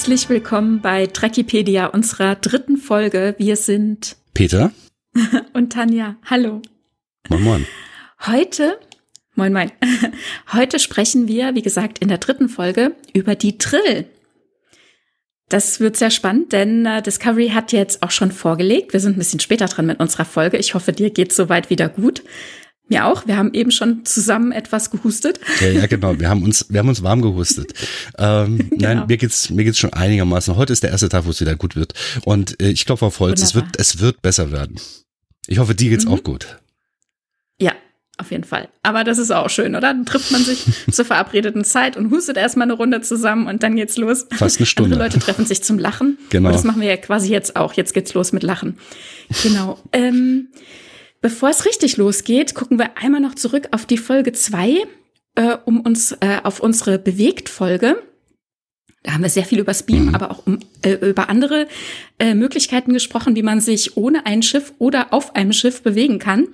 Herzlich willkommen bei Trekipedia, unserer dritten Folge. Wir sind Peter und Tanja. Hallo. Moin, moin. Heute, moin, moin. Heute sprechen wir, wie gesagt, in der dritten Folge über die Trill. Das wird sehr spannend, denn äh, Discovery hat jetzt auch schon vorgelegt. Wir sind ein bisschen später dran mit unserer Folge. Ich hoffe, dir geht soweit wieder gut. Mir auch. Wir haben eben schon zusammen etwas gehustet. Ja, ja, genau. Wir haben uns, wir haben uns warm gehustet. Ähm, genau. Nein, mir geht's, mir geht's schon einigermaßen. Heute ist der erste Tag, wo es wieder gut wird. Und äh, ich glaube auf Holz, es wird, es wird besser werden. Ich hoffe, dir geht's mhm. auch gut. Ja, auf jeden Fall. Aber das ist auch schön, oder? Dann trifft man sich zur verabredeten Zeit und hustet erstmal eine Runde zusammen und dann geht's los. Fast eine Stunde. Andere Leute treffen sich zum Lachen. Genau. Und das machen wir ja quasi jetzt auch. Jetzt geht's los mit Lachen. Genau. Ähm, Bevor es richtig losgeht, gucken wir einmal noch zurück auf die Folge zwei, äh, um uns äh, auf unsere Bewegt-Folge. Da haben wir sehr viel über Beam, aber auch um, äh, über andere äh, Möglichkeiten gesprochen, wie man sich ohne ein Schiff oder auf einem Schiff bewegen kann.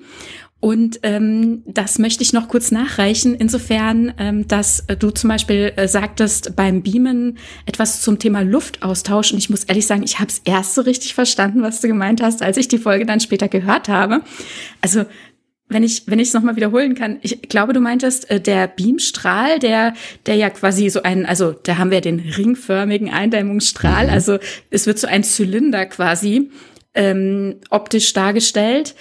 Und ähm, das möchte ich noch kurz nachreichen, insofern, ähm, dass äh, du zum Beispiel äh, sagtest beim Beamen etwas zum Thema Luftaustausch. Und ich muss ehrlich sagen, ich habe es erst so richtig verstanden, was du gemeint hast, als ich die Folge dann später gehört habe. Also wenn ich wenn ich es nochmal wiederholen kann, ich glaube, du meintest, äh, der Beamstrahl, der der ja quasi so ein, also da haben wir den ringförmigen Eindämmungsstrahl, mhm. also es wird so ein Zylinder quasi ähm, optisch dargestellt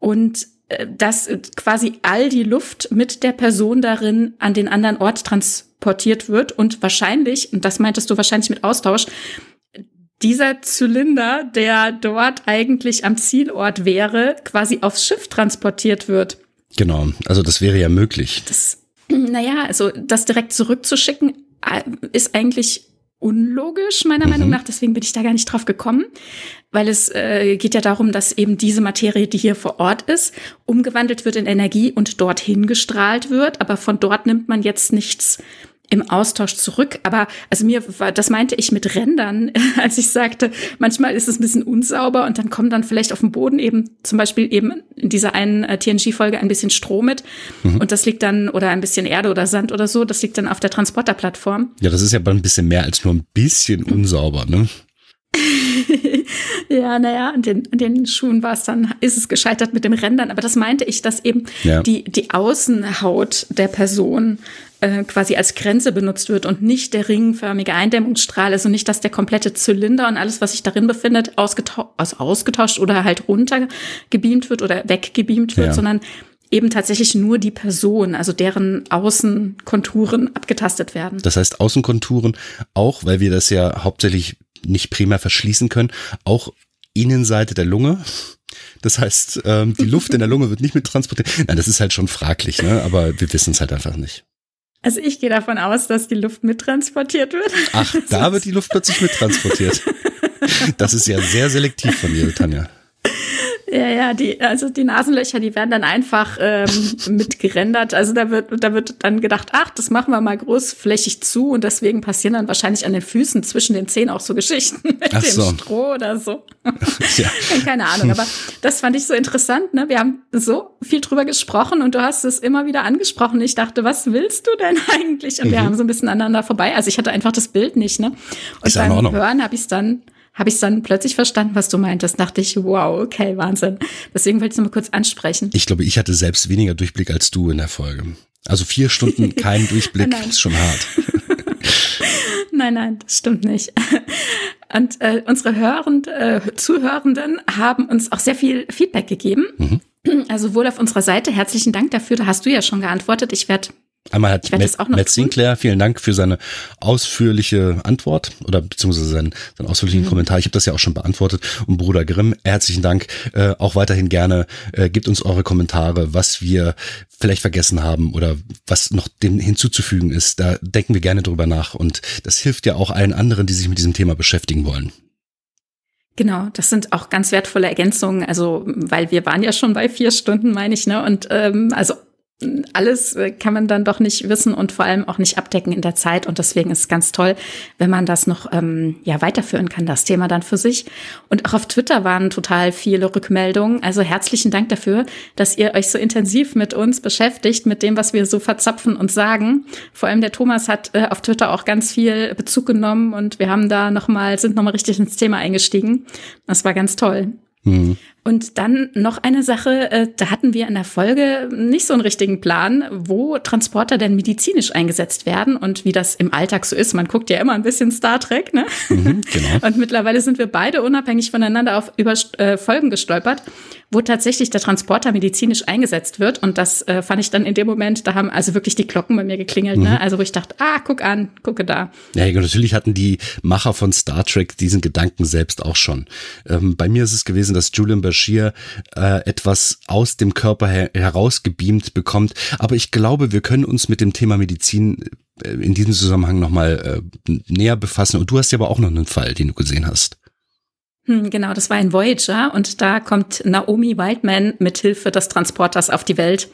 und dass quasi all die Luft mit der Person darin an den anderen Ort transportiert wird und wahrscheinlich, und das meintest du wahrscheinlich mit Austausch, dieser Zylinder, der dort eigentlich am Zielort wäre, quasi aufs Schiff transportiert wird. Genau, also das wäre ja möglich. Das, naja, also das direkt zurückzuschicken, äh, ist eigentlich unlogisch, meiner mhm. Meinung nach. Deswegen bin ich da gar nicht drauf gekommen, weil es äh, geht ja darum, dass eben diese Materie, die hier vor Ort ist, umgewandelt wird in Energie und dorthin gestrahlt wird. Aber von dort nimmt man jetzt nichts im Austausch zurück. Aber also mir war, das meinte ich mit Rändern, als ich sagte, manchmal ist es ein bisschen unsauber und dann kommt dann vielleicht auf dem Boden eben zum Beispiel eben in dieser einen äh, TNG-Folge ein bisschen Stroh mit mhm. und das liegt dann oder ein bisschen Erde oder Sand oder so, das liegt dann auf der Transporterplattform. Ja, das ist ja ein bisschen mehr als nur ein bisschen unsauber, ne? ja, naja, an den, an den Schuhen war es dann, ist es gescheitert mit dem Rändern. Aber das meinte ich, dass eben ja. die, die Außenhaut der Person äh, quasi als Grenze benutzt wird und nicht der ringförmige Eindämmungsstrahl, also nicht, dass der komplette Zylinder und alles, was sich darin befindet, ausgetauscht, also ausgetauscht oder halt runtergebeamt wird oder weggebeamt wird, ja. sondern eben tatsächlich nur die Person, also deren Außenkonturen abgetastet werden. Das heißt Außenkonturen auch, weil wir das ja hauptsächlich nicht primär verschließen können, auch Innenseite der Lunge. Das heißt, ähm, die Luft in der Lunge wird nicht mit transportiert. Nein, das ist halt schon fraglich, ne? aber wir wissen es halt einfach nicht. Also ich gehe davon aus, dass die Luft mittransportiert wird. Ach, da wird die Luft plötzlich mittransportiert. Das ist ja sehr selektiv von dir, Tanja. Ja, ja, die, also die Nasenlöcher, die werden dann einfach ähm, mitgerendert. Also da wird, da wird dann gedacht, ach, das machen wir mal großflächig zu und deswegen passieren dann wahrscheinlich an den Füßen zwischen den Zehen auch so Geschichten mit ach dem so. Stroh oder so. ja. Keine Ahnung, aber das fand ich so interessant. Ne? Wir haben so viel drüber gesprochen und du hast es immer wieder angesprochen. Ich dachte, was willst du denn eigentlich? Und mhm. wir haben so ein bisschen aneinander vorbei. Also ich hatte einfach das Bild nicht. Ne? Und beim Hören habe ich es dann habe ich dann plötzlich verstanden, was du meintest. Dachte ich, wow, okay, Wahnsinn. Deswegen wollte ich es mal kurz ansprechen. Ich glaube, ich hatte selbst weniger Durchblick als du in der Folge. Also vier Stunden kein Durchblick ist schon hart. nein, nein, das stimmt nicht. Und äh, unsere Hörend, äh, Zuhörenden haben uns auch sehr viel Feedback gegeben. Mhm. Also wohl auf unserer Seite. Herzlichen Dank dafür. Da hast du ja schon geantwortet. Ich werde Einmal hat Matt, Matt Sinclair, vielen Dank für seine ausführliche Antwort oder beziehungsweise seinen, seinen ausführlichen mhm. Kommentar. Ich habe das ja auch schon beantwortet. Und Bruder Grimm, herzlichen Dank. Äh, auch weiterhin gerne. Äh, gebt uns eure Kommentare, was wir vielleicht vergessen haben oder was noch dem hinzuzufügen ist. Da denken wir gerne drüber nach. Und das hilft ja auch allen anderen, die sich mit diesem Thema beschäftigen wollen. Genau, das sind auch ganz wertvolle Ergänzungen. Also, weil wir waren ja schon bei vier Stunden, meine ich, ne? Und ähm, also alles äh, kann man dann doch nicht wissen und vor allem auch nicht abdecken in der Zeit. Und deswegen ist es ganz toll, wenn man das noch ähm, ja weiterführen kann, das Thema dann für sich. Und auch auf Twitter waren total viele Rückmeldungen. Also herzlichen Dank dafür, dass ihr euch so intensiv mit uns beschäftigt, mit dem, was wir so verzapfen und sagen. Vor allem der Thomas hat äh, auf Twitter auch ganz viel Bezug genommen und wir haben da noch mal sind noch mal richtig ins Thema eingestiegen. Das war ganz toll. Mhm. Und dann noch eine Sache, äh, da hatten wir in der Folge nicht so einen richtigen Plan, wo Transporter denn medizinisch eingesetzt werden und wie das im Alltag so ist. Man guckt ja immer ein bisschen Star Trek, ne? Mhm, genau. Und mittlerweile sind wir beide unabhängig voneinander auf über äh, Folgen gestolpert, wo tatsächlich der Transporter medizinisch eingesetzt wird. Und das äh, fand ich dann in dem Moment, da haben also wirklich die Glocken bei mir geklingelt, ne? mhm. ne? Also wo ich dachte, ah, guck an, gucke da. Ja, natürlich hatten die Macher von Star Trek diesen Gedanken selbst auch schon. Ähm, bei mir ist es gewesen, dass Julian Bashir äh, etwas aus dem Körper her herausgebeamt bekommt. Aber ich glaube, wir können uns mit dem Thema Medizin äh, in diesem Zusammenhang nochmal äh, näher befassen. Und du hast ja aber auch noch einen Fall, den du gesehen hast. Hm, genau, das war ein Voyager und da kommt Naomi Wildman mit Hilfe des Transporters auf die Welt.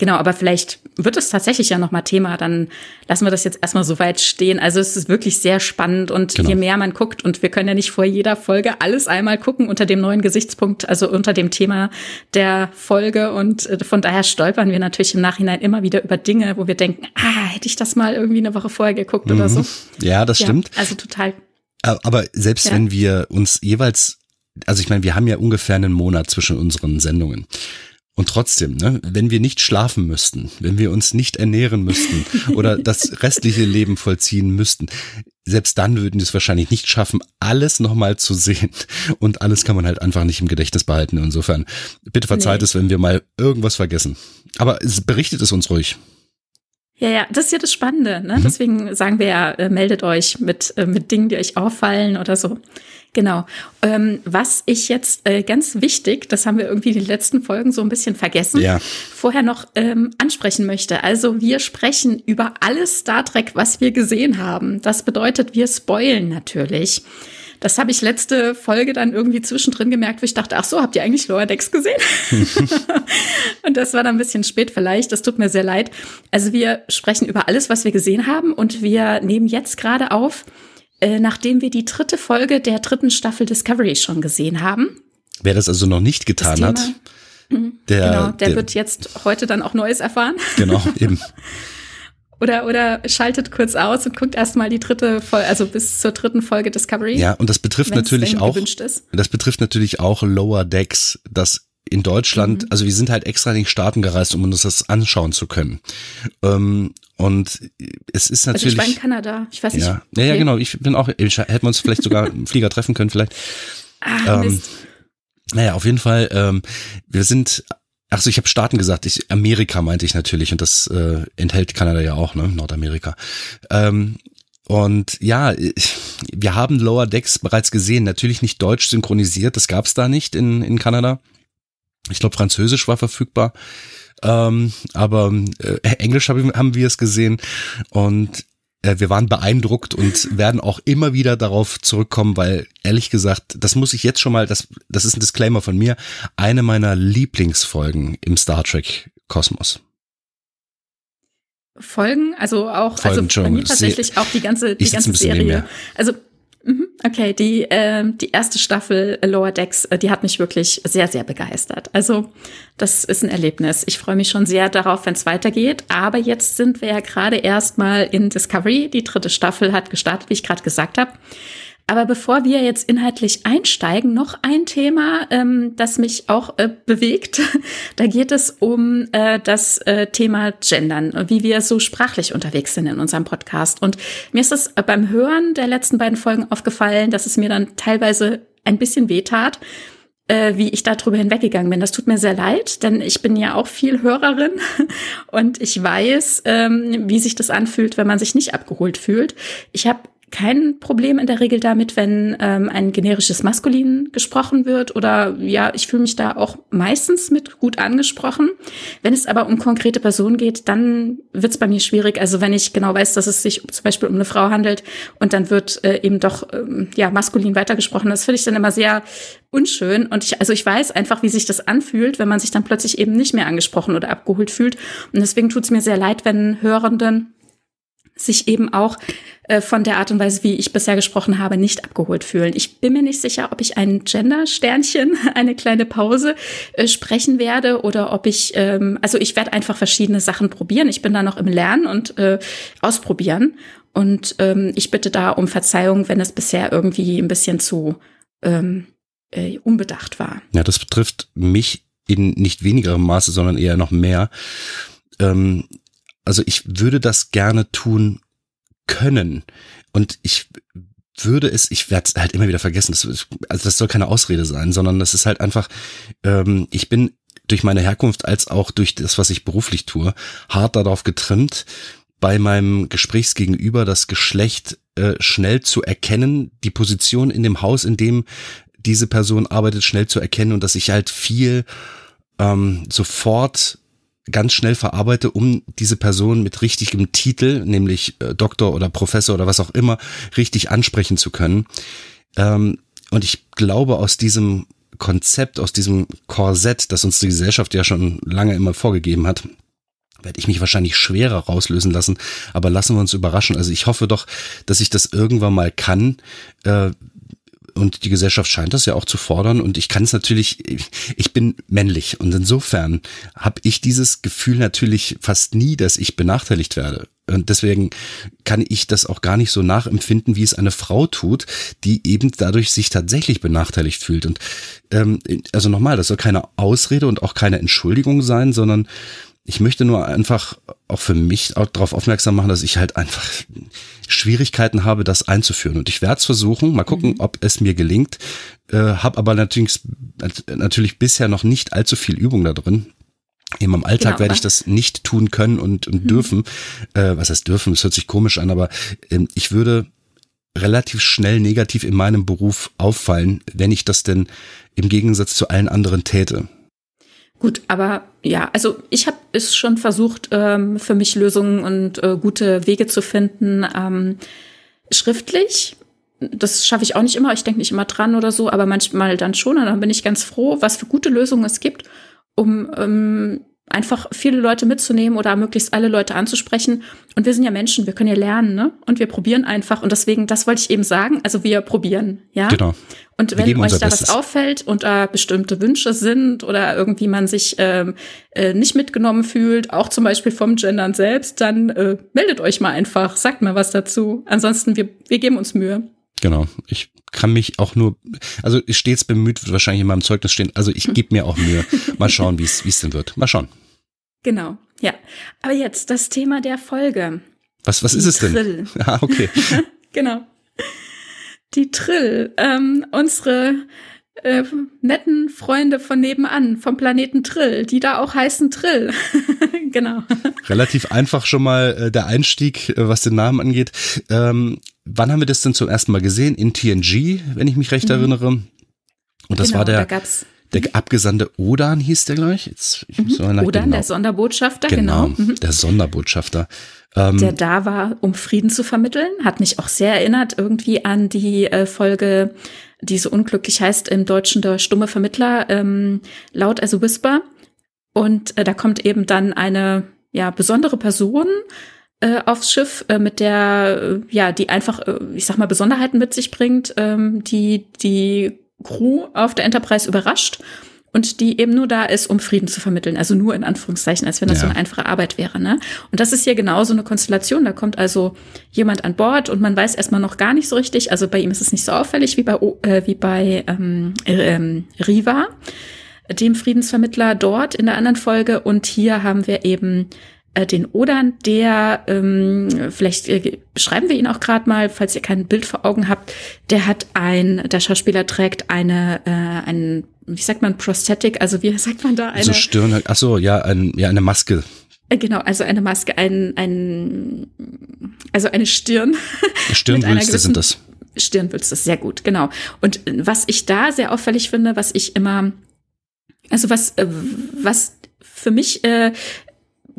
Genau, aber vielleicht wird es tatsächlich ja nochmal Thema, dann lassen wir das jetzt erstmal so weit stehen. Also es ist wirklich sehr spannend und genau. je mehr man guckt und wir können ja nicht vor jeder Folge alles einmal gucken unter dem neuen Gesichtspunkt, also unter dem Thema der Folge und äh, von daher stolpern wir natürlich im Nachhinein immer wieder über Dinge, wo wir denken, ah, hätte ich das mal irgendwie eine Woche vorher geguckt mhm. oder so. Ja, das stimmt. also total. Aber selbst ja. wenn wir uns jeweils also ich meine, wir haben ja ungefähr einen Monat zwischen unseren Sendungen. Und trotzdem, ne, wenn wir nicht schlafen müssten, wenn wir uns nicht ernähren müssten oder das restliche Leben vollziehen müssten, selbst dann würden wir es wahrscheinlich nicht schaffen, alles nochmal zu sehen. Und alles kann man halt einfach nicht im Gedächtnis behalten. Insofern, bitte verzeiht nee. es, wenn wir mal irgendwas vergessen. Aber es berichtet es uns ruhig. Ja, ja, das ist ja das Spannende. Ne? Mhm. Deswegen sagen wir ja, äh, meldet euch mit, äh, mit Dingen, die euch auffallen oder so. Genau. Ähm, was ich jetzt äh, ganz wichtig, das haben wir irgendwie die letzten Folgen so ein bisschen vergessen, ja. vorher noch ähm, ansprechen möchte. Also wir sprechen über alles Star Trek, was wir gesehen haben. Das bedeutet, wir spoilen natürlich. Das habe ich letzte Folge dann irgendwie zwischendrin gemerkt, wo ich dachte, ach so, habt ihr eigentlich Lower Decks gesehen? und das war dann ein bisschen spät vielleicht. Das tut mir sehr leid. Also wir sprechen über alles, was wir gesehen haben und wir nehmen jetzt gerade auf äh, nachdem wir die dritte Folge der dritten Staffel Discovery schon gesehen haben. Wer das also noch nicht getan Thema, hat, mhm, der, genau, der, der wird jetzt heute dann auch Neues erfahren. Genau, eben. oder, oder schaltet kurz aus und guckt erstmal die dritte Folge, also bis zur dritten Folge Discovery. Ja, und das betrifft natürlich auch, das betrifft natürlich auch Lower Decks, das in Deutschland, mhm. also wir sind halt extra in die Staaten gereist, um uns das anschauen zu können. Ähm, und es ist natürlich. Also ich war in Kanada. Ich weiß nicht. Ja, ja, ja genau. Ich bin auch. Hätten wir uns vielleicht sogar im Flieger treffen können, vielleicht. Ah, ähm, naja, auf jeden Fall. Ähm, wir sind. Ach so, ich habe Staaten gesagt. Ich, Amerika meinte ich natürlich, und das äh, enthält Kanada ja auch, ne? Nordamerika. Ähm, und ja, wir haben Lower Decks bereits gesehen. Natürlich nicht deutsch synchronisiert, das gab's da nicht in, in Kanada. Ich glaube, Französisch war verfügbar. Ähm, aber äh, Englisch hab, haben wir es gesehen und äh, wir waren beeindruckt und werden auch immer wieder darauf zurückkommen, weil ehrlich gesagt, das muss ich jetzt schon mal, das, das ist ein Disclaimer von mir, eine meiner Lieblingsfolgen im Star Trek Kosmos. Folgen, also auch, Folgen, also bei mir tatsächlich auch die ganze, die ganze Serie. Also. Okay, die, äh, die erste Staffel Lower Decks, äh, die hat mich wirklich sehr, sehr begeistert. Also das ist ein Erlebnis. Ich freue mich schon sehr darauf, wenn es weitergeht. Aber jetzt sind wir ja gerade erstmal in Discovery. Die dritte Staffel hat gestartet, wie ich gerade gesagt habe. Aber bevor wir jetzt inhaltlich einsteigen, noch ein Thema, ähm, das mich auch äh, bewegt. da geht es um äh, das äh, Thema Gendern, wie wir so sprachlich unterwegs sind in unserem Podcast. Und mir ist es beim Hören der letzten beiden Folgen aufgefallen, dass es mir dann teilweise ein bisschen wehtat, äh, wie ich darüber hinweggegangen bin. Das tut mir sehr leid, denn ich bin ja auch viel Hörerin und ich weiß, ähm, wie sich das anfühlt, wenn man sich nicht abgeholt fühlt. Ich habe kein Problem in der Regel damit, wenn ähm, ein generisches Maskulin gesprochen wird oder ja, ich fühle mich da auch meistens mit gut angesprochen. Wenn es aber um konkrete Personen geht, dann wird es bei mir schwierig. Also wenn ich genau weiß, dass es sich zum Beispiel um eine Frau handelt und dann wird äh, eben doch ähm, ja maskulin weitergesprochen, das finde ich dann immer sehr unschön. Und ich, also ich weiß einfach, wie sich das anfühlt, wenn man sich dann plötzlich eben nicht mehr angesprochen oder abgeholt fühlt. Und deswegen tut es mir sehr leid, wenn Hörenden sich eben auch äh, von der Art und Weise, wie ich bisher gesprochen habe, nicht abgeholt fühlen. Ich bin mir nicht sicher, ob ich ein Gender-Sternchen, eine kleine Pause äh, sprechen werde oder ob ich, ähm, also ich werde einfach verschiedene Sachen probieren. Ich bin da noch im Lernen und äh, ausprobieren. Und ähm, ich bitte da um Verzeihung, wenn es bisher irgendwie ein bisschen zu ähm, äh, unbedacht war. Ja, das betrifft mich in nicht wenigerem Maße, sondern eher noch mehr. Ähm, also ich würde das gerne tun können. Und ich würde es, ich werde es halt immer wieder vergessen, das, also das soll keine Ausrede sein, sondern das ist halt einfach, ähm, ich bin durch meine Herkunft als auch durch das, was ich beruflich tue, hart darauf getrimmt, bei meinem Gesprächsgegenüber das Geschlecht äh, schnell zu erkennen, die Position in dem Haus, in dem diese Person arbeitet, schnell zu erkennen und dass ich halt viel ähm, sofort ganz schnell verarbeite, um diese Person mit richtigem Titel, nämlich äh, Doktor oder Professor oder was auch immer, richtig ansprechen zu können. Ähm, und ich glaube, aus diesem Konzept, aus diesem Korsett, das uns die Gesellschaft ja schon lange immer vorgegeben hat, werde ich mich wahrscheinlich schwerer rauslösen lassen, aber lassen wir uns überraschen. Also ich hoffe doch, dass ich das irgendwann mal kann. Äh, und die Gesellschaft scheint das ja auch zu fordern und ich kann es natürlich, ich bin männlich und insofern habe ich dieses Gefühl natürlich fast nie, dass ich benachteiligt werde. Und deswegen kann ich das auch gar nicht so nachempfinden, wie es eine Frau tut, die eben dadurch sich tatsächlich benachteiligt fühlt. Und ähm, also nochmal, das soll keine Ausrede und auch keine Entschuldigung sein, sondern ich möchte nur einfach auch für mich auch darauf aufmerksam machen, dass ich halt einfach Schwierigkeiten habe, das einzuführen. Und ich werde es versuchen, mal gucken, mhm. ob es mir gelingt. Äh, habe aber natürlich, natürlich bisher noch nicht allzu viel Übung da drin. In meinem Alltag genau, werde ich das nicht tun können und, und mhm. dürfen. Äh, was heißt dürfen? Das hört sich komisch an, aber äh, ich würde relativ schnell negativ in meinem Beruf auffallen, wenn ich das denn im Gegensatz zu allen anderen täte. Gut, aber ja, also ich habe es schon versucht, ähm, für mich Lösungen und äh, gute Wege zu finden. Ähm, schriftlich, das schaffe ich auch nicht immer, ich denke nicht immer dran oder so, aber manchmal dann schon. Und dann bin ich ganz froh, was für gute Lösungen es gibt, um ähm, einfach viele Leute mitzunehmen oder möglichst alle Leute anzusprechen. Und wir sind ja Menschen, wir können ja lernen, ne? Und wir probieren einfach. Und deswegen, das wollte ich eben sagen. Also wir probieren, ja. Genau. Und wenn euch da Bestes. was auffällt und da bestimmte Wünsche sind oder irgendwie man sich ähm, äh, nicht mitgenommen fühlt, auch zum Beispiel vom Gendern selbst, dann äh, meldet euch mal einfach, sagt mal was dazu. Ansonsten, wir, wir geben uns Mühe. Genau. Ich kann mich auch nur, also stets bemüht, wird wahrscheinlich in meinem Zeugnis stehen. Also ich gebe mir auch Mühe. Mal schauen, wie es denn wird. Mal schauen. Genau, ja. Aber jetzt das Thema der Folge. Was, was ist es denn? Trill. Ah, okay. genau. Die Trill, ähm, unsere äh, netten Freunde von nebenan, vom Planeten Trill, die da auch heißen Trill. genau. Relativ einfach schon mal äh, der Einstieg, äh, was den Namen angeht. Ähm, wann haben wir das denn zum ersten Mal gesehen? In TNG, wenn ich mich recht mhm. erinnere. Und das genau, war der. Da der Abgesandte Odan hieß der gleich. Jetzt, ich mhm. Odan, genau. der Sonderbotschafter, genau. genau. Mhm. Der Sonderbotschafter. Ähm, der da war, um Frieden zu vermitteln. Hat mich auch sehr erinnert irgendwie an die äh, Folge, die so unglücklich heißt im Deutschen der stumme Vermittler, ähm, laut also Whisper. Und äh, da kommt eben dann eine ja besondere Person äh, aufs Schiff, äh, mit der äh, ja die einfach, äh, ich sag mal Besonderheiten mit sich bringt, ähm, die die Crew auf der Enterprise überrascht und die eben nur da ist, um Frieden zu vermitteln. Also nur in Anführungszeichen, als wenn das ja. so eine einfache Arbeit wäre. Ne? Und das ist hier genauso eine Konstellation. Da kommt also jemand an Bord und man weiß erstmal noch gar nicht so richtig. Also bei ihm ist es nicht so auffällig wie bei, äh, wie bei ähm, äh, Riva, dem Friedensvermittler dort in der anderen Folge. Und hier haben wir eben äh, den Odern, der, ähm, vielleicht äh, beschreiben wir ihn auch gerade mal, falls ihr kein Bild vor Augen habt, der hat ein, der Schauspieler trägt eine, äh, ein, wie sagt man, Prosthetic, also wie sagt man da? Eine, so Stirn, ach so, ja, ein, ja, eine Maske. Äh, genau, also eine Maske, ein, ein also eine Stirn. Stirnwülste sind das. Stirnwülste, sehr gut, genau. Und was ich da sehr auffällig finde, was ich immer, also was, äh, was für mich äh,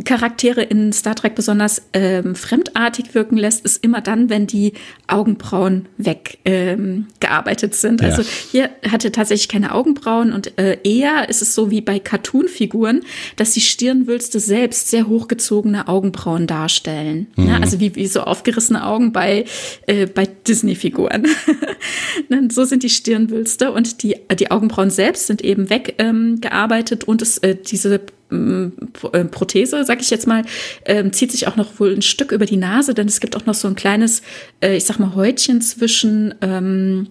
Charaktere in Star Trek besonders ähm, fremdartig wirken lässt, ist immer dann, wenn die Augenbrauen weggearbeitet ähm, sind. Ja. Also hier hatte tatsächlich keine Augenbrauen und äh, eher ist es so wie bei Cartoon-Figuren, dass die Stirnwülste selbst sehr hochgezogene Augenbrauen darstellen. Mhm. Ja, also wie, wie so aufgerissene Augen bei, äh, bei Disney-Figuren. so sind die Stirnwülste und die, die Augenbrauen selbst sind eben weggearbeitet ähm, und es, äh, diese Prothese, sag ich jetzt mal, ähm, zieht sich auch noch wohl ein Stück über die Nase, denn es gibt auch noch so ein kleines, äh, ich sag mal, Häutchen zwischen ähm,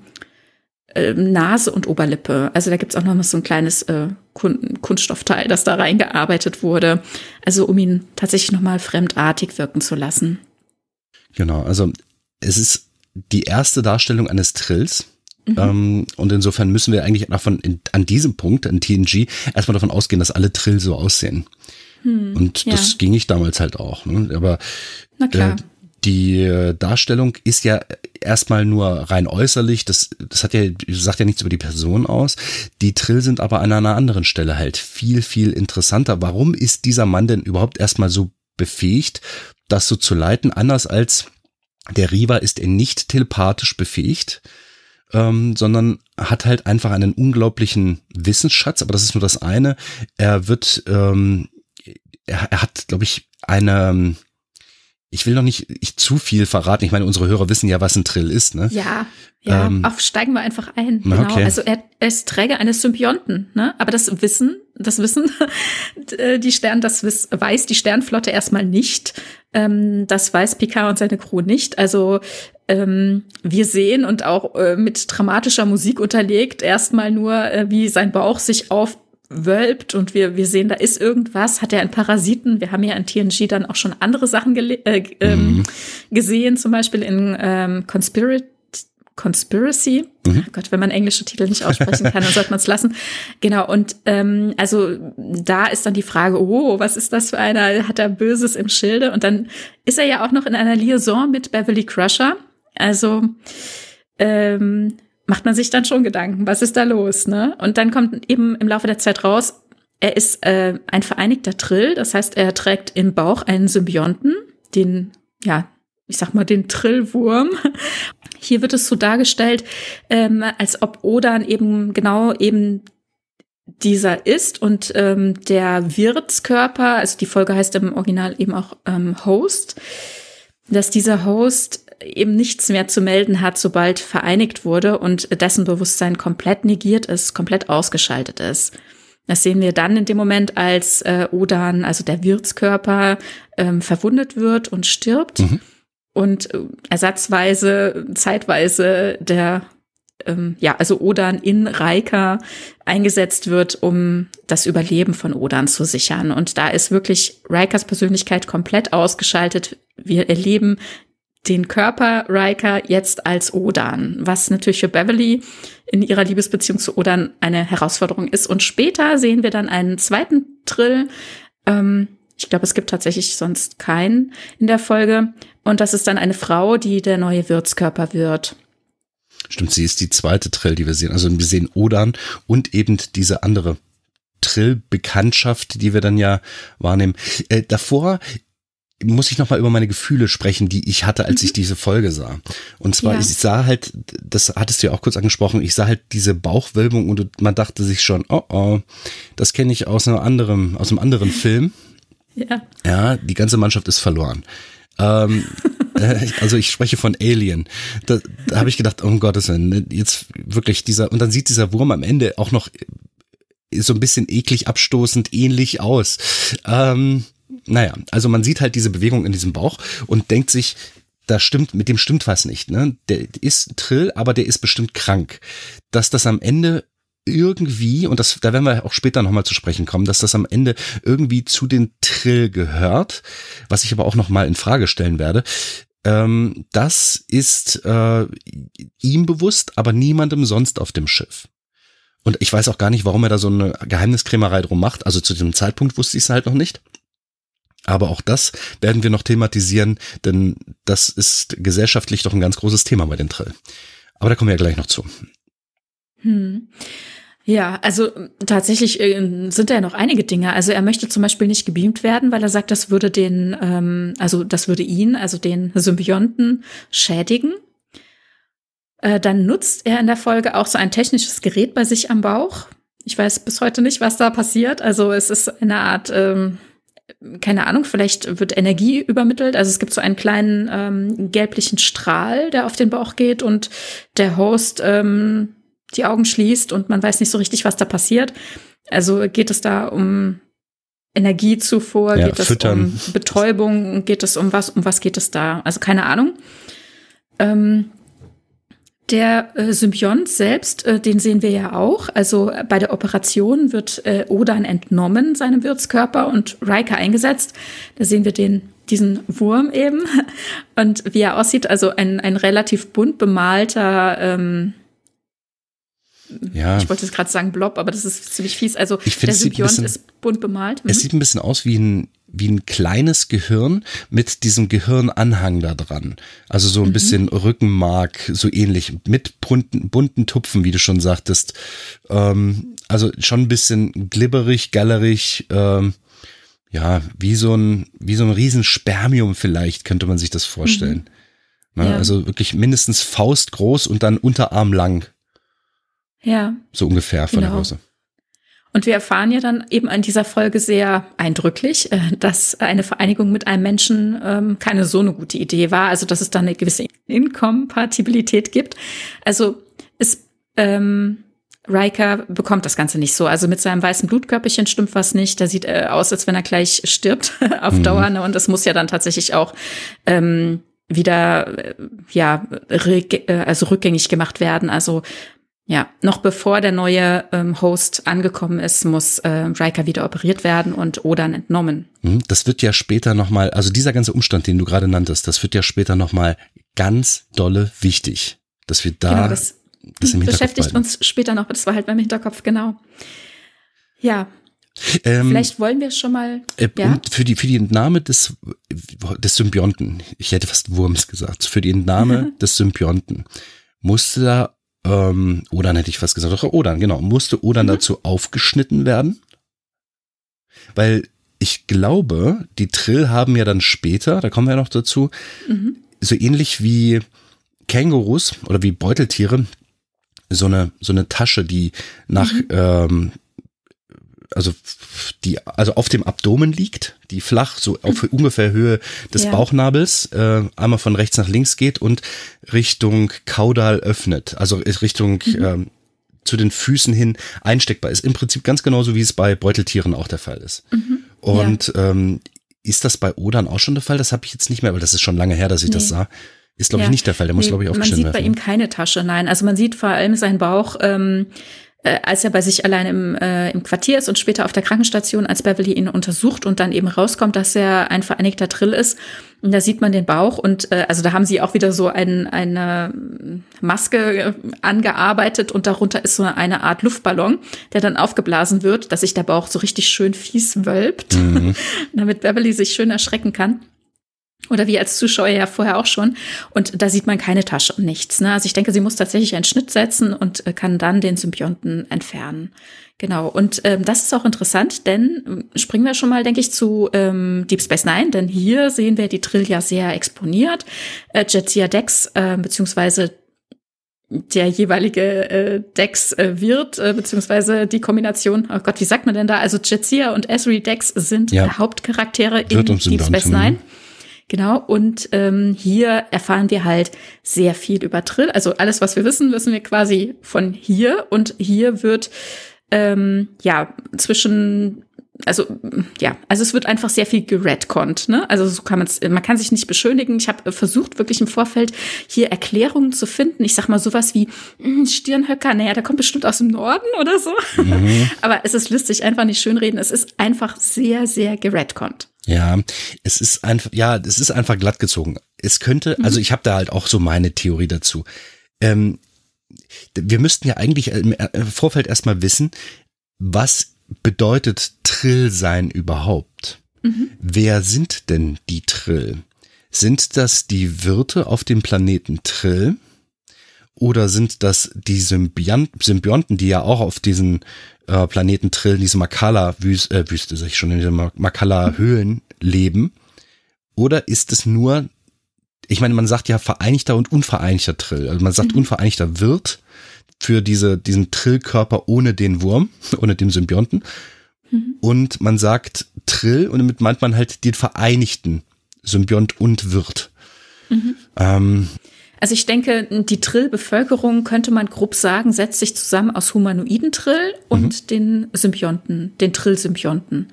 äh, Nase und Oberlippe. Also da gibt's auch noch mal so ein kleines äh, Kun Kunststoffteil, das da reingearbeitet wurde. Also um ihn tatsächlich noch mal fremdartig wirken zu lassen. Genau, also es ist die erste Darstellung eines Trills Mhm. Ähm, und insofern müssen wir eigentlich davon in, an diesem Punkt, an TNG, erstmal davon ausgehen, dass alle Trill so aussehen. Hm, und ja. das ging ich damals halt auch. Ne? Aber äh, die äh, Darstellung ist ja erstmal nur rein äußerlich, das, das hat ja, sagt ja nichts über die Person aus. Die Trill sind aber an einer anderen Stelle halt viel, viel interessanter. Warum ist dieser Mann denn überhaupt erstmal so befähigt, das so zu leiten, anders als der Riva ist er nicht telepathisch befähigt ähm, sondern hat halt einfach einen unglaublichen Wissensschatz, aber das ist nur das eine. Er wird, ähm, er, er hat, glaube ich, eine, ich will noch nicht ich, zu viel verraten. Ich meine, unsere Hörer wissen ja, was ein Trill ist, ne? Ja, ja. Ähm, auf steigen wir einfach ein. Genau. Okay. Also er, er ist Träger eines Symbionten, ne? Aber das Wissen, das Wissen, die Stern, das weiß die Sternflotte erstmal nicht. Ähm, das weiß Picard und seine Crew nicht. Also ähm, wir sehen und auch äh, mit dramatischer Musik unterlegt erstmal nur, äh, wie sein Bauch sich aufwölbt und wir, wir sehen, da ist irgendwas, hat er einen Parasiten. Wir haben ja in TNG dann auch schon andere Sachen äh, ähm, mhm. gesehen, zum Beispiel in ähm, Conspiracy. Conspiracy. Mhm. Oh Gott, wenn man englische Titel nicht aussprechen kann, dann sollte man es lassen. Genau, und ähm, also da ist dann die Frage, oh, was ist das für einer? Hat er Böses im Schilde? Und dann ist er ja auch noch in einer Liaison mit Beverly Crusher. Also ähm, macht man sich dann schon Gedanken, was ist da los, ne? Und dann kommt eben im Laufe der Zeit raus, er ist äh, ein vereinigter Trill, das heißt, er trägt im Bauch einen Symbionten, den, ja, ich sag mal, den Trillwurm. Hier wird es so dargestellt, ähm, als ob Odan eben genau eben dieser ist und ähm, der Wirtskörper, also die Folge heißt im Original eben auch ähm, Host, dass dieser Host eben nichts mehr zu melden hat, sobald vereinigt wurde und dessen Bewusstsein komplett negiert ist, komplett ausgeschaltet ist. Das sehen wir dann in dem Moment, als äh, Odan, also der Wirtskörper, ähm, verwundet wird und stirbt mhm. und äh, ersatzweise, zeitweise der ähm, ja, also Odan in Reika eingesetzt wird, um das Überleben von Odan zu sichern. Und da ist wirklich Rikas Persönlichkeit komplett ausgeschaltet. Wir erleben den Körper Riker jetzt als Odan, was natürlich für Beverly in ihrer Liebesbeziehung zu Odan eine Herausforderung ist. Und später sehen wir dann einen zweiten Trill. Ähm, ich glaube, es gibt tatsächlich sonst keinen in der Folge. Und das ist dann eine Frau, die der neue Wirtskörper wird. Stimmt, sie ist die zweite Trill, die wir sehen. Also wir sehen Odan und eben diese andere Trill-Bekanntschaft, die wir dann ja wahrnehmen. Äh, davor muss ich noch mal über meine Gefühle sprechen, die ich hatte, als mhm. ich diese Folge sah. Und zwar, ja. ich sah halt, das hattest du ja auch kurz angesprochen, ich sah halt diese Bauchwölbung und man dachte sich schon, oh oh, das kenne ich aus einem anderen, aus einem anderen Film. Ja. Ja, die ganze Mannschaft ist verloren. Ähm, äh, also ich spreche von Alien. Da, da habe ich gedacht, oh Gottes Willen, ne, jetzt wirklich dieser, und dann sieht dieser Wurm am Ende auch noch so ein bisschen eklig abstoßend ähnlich aus. Ähm, naja, also man sieht halt diese Bewegung in diesem Bauch und denkt sich, da stimmt, mit dem stimmt was nicht, ne? Der ist Trill, aber der ist bestimmt krank. Dass das am Ende irgendwie, und das, da werden wir auch später nochmal zu sprechen kommen, dass das am Ende irgendwie zu den Trill gehört, was ich aber auch nochmal in Frage stellen werde. Ähm, das ist äh, ihm bewusst, aber niemandem sonst auf dem Schiff. Und ich weiß auch gar nicht, warum er da so eine Geheimniskrämerei drum macht. Also zu dem Zeitpunkt wusste ich es halt noch nicht. Aber auch das werden wir noch thematisieren, denn das ist gesellschaftlich doch ein ganz großes Thema bei den Trill. Aber da kommen wir ja gleich noch zu. Hm. Ja, also tatsächlich äh, sind da ja noch einige Dinge. Also er möchte zum Beispiel nicht gebeamt werden, weil er sagt, das würde den, ähm, also das würde ihn, also den Symbionten schädigen. Äh, dann nutzt er in der Folge auch so ein technisches Gerät bei sich am Bauch. Ich weiß bis heute nicht, was da passiert. Also es ist eine Art, ähm, keine Ahnung, vielleicht wird Energie übermittelt. Also es gibt so einen kleinen ähm, gelblichen Strahl, der auf den Bauch geht und der Host ähm, die Augen schließt und man weiß nicht so richtig, was da passiert. Also geht es da um Energiezufuhr, ja, geht es um Betäubung, geht es um was, um was geht es da? Also keine Ahnung. Ähm, der äh, Symbiont selbst, äh, den sehen wir ja auch. Also äh, bei der Operation wird äh, Odan entnommen, seinem Wirtskörper, und Riker eingesetzt. Da sehen wir den, diesen Wurm eben. Und wie er aussieht, also ein, ein relativ bunt bemalter, ähm, ja. ich wollte jetzt gerade sagen Blob, aber das ist ziemlich fies. Also ich der Symbiont ist bunt bemalt. Mhm. Es sieht ein bisschen aus wie ein wie ein kleines Gehirn mit diesem Gehirnanhang da dran. Also so ein mhm. bisschen Rückenmark, so ähnlich, mit bunten, bunten Tupfen, wie du schon sagtest. Ähm, also schon ein bisschen glibberig, gallerig, ähm, ja, wie so ein, wie so ein Riesenspermium vielleicht, könnte man sich das vorstellen. Mhm. Ne? Ja. Also wirklich mindestens faustgroß und dann Unterarm lang. Ja. So ungefähr von genau. der Größe. Und wir erfahren ja dann eben an dieser Folge sehr eindrücklich, äh, dass eine Vereinigung mit einem Menschen ähm, keine so eine gute Idee war. Also dass es da eine gewisse Inkompatibilität gibt. Also ist ähm, Riker bekommt das Ganze nicht so. Also mit seinem weißen Blutkörperchen stimmt was nicht. Der sieht äh, aus, als wenn er gleich stirbt auf mhm. Dauer. Ne? Und das muss ja dann tatsächlich auch ähm, wieder äh, ja äh, also rückgängig gemacht werden. Also ja, noch bevor der neue ähm, Host angekommen ist, muss äh, Riker wieder operiert werden und Odan entnommen. Mhm, das wird ja später nochmal, also dieser ganze Umstand, den du gerade nanntest, das wird ja später nochmal ganz dolle wichtig, dass wir da genau, das, das im beschäftigt uns später noch, das war halt beim Hinterkopf, genau. Ja, ähm, Vielleicht wollen wir schon mal. Äh, ja? für die für die Entnahme des des Symbionten, ich hätte fast Wurms gesagt, für die Entnahme des Symbionten musste da ähm, Odan hätte ich fast gesagt, doch Odan, genau, musste Odan mhm. dazu aufgeschnitten werden? Weil ich glaube, die Trill haben ja dann später, da kommen wir ja noch dazu, mhm. so ähnlich wie Kängurus oder wie Beuteltiere, so eine, so eine Tasche, die nach mhm. ähm, also die also auf dem Abdomen liegt, die flach so auf mhm. ungefähr Höhe des ja. Bauchnabels äh, einmal von rechts nach links geht und Richtung Kaudal öffnet, also Richtung mhm. ähm, zu den Füßen hin einsteckbar ist. Im Prinzip ganz genauso wie es bei Beuteltieren auch der Fall ist. Mhm. Und ja. ähm, ist das bei Odan auch schon der Fall? Das habe ich jetzt nicht mehr, weil das ist schon lange her, dass ich nee. das sah. Ist, glaube ja. ich, nicht der Fall. Der muss, nee, glaube ich, aufgeschnitten werden. Man sieht werden. bei ihm keine Tasche, nein. Also man sieht vor allem seinen Bauch ähm, äh, als er bei sich allein im, äh, im Quartier ist und später auf der Krankenstation, als Beverly ihn untersucht und dann eben rauskommt, dass er ein vereinigter Drill ist. Und da sieht man den Bauch und äh, also da haben sie auch wieder so ein, eine Maske äh, angearbeitet und darunter ist so eine Art Luftballon, der dann aufgeblasen wird, dass sich der Bauch so richtig schön fies wölbt, mhm. damit Beverly sich schön erschrecken kann. Oder wie als Zuschauer ja vorher auch schon. Und da sieht man keine Tasche und nichts. Ne? Also ich denke, sie muss tatsächlich einen Schnitt setzen und äh, kann dann den Symbionten entfernen. Genau. Und ähm, das ist auch interessant, denn äh, springen wir schon mal, denke ich, zu ähm, Deep Space Nine, denn hier sehen wir die Trill ja sehr exponiert. Äh, Jetsia Dex, äh, beziehungsweise der jeweilige äh, Dex äh, wird, äh, beziehungsweise die Kombination, oh Gott, wie sagt man denn da? Also Jetsia und Esri Dex sind ja. Hauptcharaktere in Deep Space Nine. Genau, und ähm, hier erfahren wir halt sehr viel über Trill. Also alles, was wir wissen, wissen wir quasi von hier. Und hier wird ähm, ja zwischen also ja, also es wird einfach sehr viel geredconnt, ne? Also so kann man es, man kann sich nicht beschönigen. Ich habe versucht wirklich im Vorfeld hier Erklärungen zu finden. Ich sag mal sowas wie hm, Stirnhöcker, naja, der kommt bestimmt aus dem Norden oder so. Mhm. Aber es ist lustig, einfach nicht schönreden. Es ist einfach sehr, sehr geredconnt. Ja, es ist einfach, ja, es ist einfach glatt gezogen. Es könnte, mhm. also ich habe da halt auch so meine Theorie dazu. Ähm, wir müssten ja eigentlich im Vorfeld erstmal wissen, was bedeutet Trill sein überhaupt? Mhm. Wer sind denn die Trill? Sind das die Wirte auf dem Planeten Trill? Oder sind das die Symbionten, die ja auch auf diesen äh, Planeten Trill, diese Makala-Wüste, äh, Wüste, sag ich schon, in diesen Makala-Höhlen leben? Oder ist es nur, ich meine, man sagt ja vereinigter und unvereinigter Trill. Also man sagt mhm. unvereinigter Wirt für diese, diesen Trillkörper ohne den Wurm, ohne den Symbionten. Mhm. Und man sagt Trill und damit meint man halt den vereinigten Symbiont und Wirt. Mhm. Ähm, also ich denke, die Trill-Bevölkerung könnte man grob sagen, setzt sich zusammen aus humanoiden Trill und mhm. den Symbionten, den Trill-Symbionten.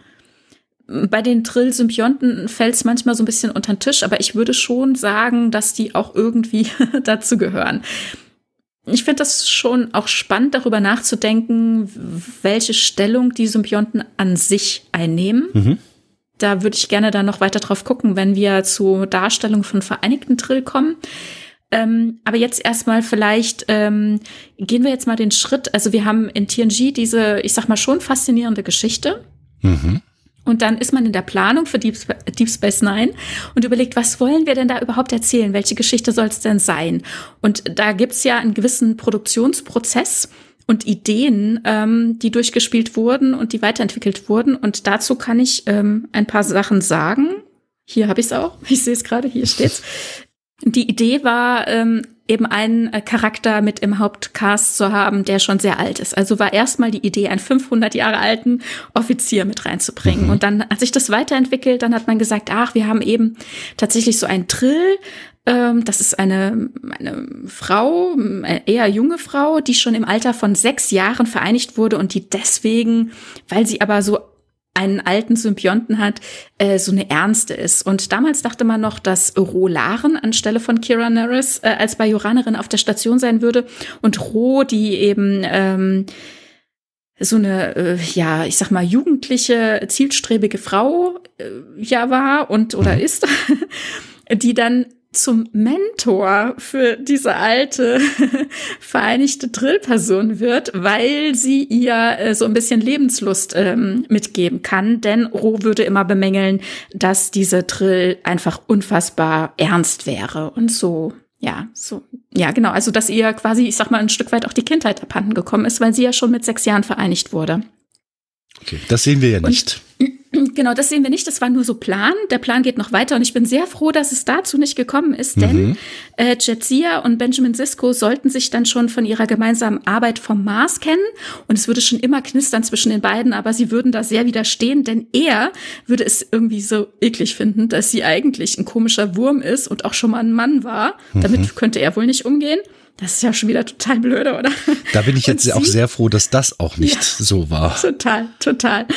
Bei den Trill-Symbionten fällt es manchmal so ein bisschen unter den Tisch, aber ich würde schon sagen, dass die auch irgendwie dazu gehören. Ich finde das schon auch spannend, darüber nachzudenken, welche Stellung die Symbionten an sich einnehmen. Mhm. Da würde ich gerne dann noch weiter drauf gucken, wenn wir zur Darstellung von vereinigten Trill kommen. Ähm, aber jetzt erstmal vielleicht ähm, gehen wir jetzt mal den Schritt. Also wir haben in TNG diese, ich sag mal schon faszinierende Geschichte. Mhm. Und dann ist man in der Planung für Deep, Deep, Space Nine und überlegt, was wollen wir denn da überhaupt erzählen? Welche Geschichte soll es denn sein? Und da gibt's ja einen gewissen Produktionsprozess und Ideen, ähm, die durchgespielt wurden und die weiterentwickelt wurden. Und dazu kann ich ähm, ein paar Sachen sagen. Hier habe ich es auch. Ich sehe es gerade, hier steht's. Die Idee war, ähm, eben einen äh, Charakter mit im Hauptcast zu haben, der schon sehr alt ist. Also war erstmal die Idee, einen 500 Jahre alten Offizier mit reinzubringen. Mhm. Und dann hat sich das weiterentwickelt. Dann hat man gesagt, ach, wir haben eben tatsächlich so einen Trill. Ähm, das ist eine, eine Frau, eine eher junge Frau, die schon im Alter von sechs Jahren vereinigt wurde und die deswegen, weil sie aber so einen alten Symbionten hat, äh, so eine ernste ist. Und damals dachte man noch, dass Rolaren anstelle von Kira Nerys äh, als Bajoranerin auf der Station sein würde und Ro, die eben ähm, so eine, äh, ja, ich sag mal, jugendliche, zielstrebige Frau äh, ja war und oder ist, die dann zum Mentor für diese alte vereinigte Drillperson wird, weil sie ihr äh, so ein bisschen Lebenslust ähm, mitgeben kann. Denn Ro würde immer bemängeln, dass diese Drill einfach unfassbar ernst wäre und so. Ja, so, ja, genau. Also, dass ihr quasi, ich sag mal, ein Stück weit auch die Kindheit abhanden gekommen ist, weil sie ja schon mit sechs Jahren vereinigt wurde. Okay, das sehen wir ja nicht. Und, Genau, das sehen wir nicht. Das war nur so Plan. Der Plan geht noch weiter und ich bin sehr froh, dass es dazu nicht gekommen ist, denn mhm. äh, Jetsia und Benjamin Sisko sollten sich dann schon von ihrer gemeinsamen Arbeit vom Mars kennen und es würde schon immer knistern zwischen den beiden, aber sie würden da sehr widerstehen, denn er würde es irgendwie so eklig finden, dass sie eigentlich ein komischer Wurm ist und auch schon mal ein Mann war. Mhm. Damit könnte er wohl nicht umgehen. Das ist ja schon wieder total blöde, oder? Da bin ich jetzt sie, auch sehr froh, dass das auch nicht ja, so war. Total, total.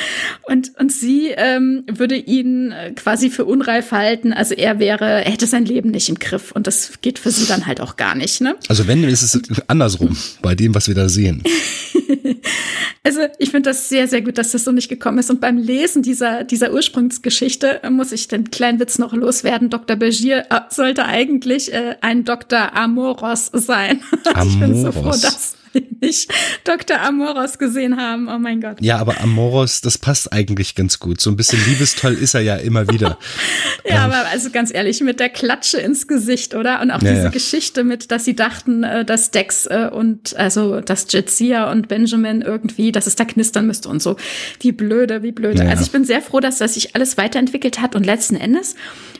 Und, und sie ähm, würde ihn äh, quasi für unreif halten. Also er wäre, er hätte sein Leben nicht im Griff. Und das geht für sie dann halt auch gar nicht, ne? Also wenn, ist es andersrum, bei dem, was wir da sehen. also ich finde das sehr, sehr gut, dass das so nicht gekommen ist. Und beim Lesen dieser, dieser Ursprungsgeschichte äh, muss ich den kleinen Witz noch loswerden. Dr. Bergier äh, sollte eigentlich äh, ein Dr. Amoros sein sein. Amoros. Ich bin so froh, dass nicht Dr. Amoros gesehen haben. Oh mein Gott. Ja, aber Amoros, das passt eigentlich ganz gut. So ein bisschen liebestoll ist er ja immer wieder. ja, ähm. aber also ganz ehrlich, mit der Klatsche ins Gesicht, oder? Und auch ja, diese ja. Geschichte mit, dass sie dachten, äh, dass Dex äh, und also dass Jetsia und Benjamin irgendwie, dass es da knistern müsste und so. Wie blöde, wie blöde. Ja, also ich bin sehr froh, dass das sich alles weiterentwickelt hat und letzten Endes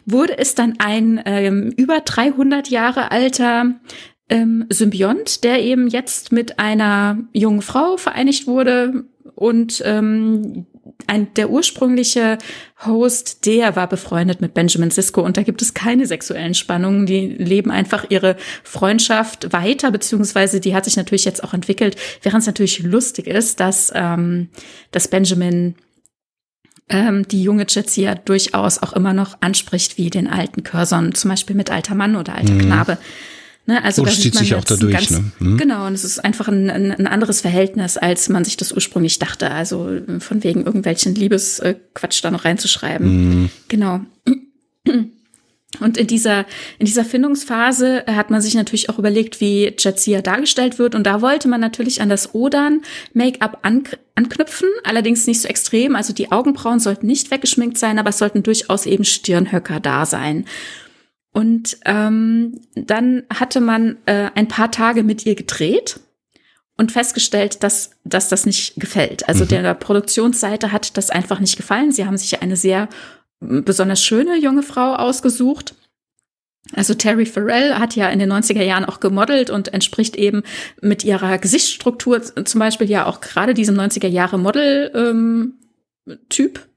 wurde es dann ein ähm, über 300 Jahre alter ähm, Symbiont, der eben jetzt mit einer jungen Frau vereinigt wurde und ähm, ein, der ursprüngliche Host, der war befreundet mit Benjamin Sisko und da gibt es keine sexuellen Spannungen. Die leben einfach ihre Freundschaft weiter, beziehungsweise die hat sich natürlich jetzt auch entwickelt, während es natürlich lustig ist, dass, ähm, dass Benjamin ähm, die junge Jetsia durchaus auch immer noch anspricht wie den alten Curzon, zum Beispiel mit alter Mann oder alter mhm. Knabe. Ne? Also das zieht sich auch dadurch. Ganz, ne? Hm? Genau, und es ist einfach ein, ein, anderes Verhältnis, als man sich das ursprünglich dachte. Also von wegen irgendwelchen Liebesquatsch da noch reinzuschreiben. Hm. Genau. Und in dieser, in dieser Findungsphase hat man sich natürlich auch überlegt, wie Jadzia dargestellt wird. Und da wollte man natürlich an das Odan-Make-up anknüpfen, allerdings nicht so extrem. Also die Augenbrauen sollten nicht weggeschminkt sein, aber es sollten durchaus eben Stirnhöcker da sein. Und ähm, dann hatte man äh, ein paar Tage mit ihr gedreht und festgestellt, dass, dass das nicht gefällt. Also mhm. der Produktionsseite hat das einfach nicht gefallen. Sie haben sich eine sehr besonders schöne junge Frau ausgesucht. Also Terry Farrell hat ja in den 90er Jahren auch gemodelt und entspricht eben mit ihrer Gesichtsstruktur zum Beispiel ja auch gerade diesem 90er Jahre Model-Typ. Ähm,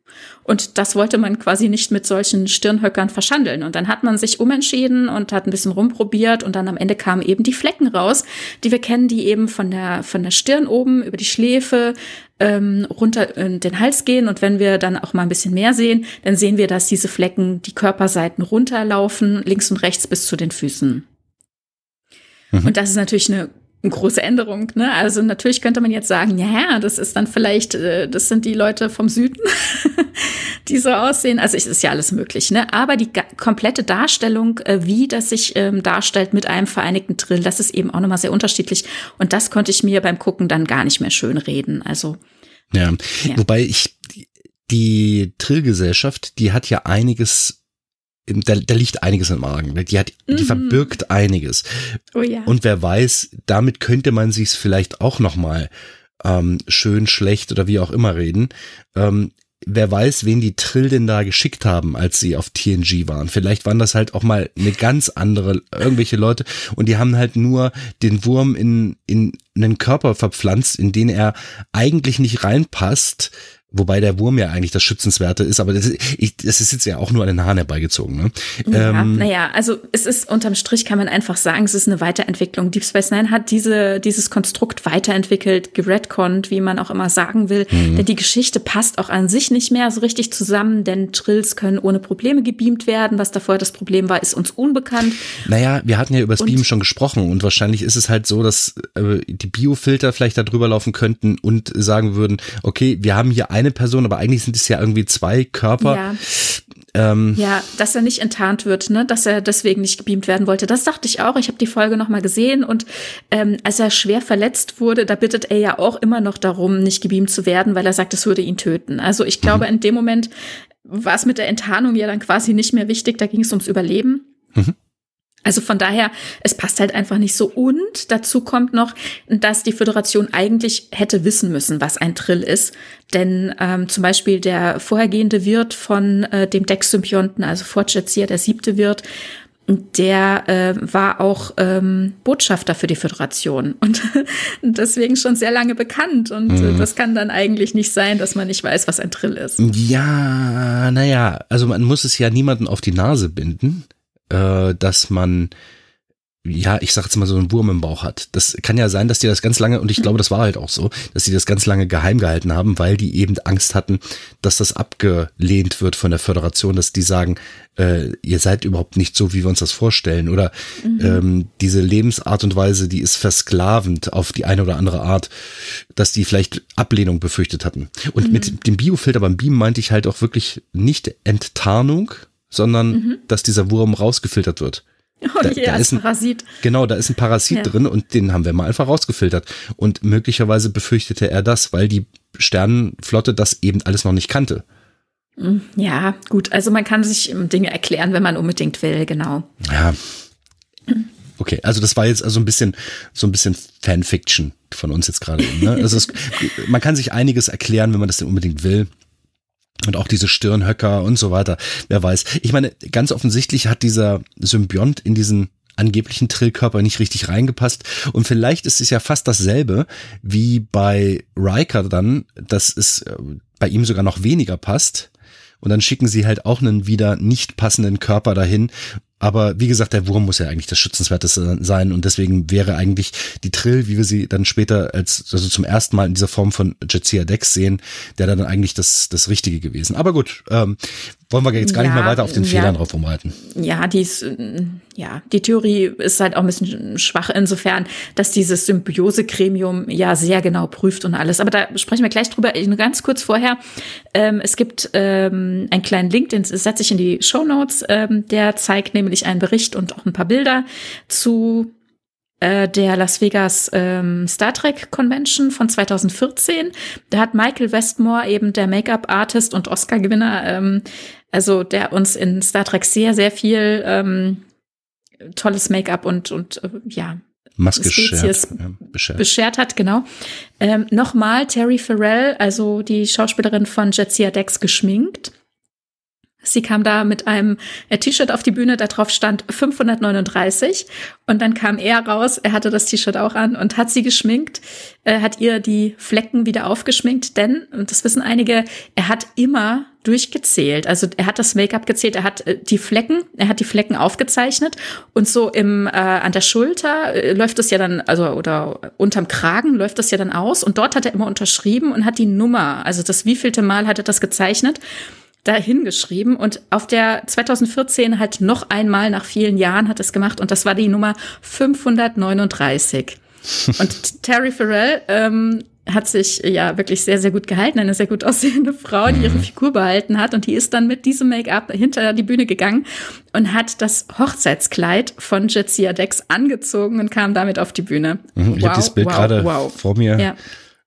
und das wollte man quasi nicht mit solchen Stirnhöckern verschandeln. Und dann hat man sich umentschieden und hat ein bisschen rumprobiert und dann am Ende kamen eben die Flecken raus, die wir kennen, die eben von der, von der Stirn oben über die Schläfe ähm, runter in den Hals gehen. Und wenn wir dann auch mal ein bisschen mehr sehen, dann sehen wir, dass diese Flecken die Körperseiten runterlaufen, links und rechts bis zu den Füßen. Mhm. Und das ist natürlich eine eine große Änderung. Ne? Also natürlich könnte man jetzt sagen, ja, das ist dann vielleicht, äh, das sind die Leute vom Süden, die so aussehen. Also es ist ja alles möglich. Ne? Aber die komplette Darstellung, äh, wie das sich ähm, darstellt mit einem vereinigten Drill, das ist eben auch nochmal sehr unterschiedlich. Und das konnte ich mir beim Gucken dann gar nicht mehr schön reden. Also ja, ja. wobei ich die Trillgesellschaft, die hat ja einiges da, da liegt einiges im Argen. Die hat, die mhm. verbirgt einiges. Oh ja. Und wer weiß, damit könnte man sich's vielleicht auch noch mal ähm, schön, schlecht oder wie auch immer reden. Ähm, wer weiß, wen die Trill denn da geschickt haben, als sie auf TNG waren. Vielleicht waren das halt auch mal eine ganz andere, irgendwelche Leute und die haben halt nur den Wurm in, in einen Körper verpflanzt, in den er eigentlich nicht reinpasst, Wobei der Wurm ja eigentlich das Schützenswerte ist, aber das ist, ich, das ist jetzt ja auch nur an den Haaren herbeigezogen. Ne? Ja, ähm, naja, also es ist unterm Strich kann man einfach sagen, es ist eine Weiterentwicklung. Deep Space Nine hat diese, dieses Konstrukt weiterentwickelt, geredconnt, wie man auch immer sagen will. Mhm. Denn die Geschichte passt auch an sich nicht mehr so richtig zusammen, denn Trills können ohne Probleme gebeamt werden. Was davor das Problem war, ist uns unbekannt. Naja, wir hatten ja über das Beamen schon gesprochen und wahrscheinlich ist es halt so, dass äh, die Biofilter vielleicht da drüber laufen könnten und sagen würden, okay, wir haben hier ein eine Person, aber eigentlich sind es ja irgendwie zwei Körper. Ja. Ähm, ja, dass er nicht enttarnt wird, ne, dass er deswegen nicht gebeamt werden wollte. Das dachte ich auch. Ich habe die Folge noch mal gesehen und ähm, als er schwer verletzt wurde, da bittet er ja auch immer noch darum, nicht gebeamt zu werden, weil er sagt, es würde ihn töten. Also ich glaube, mhm. in dem Moment war es mit der Enttarnung ja dann quasi nicht mehr wichtig. Da ging es ums Überleben. Mhm. Also von daher, es passt halt einfach nicht so. Und dazu kommt noch, dass die Föderation eigentlich hätte wissen müssen, was ein Trill ist. Denn ähm, zum Beispiel der vorhergehende Wirt von äh, dem Dex-Symbionten, also Fortschrittzier, der siebte Wirt, der äh, war auch ähm, Botschafter für die Föderation und deswegen schon sehr lange bekannt. Und äh, mhm. das kann dann eigentlich nicht sein, dass man nicht weiß, was ein Trill ist. Ja, naja, also man muss es ja niemanden auf die Nase binden äh, dass man ja, ich sag jetzt mal so einen Wurm im Bauch hat. Das kann ja sein, dass die das ganz lange, und ich glaube, das war halt auch so, dass die das ganz lange geheim gehalten haben, weil die eben Angst hatten, dass das abgelehnt wird von der Föderation, dass die sagen, äh, ihr seid überhaupt nicht so, wie wir uns das vorstellen. Oder mhm. ähm, diese Lebensart und Weise, die ist versklavend auf die eine oder andere Art, dass die vielleicht Ablehnung befürchtet hatten. Und mhm. mit dem Biofilter beim Beam meinte ich halt auch wirklich nicht Enttarnung, sondern mhm. dass dieser Wurm rausgefiltert wird. Oh da, je, da ist ein Parasit. Genau, da ist ein Parasit ja. drin und den haben wir mal einfach rausgefiltert. Und möglicherweise befürchtete er das, weil die Sternenflotte das eben alles noch nicht kannte. Mhm. Ja, gut. Also man kann sich ähm, Dinge erklären, wenn man unbedingt will, genau. Ja. Okay, also das war jetzt also ein bisschen so ein bisschen Fanfiction von uns jetzt gerade. Ne? Also es, man kann sich einiges erklären, wenn man das denn unbedingt will. Und auch diese Stirnhöcker und so weiter. Wer weiß. Ich meine, ganz offensichtlich hat dieser Symbiont in diesen angeblichen Trillkörper nicht richtig reingepasst. Und vielleicht ist es ja fast dasselbe wie bei Riker dann, dass es äh, bei ihm sogar noch weniger passt. Und dann schicken sie halt auch einen wieder nicht passenden Körper dahin aber wie gesagt, der Wurm muss ja eigentlich das Schützenswerteste sein und deswegen wäre eigentlich die Trill, wie wir sie dann später als also zum ersten Mal in dieser Form von Jetsia Dex sehen, der dann eigentlich das das Richtige gewesen. Aber gut, ähm, wollen wir jetzt gar ja, nicht mehr weiter auf den Fehlern drauf rumreiten. Ja, die ist, ja, die Theorie ist halt auch ein bisschen schwach insofern, dass dieses Symbiose-Gremium ja sehr genau prüft und alles. Aber da sprechen wir gleich drüber. Nur ganz kurz vorher. Ähm, es gibt ähm, einen kleinen Link, den setze ich in die Show Notes. Ähm, der zeigt nämlich einen Bericht und auch ein paar Bilder zu äh, der Las Vegas ähm, Star Trek Convention von 2014. Da hat Michael Westmore, eben der Make-up-Artist und Oscar-Gewinner, ähm, also der uns in Star Trek sehr, sehr viel ähm, tolles Make-up und, und äh, ja, Maske Spezies ja, beschert. beschert hat, genau. Ähm, Nochmal Terry Farrell, also die Schauspielerin von Jetsia Dex, geschminkt. Sie kam da mit einem äh, T-Shirt auf die Bühne, da drauf stand 539 und dann kam er raus, er hatte das T-Shirt auch an und hat sie geschminkt, äh, hat ihr die Flecken wieder aufgeschminkt, denn, und das wissen einige, er hat immer durchgezählt. Also er hat das Make-up gezählt, er hat äh, die Flecken, er hat die Flecken aufgezeichnet und so im äh, an der Schulter äh, läuft es ja dann, also oder unterm Kragen läuft das ja dann aus und dort hat er immer unterschrieben und hat die Nummer, also das wievielte Mal hat er das gezeichnet dahin geschrieben und auf der 2014 halt noch einmal nach vielen Jahren hat es gemacht und das war die Nummer 539. und Terry Farrell ähm, hat sich ja wirklich sehr, sehr gut gehalten, eine sehr gut aussehende Frau, die ihre mhm. Figur behalten hat und die ist dann mit diesem Make-up hinter die Bühne gegangen und hat das Hochzeitskleid von Jetsia Dex angezogen und kam damit auf die Bühne. Mhm, ich wow, habe das Bild wow, gerade wow. vor mir. Ja.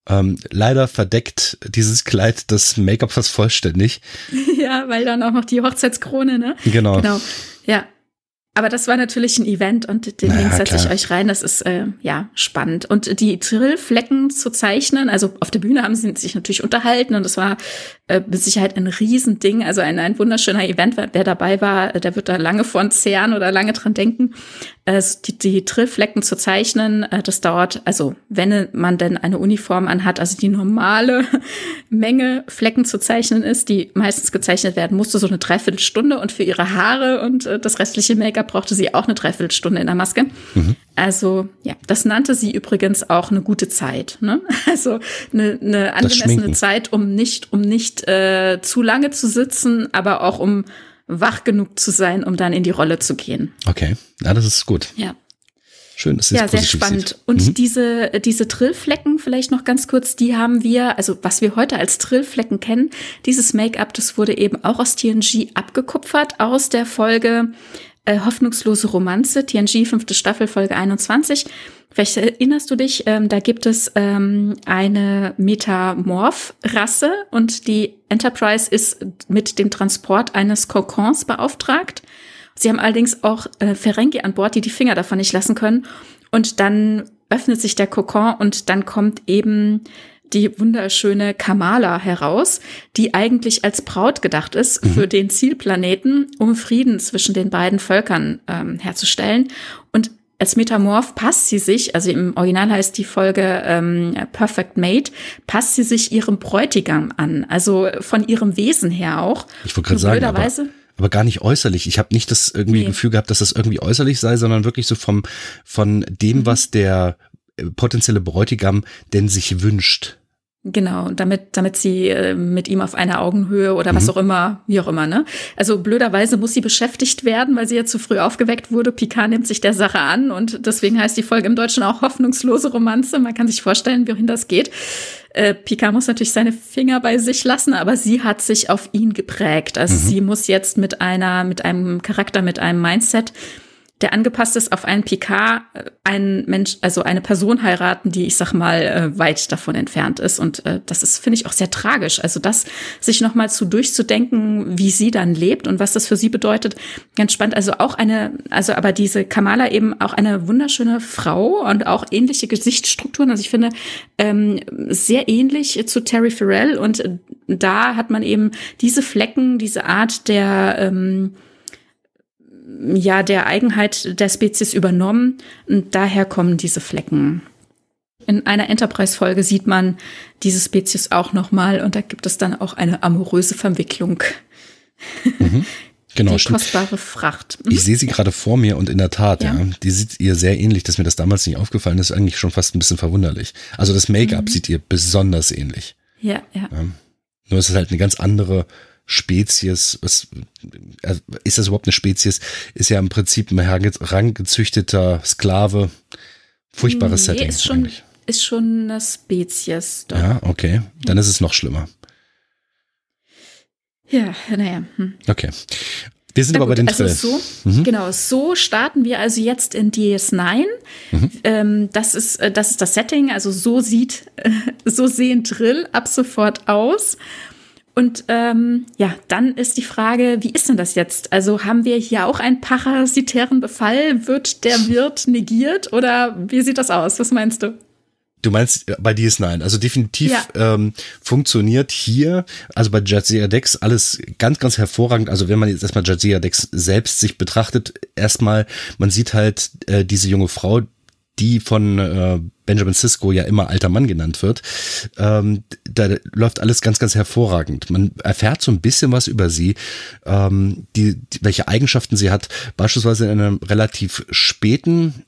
Ähm, leider verdeckt dieses Kleid das Make-up fast vollständig. Ja, weil dann auch noch die Hochzeitskrone, ne? Genau. Genau. Ja, aber das war natürlich ein Event und den naja, Link setze ich euch rein. Das ist äh, ja spannend. Und die Trillflecken zu zeichnen, also auf der Bühne haben sie sich natürlich unterhalten und das war äh, mit Sicherheit ein Riesending. Also ein, ein wunderschöner Event. Wer dabei war, der wird da lange von zehren oder lange dran denken. Äh, die, die Trillflecken zu zeichnen, äh, das dauert, also wenn man denn eine Uniform anhat, also die normale Menge Flecken zu zeichnen ist, die meistens gezeichnet werden musste, so eine Dreiviertelstunde und für ihre Haare und äh, das restliche Make-up brauchte sie auch eine Dreiviertelstunde in der Maske. Mhm. Also ja, das nannte sie übrigens auch eine gute Zeit. Ne? Also eine, eine angemessene Zeit, um nicht, um nicht äh, zu lange zu sitzen, aber auch um wach genug zu sein, um dann in die Rolle zu gehen. Okay, ja, das ist gut. Ja. Schön, dass Ja, sehr spannend. Sieht. Und mhm. diese, diese Trillflecken, vielleicht noch ganz kurz, die haben wir, also was wir heute als Trillflecken kennen, dieses Make-up, das wurde eben auch aus TNG abgekupfert aus der Folge äh, Hoffnungslose Romanze, TNG, fünfte Staffel, Folge 21. Vielleicht erinnerst du dich, ähm, da gibt es ähm, eine Metamorph-Rasse und die Enterprise ist mit dem Transport eines Kokons beauftragt. Sie haben allerdings auch äh, Ferengi an Bord, die die Finger davon nicht lassen können. Und dann öffnet sich der Kokon und dann kommt eben die wunderschöne Kamala heraus, die eigentlich als Braut gedacht ist mhm. für den Zielplaneten, um Frieden zwischen den beiden Völkern ähm, herzustellen. Und als Metamorph passt sie sich, also im Original heißt die Folge ähm, Perfect Mate, passt sie sich ihrem Bräutigam an, also von ihrem Wesen her auch. Ich wollte gerade sagen, aber, aber gar nicht äußerlich. Ich habe nicht das irgendwie nee. Gefühl gehabt, dass das irgendwie äußerlich sei, sondern wirklich so vom von dem, mhm. was der potenzielle Bräutigam denn sich wünscht. Genau, damit, damit sie äh, mit ihm auf einer Augenhöhe oder mhm. was auch immer, wie auch immer, ne? Also blöderweise muss sie beschäftigt werden, weil sie ja zu früh aufgeweckt wurde. Picard nimmt sich der Sache an und deswegen heißt die Folge im Deutschen auch hoffnungslose Romanze. Man kann sich vorstellen, wohin das geht. Äh, Picard muss natürlich seine Finger bei sich lassen, aber sie hat sich auf ihn geprägt. Also mhm. sie muss jetzt mit einer, mit einem Charakter, mit einem Mindset der angepasst ist auf einen PK, äh, einen Mensch, also eine Person heiraten, die ich sag mal äh, weit davon entfernt ist. Und äh, das ist, finde ich, auch sehr tragisch. Also das sich nochmal zu durchzudenken, wie sie dann lebt und was das für sie bedeutet, ganz spannend. Also auch eine, also aber diese Kamala eben auch eine wunderschöne Frau und auch ähnliche Gesichtsstrukturen. Also ich finde ähm, sehr ähnlich zu Terry Farrell und da hat man eben diese Flecken, diese Art der ähm, ja der Eigenheit der Spezies übernommen und daher kommen diese Flecken. In einer Enterprise-Folge sieht man diese Spezies auch nochmal und da gibt es dann auch eine amoröse Verwicklung. Mhm. Genau, die stimmt. kostbare Fracht. Mhm. Ich sehe sie gerade vor mir und in der Tat, ja. ja. die sieht ihr sehr ähnlich, dass mir das damals nicht aufgefallen ist, eigentlich schon fast ein bisschen verwunderlich. Also das Make-up mhm. sieht ihr besonders ähnlich. Ja, ja, ja. Nur ist es halt eine ganz andere Spezies, was, also ist das überhaupt eine Spezies? Ist ja im Prinzip ein herangezüchteter Sklave. Furchtbares nee, Setting. Ist schon, eigentlich. ist schon eine Spezies. Doch. Ja, okay. Dann ist es noch schlimmer. Ja, naja. Hm. Okay. Wir sind aber bei den also so, mhm. Genau, so starten wir also jetzt in DS9. Mhm. Ähm, das, ist, äh, das ist das Setting, also so sieht, äh, so sehen Drill ab sofort aus. Und ähm, ja, dann ist die Frage, wie ist denn das jetzt? Also haben wir hier auch einen parasitären Befall? Wird der Wirt negiert oder wie sieht das aus? Was meinst du? Du meinst bei DS9, also definitiv ja. ähm, funktioniert hier, also bei Jadzia Dex alles ganz, ganz hervorragend. Also wenn man jetzt erstmal Jadzia Dex selbst sich betrachtet, erstmal, man sieht halt äh, diese junge Frau, die von äh, Benjamin Sisko ja immer alter Mann genannt wird, ähm, da läuft alles ganz, ganz hervorragend. Man erfährt so ein bisschen was über sie, ähm, die, die, welche Eigenschaften sie hat. Beispielsweise in einem relativ späten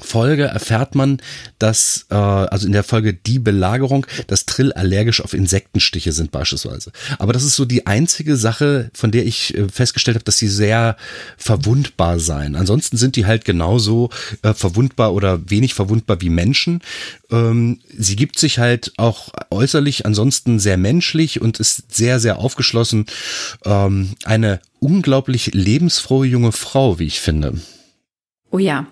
Folge erfährt man, dass, äh, also in der Folge die Belagerung, dass Trill allergisch auf Insektenstiche sind beispielsweise. Aber das ist so die einzige Sache, von der ich äh, festgestellt habe, dass sie sehr verwundbar seien. Ansonsten sind die halt genauso äh, verwundbar oder wenig verwundbar wie Menschen. Ähm, sie gibt sich halt auch äußerlich ansonsten sehr menschlich und ist sehr, sehr aufgeschlossen. Ähm, eine unglaublich lebensfrohe junge Frau, wie ich finde. Oh ja.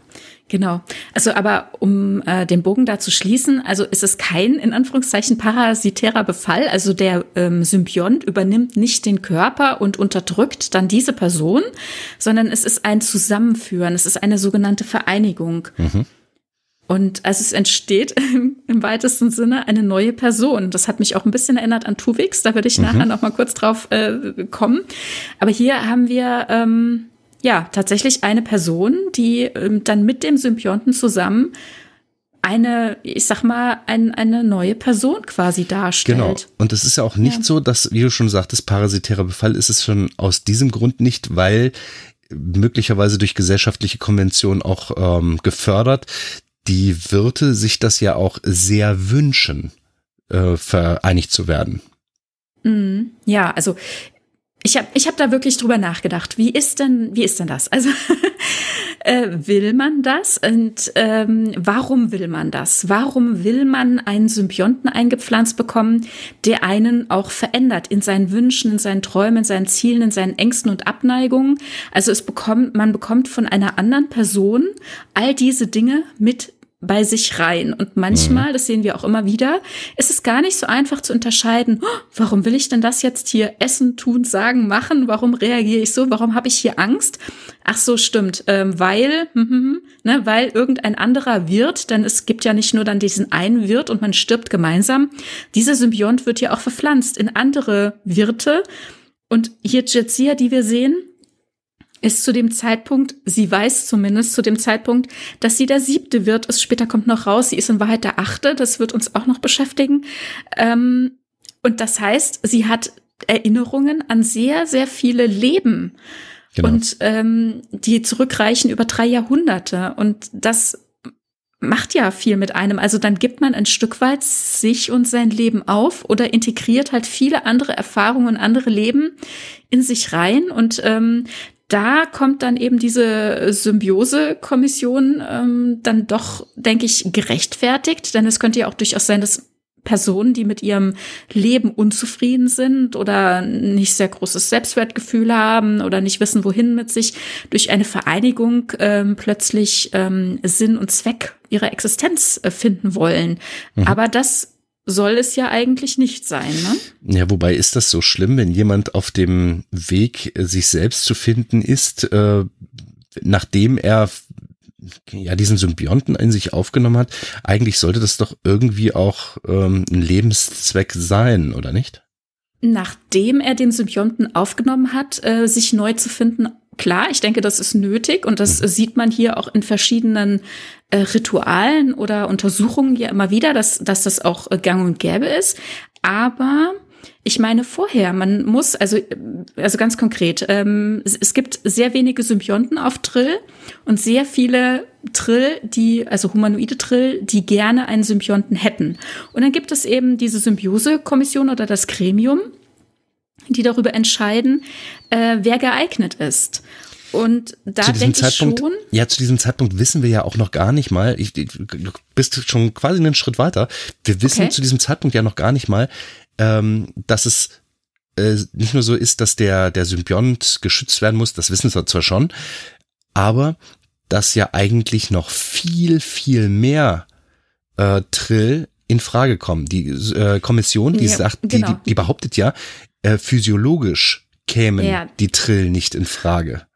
Genau. Also aber um äh, den Bogen da zu schließen, also ist es kein in Anführungszeichen parasitärer Befall. Also der ähm, Symbiont übernimmt nicht den Körper und unterdrückt dann diese Person, sondern es ist ein Zusammenführen. Es ist eine sogenannte Vereinigung. Mhm. Und also es entsteht im, im, weitesten Sinne eine neue Person. Das hat mich auch ein bisschen erinnert an Tuvix. Da würde ich mhm. nachher noch mal kurz drauf äh, kommen. Aber hier haben wir ähm, ja, tatsächlich eine Person, die ähm, dann mit dem Symbionten zusammen eine, ich sag mal, ein, eine neue Person quasi darstellt. Genau. Und es ist ja auch nicht ja. so, dass, wie du schon sagtest, parasitärer Befall ist es schon aus diesem Grund nicht, weil möglicherweise durch gesellschaftliche Konventionen auch ähm, gefördert, die Wirte sich das ja auch sehr wünschen, äh, vereinigt zu werden. Mhm. Ja, also ich habe ich hab da wirklich drüber nachgedacht. Wie ist denn, wie ist denn das? Also äh, will man das? Und ähm, warum will man das? Warum will man einen Symbionten eingepflanzt bekommen, der einen auch verändert in seinen Wünschen, in seinen Träumen, in seinen Zielen, in seinen Ängsten und Abneigungen? Also es bekommt, man bekommt von einer anderen Person all diese Dinge mit bei sich rein. Und manchmal, mhm. das sehen wir auch immer wieder, ist es gar nicht so einfach zu unterscheiden, oh, warum will ich denn das jetzt hier essen, tun, sagen, machen? Warum reagiere ich so? Warum habe ich hier Angst? Ach so, stimmt, ähm, weil, hm, hm, hm, ne, weil irgendein anderer wird, denn es gibt ja nicht nur dann diesen einen Wirt und man stirbt gemeinsam. Dieser Symbiont wird ja auch verpflanzt in andere Wirte. Und hier Jetsia, die wir sehen, ist zu dem Zeitpunkt, sie weiß zumindest zu dem Zeitpunkt, dass sie der siebte wird. Es später kommt noch raus, sie ist in Wahrheit der achte. Das wird uns auch noch beschäftigen. Ähm, und das heißt, sie hat Erinnerungen an sehr, sehr viele Leben. Genau. Und ähm, die zurückreichen über drei Jahrhunderte. Und das macht ja viel mit einem. Also dann gibt man ein Stück weit sich und sein Leben auf oder integriert halt viele andere Erfahrungen, andere Leben in sich rein. Und ähm, da kommt dann eben diese Symbiose-Kommission ähm, dann doch, denke ich, gerechtfertigt. Denn es könnte ja auch durchaus sein, dass Personen, die mit ihrem Leben unzufrieden sind oder nicht sehr großes Selbstwertgefühl haben oder nicht wissen, wohin mit sich, durch eine Vereinigung ähm, plötzlich ähm, Sinn und Zweck ihrer Existenz äh, finden wollen. Mhm. Aber das soll es ja eigentlich nicht sein, ne? Ja, wobei ist das so schlimm, wenn jemand auf dem Weg, äh, sich selbst zu finden ist, äh, nachdem er ja diesen Symbionten in sich aufgenommen hat, eigentlich sollte das doch irgendwie auch ähm, ein Lebenszweck sein, oder nicht? Nachdem er den Symbionten aufgenommen hat, äh, sich neu zu finden, klar, ich denke, das ist nötig und das mhm. sieht man hier auch in verschiedenen äh, Ritualen oder Untersuchungen ja immer wieder, dass, dass das auch äh, gang und gäbe ist. Aber ich meine vorher, man muss, also, also ganz konkret, ähm, es, es, gibt sehr wenige Symbionten auf Trill und sehr viele Trill, die, also humanoide Trill, die gerne einen Symbionten hätten. Und dann gibt es eben diese Symbiose-Kommission oder das Gremium, die darüber entscheiden, äh, wer geeignet ist. Und da denke ich schon. Ja, zu diesem Zeitpunkt wissen wir ja auch noch gar nicht mal, ich, du bist schon quasi einen Schritt weiter. Wir wissen okay. zu diesem Zeitpunkt ja noch gar nicht mal, ähm, dass es äh, nicht nur so ist, dass der, der Symbiont geschützt werden muss, das wissen wir zwar schon, aber dass ja eigentlich noch viel, viel mehr äh, Trill in Frage kommen. Die äh, Kommission, die ja, sagt, die, genau. die, die, behauptet ja, äh, physiologisch kämen ja. die Trill nicht in Frage.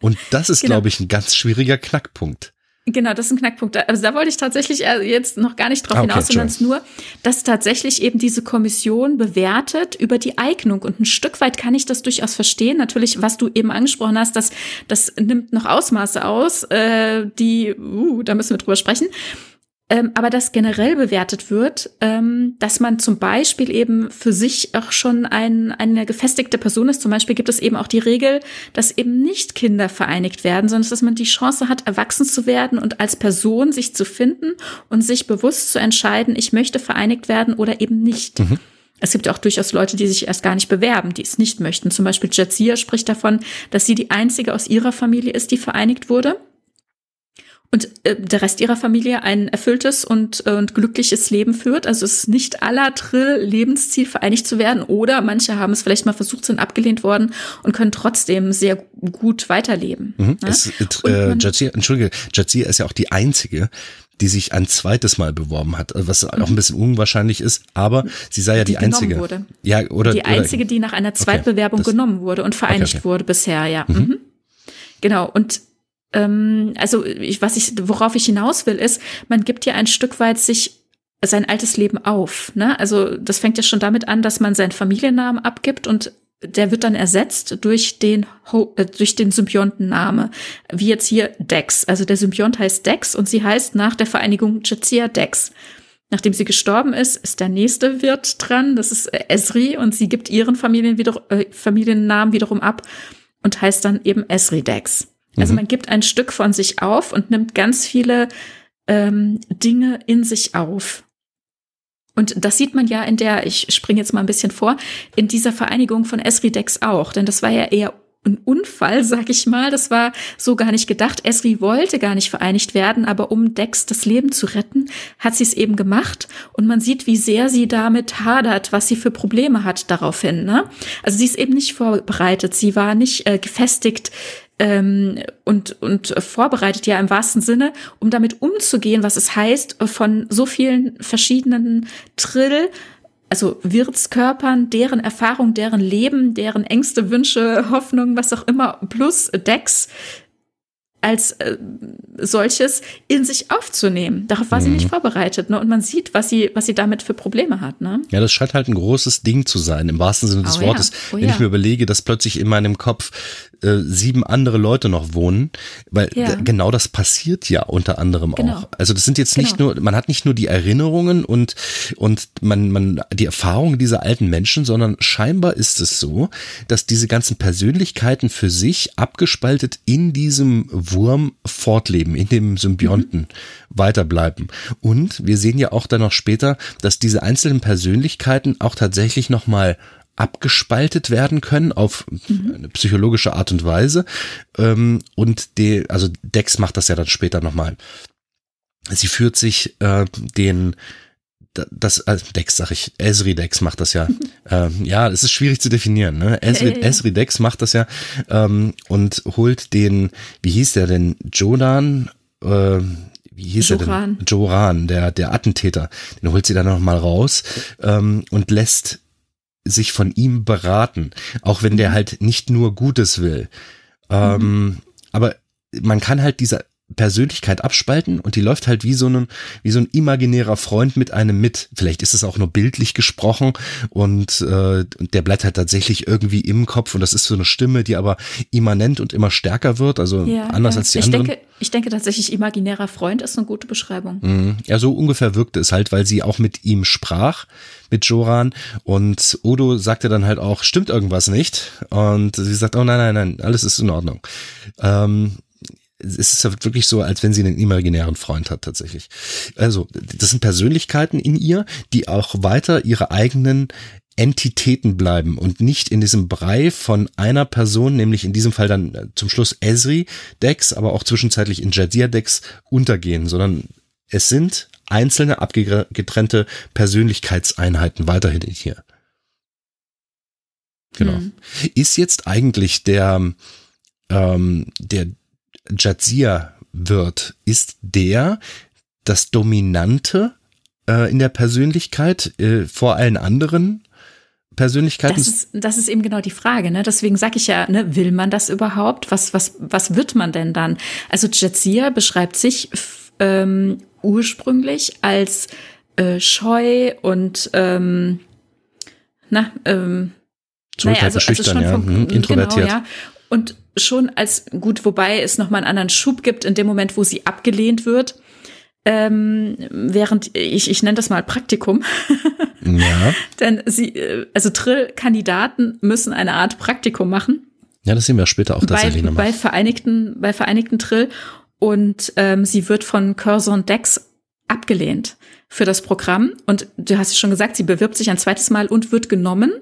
Und das ist, genau. glaube ich, ein ganz schwieriger Knackpunkt. Genau, das ist ein Knackpunkt. Also da wollte ich tatsächlich jetzt noch gar nicht drauf ah, okay, hinaus, sondern es nur, dass tatsächlich eben diese Kommission bewertet über die Eignung. Und ein Stück weit kann ich das durchaus verstehen. Natürlich, was du eben angesprochen hast, das, das nimmt noch Ausmaße aus, äh, die, uh, da müssen wir drüber sprechen ähm, aber das generell bewertet wird, ähm, dass man zum Beispiel eben für sich auch schon ein, eine gefestigte Person ist. Zum Beispiel gibt es eben auch die Regel, dass eben nicht Kinder vereinigt werden, sondern dass man die Chance hat, erwachsen zu werden und als Person sich zu finden und sich bewusst zu entscheiden, ich möchte vereinigt werden oder eben nicht. Mhm. Es gibt auch durchaus Leute, die sich erst gar nicht bewerben, die es nicht möchten. Zum Beispiel Jadzia spricht davon, dass sie die einzige aus ihrer Familie ist, die vereinigt wurde und äh, der Rest ihrer Familie ein erfülltes und, äh, und glückliches Leben führt. Also es ist nicht aller Trill Lebensziel vereinigt zu werden oder manche haben es vielleicht mal versucht, sind abgelehnt worden und können trotzdem sehr gut weiterleben. Mhm. Ja? Es, äh, Jadzia, Entschuldige, Jadzia ist ja auch die einzige, die sich ein zweites Mal beworben hat, was auch ein bisschen unwahrscheinlich ist, aber sie sei ja die, die einzige. Wurde. Ja, oder die einzige, die nach einer Zweitbewerbung okay, genommen wurde und vereinigt okay, okay. wurde bisher, ja. Mhm. Mhm. Genau. Und ähm, also ich, was ich, worauf ich hinaus will, ist, man gibt ja ein Stück weit sich sein altes Leben auf. Ne? Also das fängt ja schon damit an, dass man seinen Familiennamen abgibt und der wird dann ersetzt durch den äh, durch den Symbiontenname, wie jetzt hier Dex. Also der Symbiont heißt Dex und sie heißt nach der Vereinigung Jadzia Dex. Nachdem sie gestorben ist, ist der nächste Wirt dran, das ist Esri und sie gibt ihren Familien wieder, äh, Familiennamen wiederum ab und heißt dann eben Esri Dex. Also mhm. man gibt ein Stück von sich auf und nimmt ganz viele ähm, Dinge in sich auf. Und das sieht man ja in der, ich springe jetzt mal ein bisschen vor, in dieser Vereinigung von Esri Dex auch, denn das war ja eher ein Unfall, sag ich mal. Das war so gar nicht gedacht. Esri wollte gar nicht vereinigt werden, aber um Dex das Leben zu retten, hat sie es eben gemacht. Und man sieht, wie sehr sie damit hadert, was sie für Probleme hat daraufhin. Ne? Also sie ist eben nicht vorbereitet. Sie war nicht äh, gefestigt ähm, und, und vorbereitet ja im wahrsten Sinne, um damit umzugehen, was es heißt, von so vielen verschiedenen Trill, also Wirtskörpern, deren Erfahrung, deren Leben, deren Ängste, Wünsche, Hoffnungen, was auch immer, plus Decks als äh, solches in sich aufzunehmen. Darauf war mhm. sie nicht vorbereitet. Ne? Und man sieht, was sie, was sie damit für Probleme hat. Ne? Ja, das scheint halt ein großes Ding zu sein, im wahrsten Sinne des oh, Wortes. Ja. Oh, Wenn ja. ich mir überlege, dass plötzlich in meinem Kopf äh, sieben andere Leute noch wohnen, weil ja. genau das passiert ja unter anderem genau. auch. Also das sind jetzt genau. nicht nur, man hat nicht nur die Erinnerungen und, und man, man, die Erfahrungen dieser alten Menschen, sondern scheinbar ist es so, dass diese ganzen Persönlichkeiten für sich abgespaltet in diesem Wurm fortleben, in dem Symbionten mhm. weiterbleiben. Und wir sehen ja auch dann noch später, dass diese einzelnen Persönlichkeiten auch tatsächlich nochmal abgespaltet werden können auf mhm. eine psychologische Art und Weise. Ähm, und die, also Dex macht das ja dann später nochmal. Sie führt sich äh, den das also Dex sag ich, Esri Dex macht das ja. ähm, ja, es ist schwierig zu definieren. Ne? Esri, hey. Esri Dex macht das ja ähm, und holt den, wie hieß der denn, Jodan, äh, wie hieß Joran. er denn? Joran, der der Attentäter. Den holt sie dann noch mal raus ähm, und lässt sich von ihm beraten, auch wenn der mhm. halt nicht nur Gutes will. Ähm, mhm. Aber man kann halt dieser Persönlichkeit abspalten und die läuft halt wie so ein, wie so ein imaginärer Freund mit einem mit. Vielleicht ist es auch nur bildlich gesprochen und, äh, der bleibt halt tatsächlich irgendwie im Kopf und das ist so eine Stimme, die aber immanent und immer stärker wird, also ja, anders ja. als die ich anderen. Denke, ich denke tatsächlich, imaginärer Freund ist eine gute Beschreibung. Mhm. Ja, so ungefähr wirkte es halt, weil sie auch mit ihm sprach, mit Joran und Odo sagte dann halt auch, stimmt irgendwas nicht und sie sagt, oh nein, nein, nein, alles ist in Ordnung. Ähm, es ist wirklich so, als wenn sie einen imaginären Freund hat tatsächlich. Also, das sind Persönlichkeiten in ihr, die auch weiter ihre eigenen Entitäten bleiben und nicht in diesem Brei von einer Person, nämlich in diesem Fall dann äh, zum Schluss Esri Decks, aber auch zwischenzeitlich in Jadzia Decks untergehen, sondern es sind einzelne abgetrennte Persönlichkeitseinheiten weiterhin hier. Genau. Hm. Ist jetzt eigentlich der ähm, der Jadzia wird, ist der das Dominante äh, in der Persönlichkeit äh, vor allen anderen Persönlichkeiten? Das ist, das ist eben genau die Frage. Ne? Deswegen sage ich ja, ne, will man das überhaupt? Was, was, was wird man denn dann? Also Jadzia beschreibt sich ähm, ursprünglich als äh, scheu und ähm, na, ähm, naja, also, also schon ja. vom, mhm, introvertiert. Genau, ja. Und schon als gut, wobei es nochmal einen anderen Schub gibt in dem Moment, wo sie abgelehnt wird. Ähm, während ich, ich nenne das mal Praktikum. ja. Denn sie, äh, also Trill-Kandidaten müssen eine Art Praktikum machen. Ja, das sehen wir später auch tatsächlich nochmal. Bei Vereinigten, bei Vereinigten Trill. Und ähm, sie wird von Curzon Dex abgelehnt für das Programm. Und du hast es schon gesagt, sie bewirbt sich ein zweites Mal und wird genommen.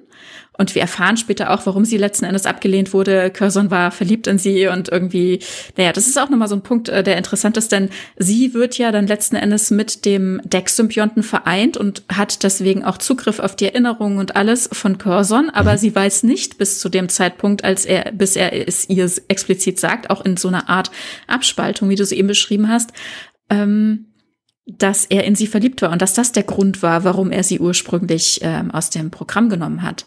Und wir erfahren später auch, warum sie letzten Endes abgelehnt wurde. Curzon war verliebt in sie und irgendwie, naja, das ist auch nochmal so ein Punkt, äh, der interessant ist, denn sie wird ja dann letzten Endes mit dem Dex-Symbionten vereint und hat deswegen auch Zugriff auf die Erinnerungen und alles von Curzon, aber sie weiß nicht bis zu dem Zeitpunkt, als er, bis er es ihr explizit sagt, auch in so einer Art Abspaltung, wie du es eben beschrieben hast, ähm, dass er in sie verliebt war und dass das der Grund war, warum er sie ursprünglich ähm, aus dem Programm genommen hat.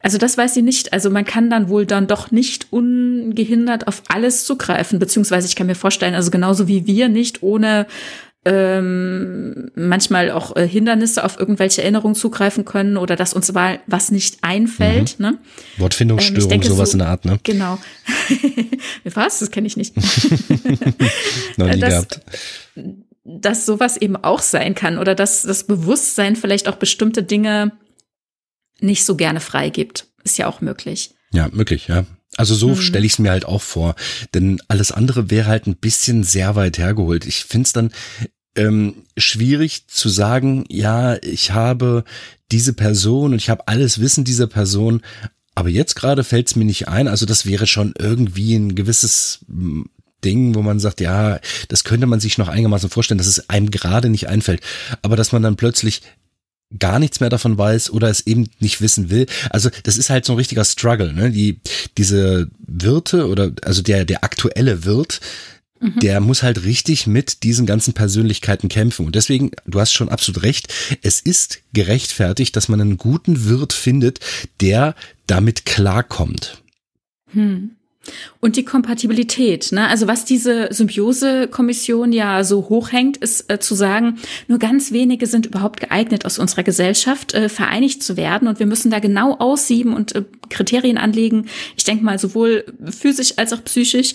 Also das weiß sie nicht. Also man kann dann wohl dann doch nicht ungehindert auf alles zugreifen, beziehungsweise ich kann mir vorstellen, also genauso wie wir nicht ohne ähm, manchmal auch äh, Hindernisse auf irgendwelche Erinnerungen zugreifen können oder dass uns mal was nicht einfällt. Mhm. Ne? Wortfindungsstörung, ähm, denke, sowas so, in der Art, ne? Genau. was? Das kenne ich nicht. Noch nie das, gehabt. Dass sowas eben auch sein kann oder dass das Bewusstsein vielleicht auch bestimmte Dinge nicht so gerne freigibt. Ist ja auch möglich. Ja, möglich, ja. Also so hm. stelle ich es mir halt auch vor. Denn alles andere wäre halt ein bisschen sehr weit hergeholt. Ich finde es dann ähm, schwierig zu sagen, ja, ich habe diese Person und ich habe alles Wissen dieser Person, aber jetzt gerade fällt es mir nicht ein. Also das wäre schon irgendwie ein gewisses Ding, wo man sagt, ja, das könnte man sich noch einigermaßen vorstellen, dass es einem gerade nicht einfällt. Aber dass man dann plötzlich gar nichts mehr davon weiß oder es eben nicht wissen will. Also das ist halt so ein richtiger Struggle, ne? Die, diese Wirte oder also der, der aktuelle Wirt, mhm. der muss halt richtig mit diesen ganzen Persönlichkeiten kämpfen. Und deswegen, du hast schon absolut recht, es ist gerechtfertigt, dass man einen guten Wirt findet, der damit klarkommt. Hm. Und die Kompatibilität, ne? Also was diese Symbiose-Kommission ja so hochhängt, ist äh, zu sagen, nur ganz wenige sind überhaupt geeignet, aus unserer Gesellschaft äh, vereinigt zu werden. Und wir müssen da genau aussieben und äh, Kriterien anlegen. Ich denke mal, sowohl physisch als auch psychisch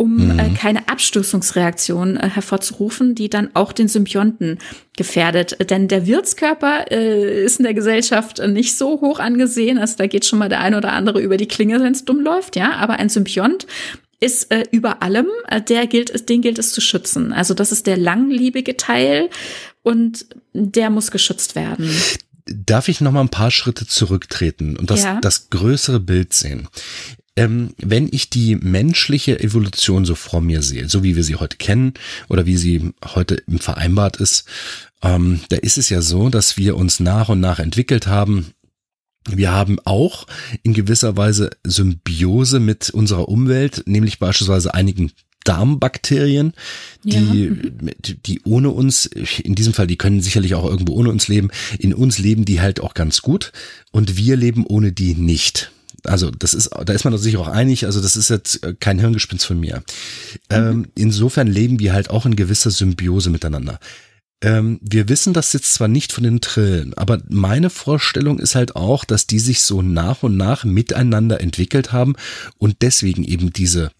um äh, mhm. äh, keine Abstoßungsreaktion äh, hervorzurufen, die dann auch den Symbionten gefährdet. Denn der Wirtskörper äh, ist in der Gesellschaft nicht so hoch angesehen, also da geht schon mal der eine oder andere über die Klinge, wenn es dumm läuft, ja. Aber ein Symbiont ist äh, über allem, äh, der gilt, den gilt es zu schützen. Also das ist der langlebige Teil und der muss geschützt werden. Darf ich noch mal ein paar Schritte zurücktreten und das, ja. das größere Bild sehen? Ähm, wenn ich die menschliche Evolution so vor mir sehe, so wie wir sie heute kennen oder wie sie heute vereinbart ist, ähm, da ist es ja so, dass wir uns nach und nach entwickelt haben. Wir haben auch in gewisser Weise Symbiose mit unserer Umwelt, nämlich beispielsweise einigen Darmbakterien, die, ja. die ohne uns, in diesem Fall, die können sicherlich auch irgendwo ohne uns leben, in uns leben die halt auch ganz gut und wir leben ohne die nicht. Also das ist, da ist man sich auch einig, also das ist jetzt äh, kein Hirngespinst von mir. Ähm, insofern leben wir halt auch in gewisser Symbiose miteinander. Ähm, wir wissen das jetzt zwar nicht von den Trillen, aber meine Vorstellung ist halt auch, dass die sich so nach und nach miteinander entwickelt haben und deswegen eben diese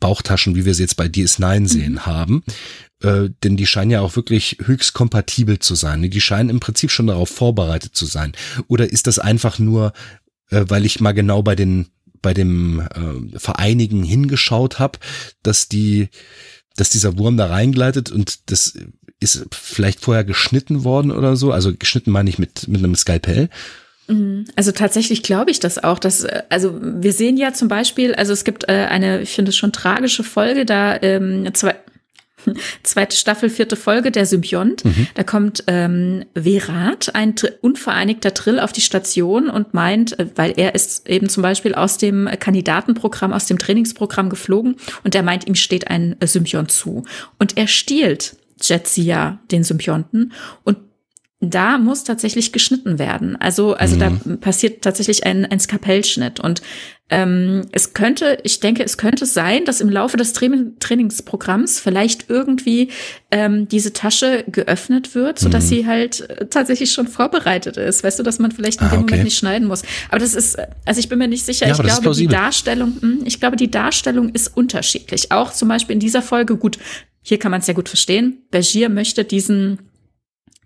Bauchtaschen, wie wir sie jetzt bei DS9 mhm. sehen, mhm. haben. Äh, denn die scheinen ja auch wirklich höchst kompatibel zu sein. Die scheinen im Prinzip schon darauf vorbereitet zu sein. Oder ist das einfach nur äh, weil ich mal genau bei den bei dem äh, Vereinigen hingeschaut habe, dass die, dass dieser Wurm da reingleitet und das ist vielleicht vorher geschnitten worden oder so. Also geschnitten meine ich mit, mit einem Skalpell. Mhm. Also tatsächlich glaube ich das auch. Dass, äh, also wir sehen ja zum Beispiel, also es gibt äh, eine, ich finde es schon tragische Folge, da ähm, zwei, zweite Staffel, vierte Folge, der Symbiont. Mhm. Da kommt ähm, Verat, ein unvereinigter Trill, auf die Station und meint, äh, weil er ist eben zum Beispiel aus dem Kandidatenprogramm, aus dem Trainingsprogramm geflogen und er meint, ihm steht ein Symbiont zu. Und er stiehlt Jetsia, den Symbionten, und da muss tatsächlich geschnitten werden. Also, also mhm. da passiert tatsächlich ein, ein Skapellschnitt. Und ähm, es könnte, ich denke, es könnte sein, dass im Laufe des Tra Trainingsprogramms vielleicht irgendwie ähm, diese Tasche geöffnet wird, so dass mhm. sie halt äh, tatsächlich schon vorbereitet ist. Weißt du, dass man vielleicht in ah, dem okay. Moment nicht schneiden muss. Aber das ist, also ich bin mir nicht sicher. Ja, ich glaube, die Darstellung, hm, ich glaube, die Darstellung ist unterschiedlich. Auch zum Beispiel in dieser Folge, gut, hier kann man es ja gut verstehen. Bergier möchte diesen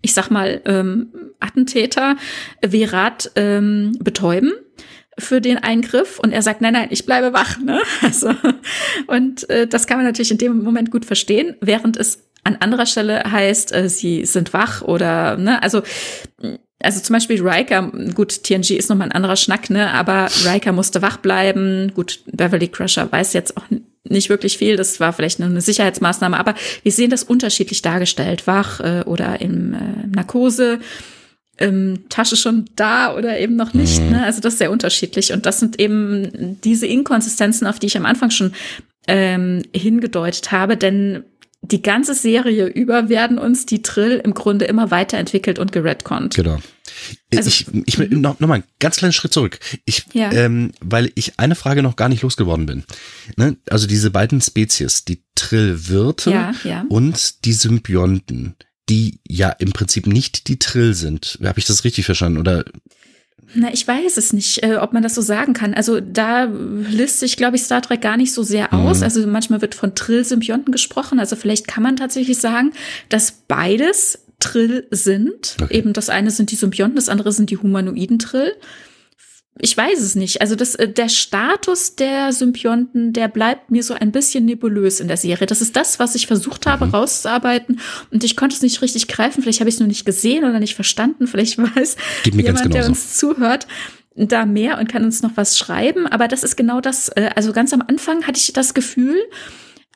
ich sag mal, ähm, Attentäter Verat ähm, betäuben für den Eingriff und er sagt, nein, nein, ich bleibe wach. Ne? Also, und äh, das kann man natürlich in dem Moment gut verstehen, während es an anderer Stelle heißt, äh, sie sind wach oder, ne, also, also zum Beispiel Riker, gut, TNG ist nochmal ein anderer Schnack, ne, aber Riker musste wach bleiben. Gut, Beverly Crusher weiß jetzt auch nicht wirklich viel. Das war vielleicht nur eine Sicherheitsmaßnahme, aber wir sehen das unterschiedlich dargestellt, wach äh, oder in äh, Narkose. Ähm, Tasche schon da oder eben noch nicht. Mhm. Ne? Also das ist sehr unterschiedlich. Und das sind eben diese Inkonsistenzen, auf die ich am Anfang schon ähm, hingedeutet habe. Denn die ganze Serie über werden uns die Trill im Grunde immer weiterentwickelt und geredconnt. Genau. Also, ich, ich mhm. noch, noch mal einen ganz kleinen Schritt zurück. Ich, ja. ähm, weil ich eine Frage noch gar nicht losgeworden bin. Ne? Also diese beiden Spezies, die Trillwirte ja, ja. und die Symbionten, die ja im Prinzip nicht die Trill sind. Habe ich das richtig verstanden? Oder na, ich weiß es nicht, äh, ob man das so sagen kann. Also da listet sich, glaube ich, Star Trek gar nicht so sehr aus. Mhm. Also manchmal wird von Trill-Symbionten gesprochen. Also vielleicht kann man tatsächlich sagen, dass beides Trill sind. Okay. Eben das eine sind die Symbionten, das andere sind die humanoiden Trill. Ich weiß es nicht. Also das, äh, der Status der Symbionten, der bleibt mir so ein bisschen nebulös in der Serie. Das ist das, was ich versucht habe mhm. rauszuarbeiten und ich konnte es nicht richtig greifen. Vielleicht habe ich es nur nicht gesehen oder nicht verstanden. Vielleicht weiß jemand, der uns zuhört, da mehr und kann uns noch was schreiben. Aber das ist genau das. Äh, also ganz am Anfang hatte ich das Gefühl,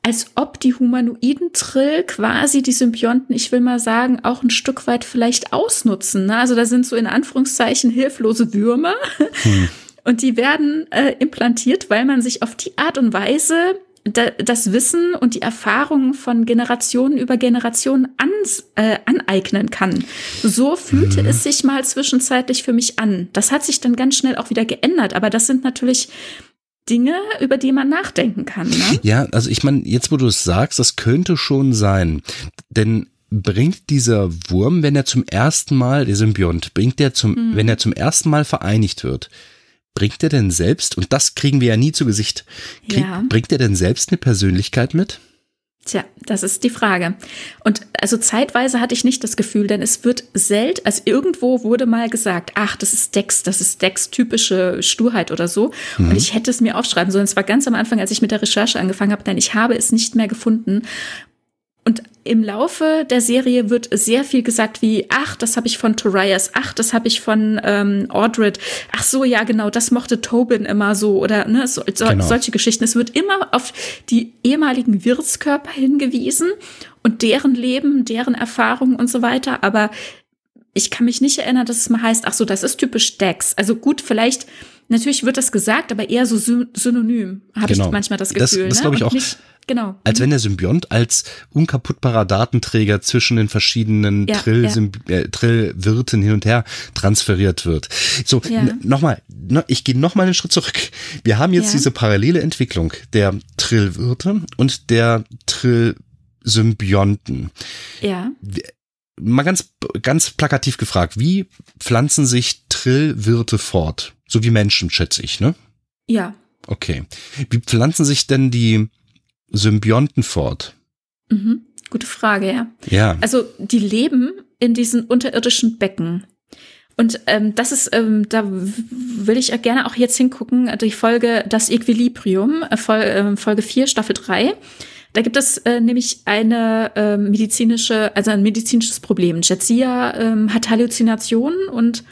als ob die humanoiden Trill quasi die Symbionten, ich will mal sagen, auch ein Stück weit vielleicht ausnutzen. Ne? Also da sind so in Anführungszeichen hilflose Würmer. Hm. Und die werden äh, implantiert, weil man sich auf die Art und Weise da, das Wissen und die Erfahrungen von Generationen über Generationen ans, äh, aneignen kann. So fühlte mhm. es sich mal zwischenzeitlich für mich an. Das hat sich dann ganz schnell auch wieder geändert, aber das sind natürlich Dinge, über die man nachdenken kann. Ne? Ja, also ich meine, jetzt wo du es sagst, das könnte schon sein. Denn bringt dieser Wurm, wenn er zum ersten Mal, der Symbiont, bringt der zum, mhm. wenn er zum ersten Mal vereinigt wird, bringt er denn selbst, und das kriegen wir ja nie zu Gesicht, krieg, ja. bringt er denn selbst eine Persönlichkeit mit? Tja, das ist die Frage. Und also zeitweise hatte ich nicht das Gefühl, denn es wird selten, also irgendwo wurde mal gesagt, ach, das ist Dex, das ist Dex typische Sturheit oder so. Mhm. Und ich hätte es mir aufschreiben sollen. Es war ganz am Anfang, als ich mit der Recherche angefangen habe, denn ich habe es nicht mehr gefunden. Und im Laufe der Serie wird sehr viel gesagt wie, ach, das habe ich von Torias, ach, das habe ich von ähm, Audred, ach so, ja, genau, das mochte Tobin immer so oder ne, so, so, genau. solche Geschichten. Es wird immer auf die ehemaligen Wirtskörper hingewiesen und deren Leben, deren Erfahrungen und so weiter, aber ich kann mich nicht erinnern, dass es mal heißt, ach so, das ist typisch Dex. Also gut, vielleicht Natürlich wird das gesagt, aber eher so synonym, habe genau. ich manchmal das Gefühl. Das, das ne? glaube ich auch. Genau. Als wenn der Symbiont als unkaputtbarer Datenträger zwischen den verschiedenen ja, Trill, ja. Äh, Trillwirten hin und her transferiert wird. So, ja. nochmal, no, ich gehe nochmal einen Schritt zurück. Wir haben jetzt ja. diese parallele Entwicklung der Trillwirte und der Trill-Symbionten. Ja mal ganz, ganz plakativ gefragt, wie pflanzen sich Trillwirte fort? So wie Menschen, schätze ich, ne? Ja. Okay. Wie pflanzen sich denn die Symbionten fort? Mhm. Gute Frage, ja. Ja. Also die leben in diesen unterirdischen Becken. Und ähm, das ist, ähm, da will ich gerne auch jetzt hingucken, die Folge Das Equilibrium, äh, Folge 4, Staffel 3. Da gibt es äh, nämlich eine äh, medizinische, also ein medizinisches Problem. Jetsia ähm, hat Halluzinationen und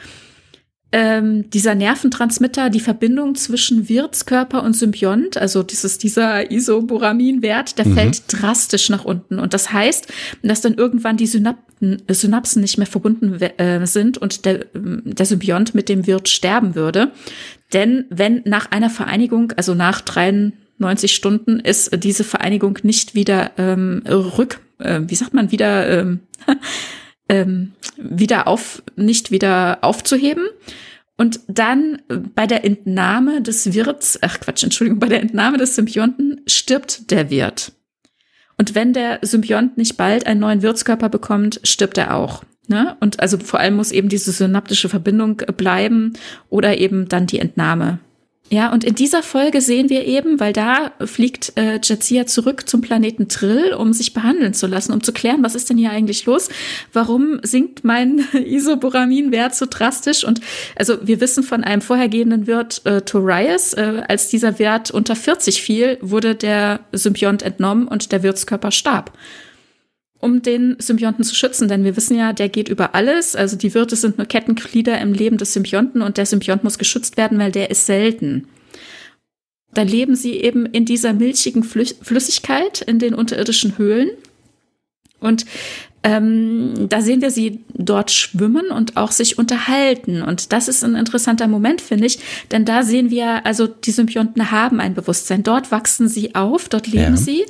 ähm, dieser Nerventransmitter, die Verbindung zwischen Wirtskörper und Symbiont, also dieses, dieser Isoburamin-Wert, der mhm. fällt drastisch nach unten. Und das heißt, dass dann irgendwann die Synapten, Synapsen nicht mehr verbunden äh, sind und der, der Symbiont mit dem Wirt sterben würde. Denn wenn nach einer Vereinigung, also nach 93 Stunden, ist diese Vereinigung nicht wieder ähm, rück, äh, wie sagt man, wieder ähm, ähm, wieder auf, nicht wieder aufzuheben. Und dann äh, bei der Entnahme des Wirts, ach Quatsch, Entschuldigung, bei der Entnahme des Symbionten stirbt der Wirt. Und wenn der Symbiont nicht bald einen neuen Wirtskörper bekommt, stirbt er auch. Ne? Und also vor allem muss eben diese synaptische Verbindung bleiben oder eben dann die Entnahme ja, und in dieser Folge sehen wir eben, weil da fliegt äh, Jadzia zurück zum Planeten Trill, um sich behandeln zu lassen, um zu klären, was ist denn hier eigentlich los? Warum sinkt mein Isoburamin-Wert so drastisch? Und also wir wissen von einem vorhergehenden Wirt äh, Torias, äh, als dieser Wert unter 40 fiel, wurde der Symbiont entnommen und der Wirtskörper starb um den Symbionten zu schützen, denn wir wissen ja, der geht über alles. Also die Wirte sind nur Kettenglieder im Leben des Symbionten und der Symbiont muss geschützt werden, weil der ist selten. Dann leben sie eben in dieser milchigen Flüssigkeit in den unterirdischen Höhlen. Und ähm, da sehen wir sie dort schwimmen und auch sich unterhalten. Und das ist ein interessanter Moment, finde ich, denn da sehen wir, also die Symbionten haben ein Bewusstsein. Dort wachsen sie auf, dort leben ja. sie,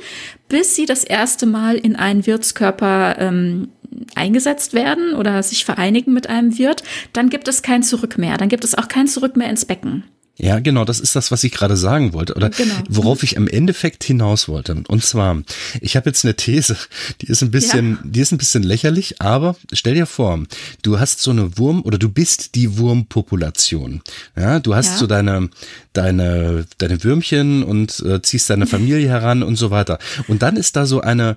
bis sie das erste Mal in einen Wirtskörper ähm, eingesetzt werden oder sich vereinigen mit einem Wirt. Dann gibt es kein Zurück mehr. Dann gibt es auch kein Zurück mehr ins Becken. Ja, genau, das ist das, was ich gerade sagen wollte oder genau. worauf ich im Endeffekt hinaus wollte. Und zwar, ich habe jetzt eine These, die ist ein bisschen, ja. die ist ein bisschen lächerlich, aber stell dir vor, du hast so eine Wurm oder du bist die Wurmpopulation. Ja, du hast ja. so deine deine deine Würmchen und äh, ziehst deine Familie heran und so weiter. Und dann ist da so eine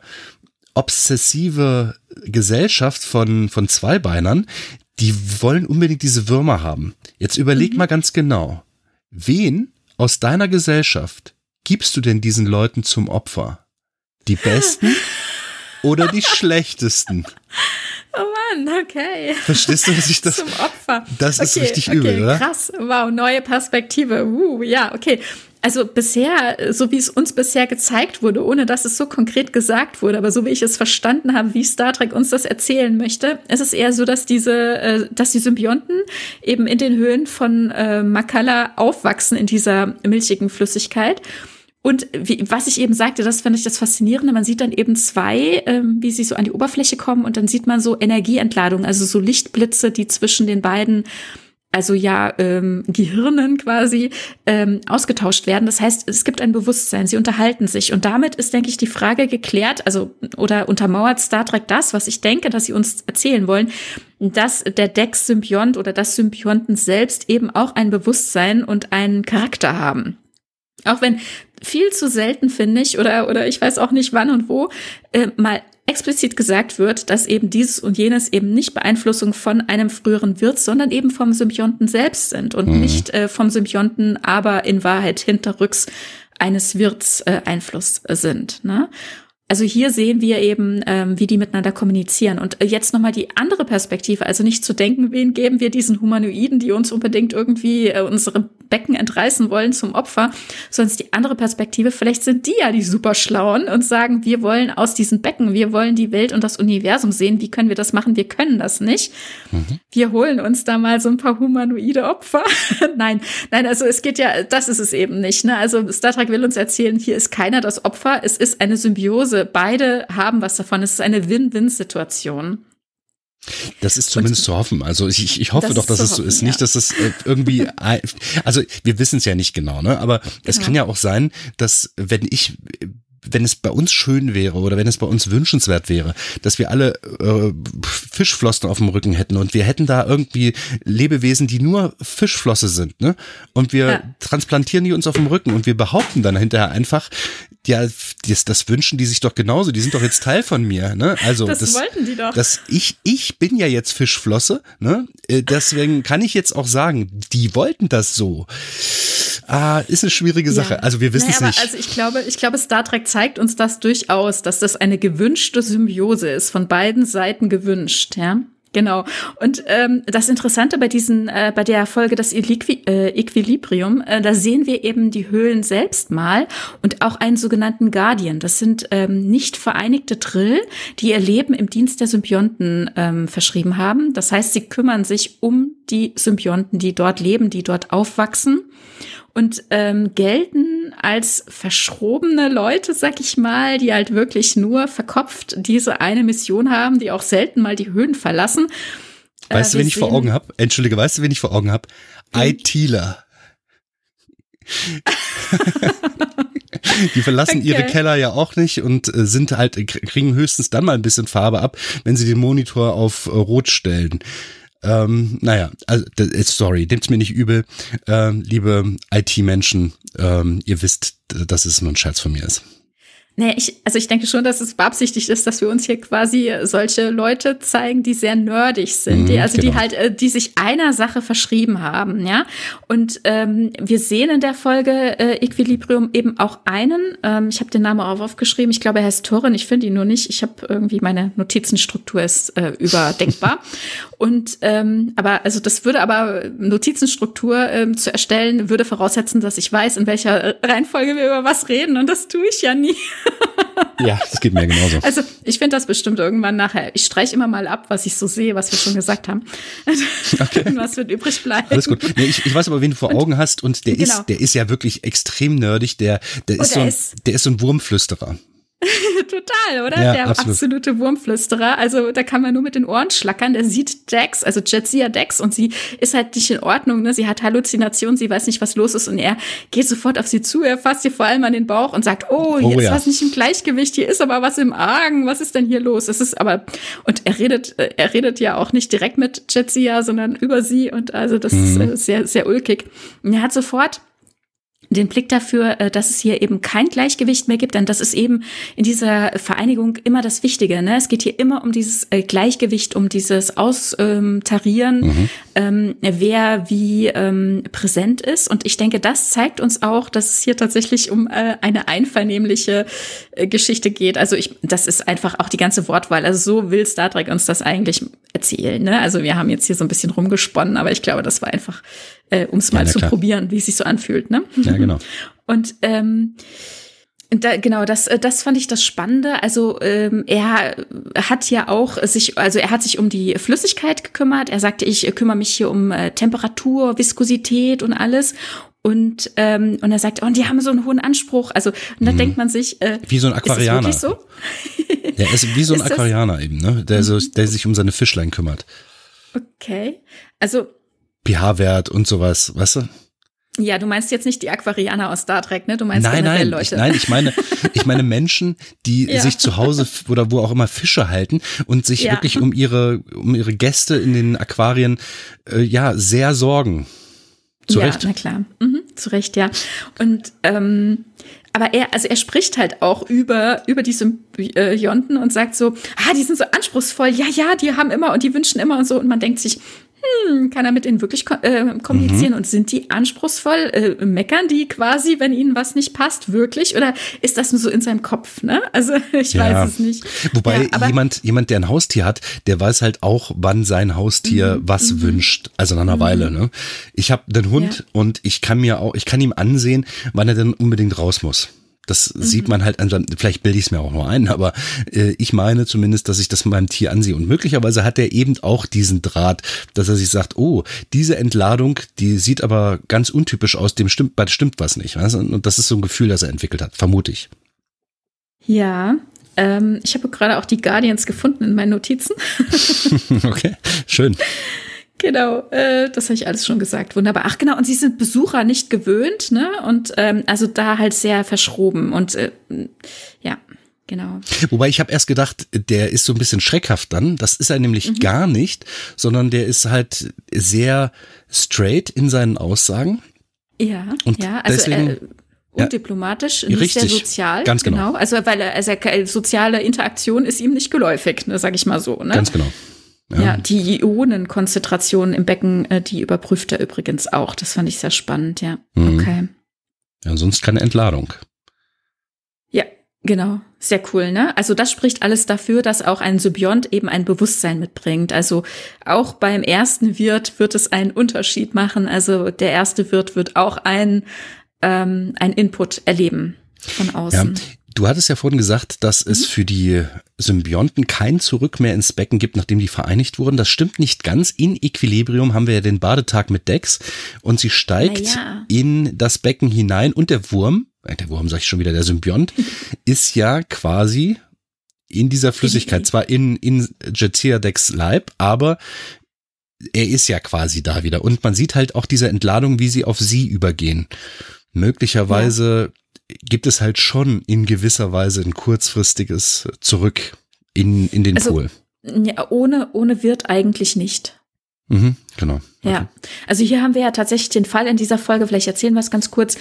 obsessive Gesellschaft von von Zweibeinern, die wollen unbedingt diese Würmer haben. Jetzt überleg mhm. mal ganz genau Wen aus deiner Gesellschaft gibst du denn diesen Leuten zum Opfer? Die Besten oder die Schlechtesten? Oh Mann, okay. Verstehst du, was ich das? Zum Opfer. Das ist richtig okay, übel, oder? Krass, wow, neue Perspektive. Uh, ja, okay also bisher, so wie es uns bisher gezeigt wurde, ohne dass es so konkret gesagt wurde, aber so wie ich es verstanden habe, wie Star Trek uns das erzählen möchte, ist es eher so, dass diese, äh, dass die Symbionten eben in den Höhen von äh, Makala aufwachsen in dieser milchigen Flüssigkeit. Und wie, was ich eben sagte, das fand ich das Faszinierende. Man sieht dann eben zwei, ähm, wie sie so an die Oberfläche kommen und dann sieht man so Energieentladung, also so Lichtblitze, die zwischen den beiden also ja ähm, Gehirnen quasi ähm, ausgetauscht werden. Das heißt, es gibt ein Bewusstsein, sie unterhalten sich und damit ist, denke ich, die Frage geklärt, also oder untermauert Star Trek das, was ich denke, dass sie uns erzählen wollen, dass der Dex-Symbiont oder das Symbionten selbst eben auch ein Bewusstsein und einen Charakter haben. Auch wenn viel zu selten, finde ich, oder, oder ich weiß auch nicht wann und wo, äh, mal explizit gesagt wird, dass eben dieses und jenes eben nicht Beeinflussung von einem früheren Wirt, sondern eben vom Symbionten selbst sind und mhm. nicht äh, vom Symbionten, aber in Wahrheit hinterrücks eines Wirts äh, Einfluss sind. Ne? Also hier sehen wir eben, ähm, wie die miteinander kommunizieren. Und jetzt nochmal die andere Perspektive, also nicht zu denken, wen geben wir diesen Humanoiden, die uns unbedingt irgendwie äh, unsere Becken entreißen wollen zum Opfer, sondern die andere Perspektive, vielleicht sind die ja die Superschlauen und sagen, wir wollen aus diesen Becken, wir wollen die Welt und das Universum sehen, wie können wir das machen? Wir können das nicht. Mhm. Wir holen uns da mal so ein paar humanoide Opfer. nein, nein, also es geht ja, das ist es eben nicht. Ne? Also Star Trek will uns erzählen, hier ist keiner das Opfer, es ist eine Symbiose. Beide haben was davon. Es ist eine Win-Win-Situation. Das ist zumindest und, zu hoffen. Also ich, ich hoffe doch, dass es so ist. Ja. Nicht, dass es irgendwie, also wir wissen es ja nicht genau, ne? Aber genau. es kann ja auch sein, dass wenn ich wenn es bei uns schön wäre oder wenn es bei uns wünschenswert wäre, dass wir alle äh, Fischflossen auf dem Rücken hätten und wir hätten da irgendwie Lebewesen, die nur Fischflosse sind, ne? Und wir ja. transplantieren die uns auf dem Rücken und wir behaupten dann hinterher einfach, Ja, das, das wünschen die sich doch genauso. Die sind doch jetzt Teil von mir. Ne? Also das, das wollten die doch. Das, ich, ich bin ja jetzt Fischflosse. Ne? Äh, deswegen kann ich jetzt auch sagen, die wollten das so. Ah, ist eine schwierige Sache. Ja. Also wir wissen naja, es nicht. Also ich glaube, ich glaube, Star Trek zeigt uns das durchaus, dass das eine gewünschte Symbiose ist, von beiden Seiten gewünscht, ja. Genau. Und ähm, das Interessante bei diesen, äh, bei der Folge das Equi äh, Equilibrium, äh, da sehen wir eben die Höhlen selbst mal und auch einen sogenannten Guardian. Das sind ähm, nicht vereinigte Drill, die ihr Leben im Dienst der Symbionten ähm, verschrieben haben. Das heißt, sie kümmern sich um die Symbionten, die dort leben, die dort aufwachsen und ähm, gelten als verschrobene Leute, sag ich mal, die halt wirklich nur verkopft diese eine Mission haben, die auch selten mal die Höhen verlassen. Weißt äh, du, wen ich vor Augen habe? Entschuldige, weißt du, wen ich vor Augen habe? ITler. die verlassen okay. ihre Keller ja auch nicht und äh, sind halt kriegen höchstens dann mal ein bisschen Farbe ab, wenn sie den Monitor auf äh, rot stellen. Ähm, naja, also, sorry, nehmt's mir nicht übel, ähm, liebe IT-Menschen, ähm, ihr wisst, dass es nur ein Scherz von mir ist. Nee, ich, also ich denke schon, dass es beabsichtigt ist, dass wir uns hier quasi solche Leute zeigen, die sehr nerdig sind, mhm, die, also genau. die halt, äh, die sich einer Sache verschrieben haben, ja. Und ähm, wir sehen in der Folge äh, Equilibrium eben auch einen, ähm, ich habe den Namen auch aufgeschrieben, ich glaube, er heißt Torin, ich finde ihn nur nicht, ich habe irgendwie meine Notizenstruktur ist äh, überdenkbar. Und ähm, aber also das würde aber Notizenstruktur ähm, zu erstellen, würde voraussetzen, dass ich weiß, in welcher Reihenfolge wir über was reden. Und das tue ich ja nie. Ja, das geht mir genauso. Also ich finde das bestimmt irgendwann nachher. Ich streiche immer mal ab, was ich so sehe, was wir schon gesagt haben. Okay. was wird übrig bleiben. Alles gut. Nee, ich, ich weiß aber, wen du vor und, Augen hast und der genau. ist, der ist ja wirklich extrem nerdig. Der, der ist, so ein, der ist so ein Wurmflüsterer. Total, oder? Ja, der absolut. absolute Wurmflüsterer. Also da kann man nur mit den Ohren schlackern. Der sieht Dex, also Jetsia Dex, und sie ist halt nicht in Ordnung. Ne? Sie hat Halluzinationen, sie weiß nicht, was los ist. Und er geht sofort auf sie zu, er fasst ihr vor allem an den Bauch und sagt, oh, hier oh, ist ja. was nicht im Gleichgewicht, hier ist aber was im Argen, was ist denn hier los? Es ist aber, und er redet, äh, er redet ja auch nicht direkt mit Jetsia, sondern über sie. Und also das mhm. ist äh, sehr, sehr ulkig. Und er hat sofort den Blick dafür, äh, dass es hier eben kein Gleichgewicht mehr gibt, denn das ist eben in dieser Vereinigung immer das Wichtige. Ne? Es geht hier immer um dieses äh, Gleichgewicht, um dieses Austarieren, mhm. ähm, wer wie ähm, präsent ist. Und ich denke, das zeigt uns auch, dass es hier tatsächlich um äh, eine einvernehmliche äh, Geschichte geht. Also ich, das ist einfach auch die ganze Wortwahl. Also so will Star Trek uns das eigentlich erzählen. Ne? Also wir haben jetzt hier so ein bisschen rumgesponnen, aber ich glaube, das war einfach äh, um es mal ja, zu klar. probieren, wie es sich so anfühlt. Ne? Ja, genau. Und ähm, da, genau, das, äh, das fand ich das Spannende. Also ähm, er hat ja auch sich, also er hat sich um die Flüssigkeit gekümmert. Er sagte, ich kümmere mich hier um äh, Temperatur, Viskosität und alles. Und und er sagt, oh, und die haben so einen hohen Anspruch. Also und da mhm. denkt man sich, äh, wie so ein Aquarianer. Ist so? Der ist wie so ein Aquarianer eben, ne? Der, so, der sich um seine Fischlein kümmert. Okay, also pH-Wert und sowas, weißt du? Ja, du meinst jetzt nicht die Aquarianer aus Star Trek, ne? Du meinst nein, nein, Leute. Ich, nein, ich meine, ich meine Menschen, die ja. sich zu Hause oder wo auch immer Fische halten und sich ja. wirklich um ihre um ihre Gäste in den Aquarien äh, ja sehr sorgen. Zu ja, Recht. na klar, mhm, zu Recht, ja. Und ähm, aber er, also er spricht halt auch über, über die Symbionten und sagt so, ah, die sind so anspruchsvoll, ja, ja, die haben immer und die wünschen immer und so. Und man denkt sich, hm, kann er mit denen wirklich äh, kommunizieren mhm. und sind die anspruchsvoll? Äh, meckern die quasi, wenn ihnen was nicht passt, wirklich? Oder ist das nur so in seinem Kopf? Ne? Also ich ja. weiß es nicht. Wobei ja, jemand, jemand, der ein Haustier hat, der weiß halt auch, wann sein Haustier mhm. was mhm. wünscht. Also nach einer mhm. Weile. Ne? Ich habe den Hund ja. und ich kann mir auch, ich kann ihm ansehen, wann er denn unbedingt raus muss. Das mhm. sieht man halt an, vielleicht bilde ich es mir auch nur ein, aber äh, ich meine zumindest, dass ich das meinem Tier ansehe. Und möglicherweise hat er eben auch diesen Draht, dass er sich sagt, oh, diese Entladung, die sieht aber ganz untypisch aus, dem stimmt, bei stimmt was nicht. Weißt? Und das ist so ein Gefühl, das er entwickelt hat, vermute ich. Ja, ähm, ich habe gerade auch die Guardians gefunden in meinen Notizen. okay, schön. Genau, äh, das habe ich alles schon gesagt. Wunderbar. Ach genau, und sie sind Besucher nicht gewöhnt, ne? Und ähm, also da halt sehr verschroben und äh, ja. Genau. Wobei ich habe erst gedacht, der ist so ein bisschen schreckhaft dann. Das ist er nämlich mhm. gar nicht, sondern der ist halt sehr straight in seinen Aussagen. Ja, und ja, also deswegen, äh, undiplomatisch, ja, nicht richtig, sehr sozial. Ganz genau. genau. Also weil er, also soziale Interaktion ist ihm nicht geläufig, ne, sag ich mal so. Ne? Ganz genau. Ja. ja, die Ionenkonzentration im Becken, äh, die überprüft er übrigens auch. Das fand ich sehr spannend, ja. Mhm. Okay. Ja, sonst keine Entladung. Ja, genau. Sehr cool, ne? Also das spricht alles dafür, dass auch ein Symbiont eben ein Bewusstsein mitbringt. Also auch beim ersten Wirt wird es einen Unterschied machen. Also der erste Wirt wird auch ein, ähm, ein Input erleben von außen. Ja, Du hattest ja vorhin gesagt, dass es mhm. für die Symbionten kein Zurück mehr ins Becken gibt, nachdem die vereinigt wurden. Das stimmt nicht ganz. In Equilibrium haben wir ja den Badetag mit Dex und sie steigt ja. in das Becken hinein und der Wurm, äh, der Wurm sag ich schon wieder, der Symbiont, ist ja quasi in dieser Flüssigkeit, zwar in, in Jetia Dex Leib, aber er ist ja quasi da wieder. Und man sieht halt auch diese Entladung, wie sie auf sie übergehen. Möglicherweise ja gibt es halt schon in gewisser Weise ein kurzfristiges Zurück in, in den also, Pool. Ja, ohne, ohne wird eigentlich nicht. Mhm, genau. Okay. Ja, also hier haben wir ja tatsächlich den Fall in dieser Folge, vielleicht erzählen wir es ganz kurz.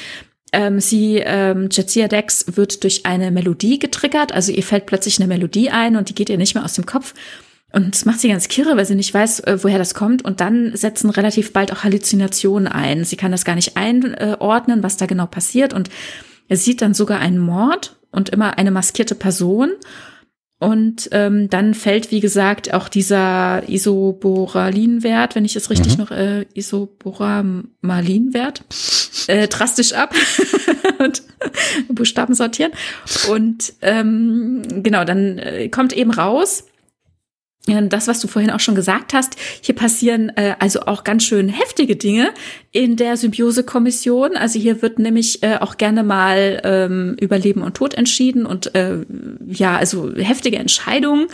Ähm, sie, ähm, Jetsia Dex wird durch eine Melodie getriggert, also ihr fällt plötzlich eine Melodie ein und die geht ihr nicht mehr aus dem Kopf. Und das macht sie ganz kirre, weil sie nicht weiß, äh, woher das kommt. Und dann setzen relativ bald auch Halluzinationen ein. Sie kann das gar nicht einordnen, was da genau passiert. Und er sieht dann sogar einen Mord und immer eine maskierte Person. Und ähm, dann fällt, wie gesagt, auch dieser Isoboralin-Wert, wenn ich es richtig mhm. noch, äh, Isoboramalin-Wert, äh, drastisch ab und Buchstaben sortieren. Und ähm, genau, dann äh, kommt eben raus, das, was du vorhin auch schon gesagt hast, hier passieren äh, also auch ganz schön heftige Dinge in der Symbiose-Kommission. Also hier wird nämlich äh, auch gerne mal ähm, über Leben und Tod entschieden und äh, ja, also heftige Entscheidungen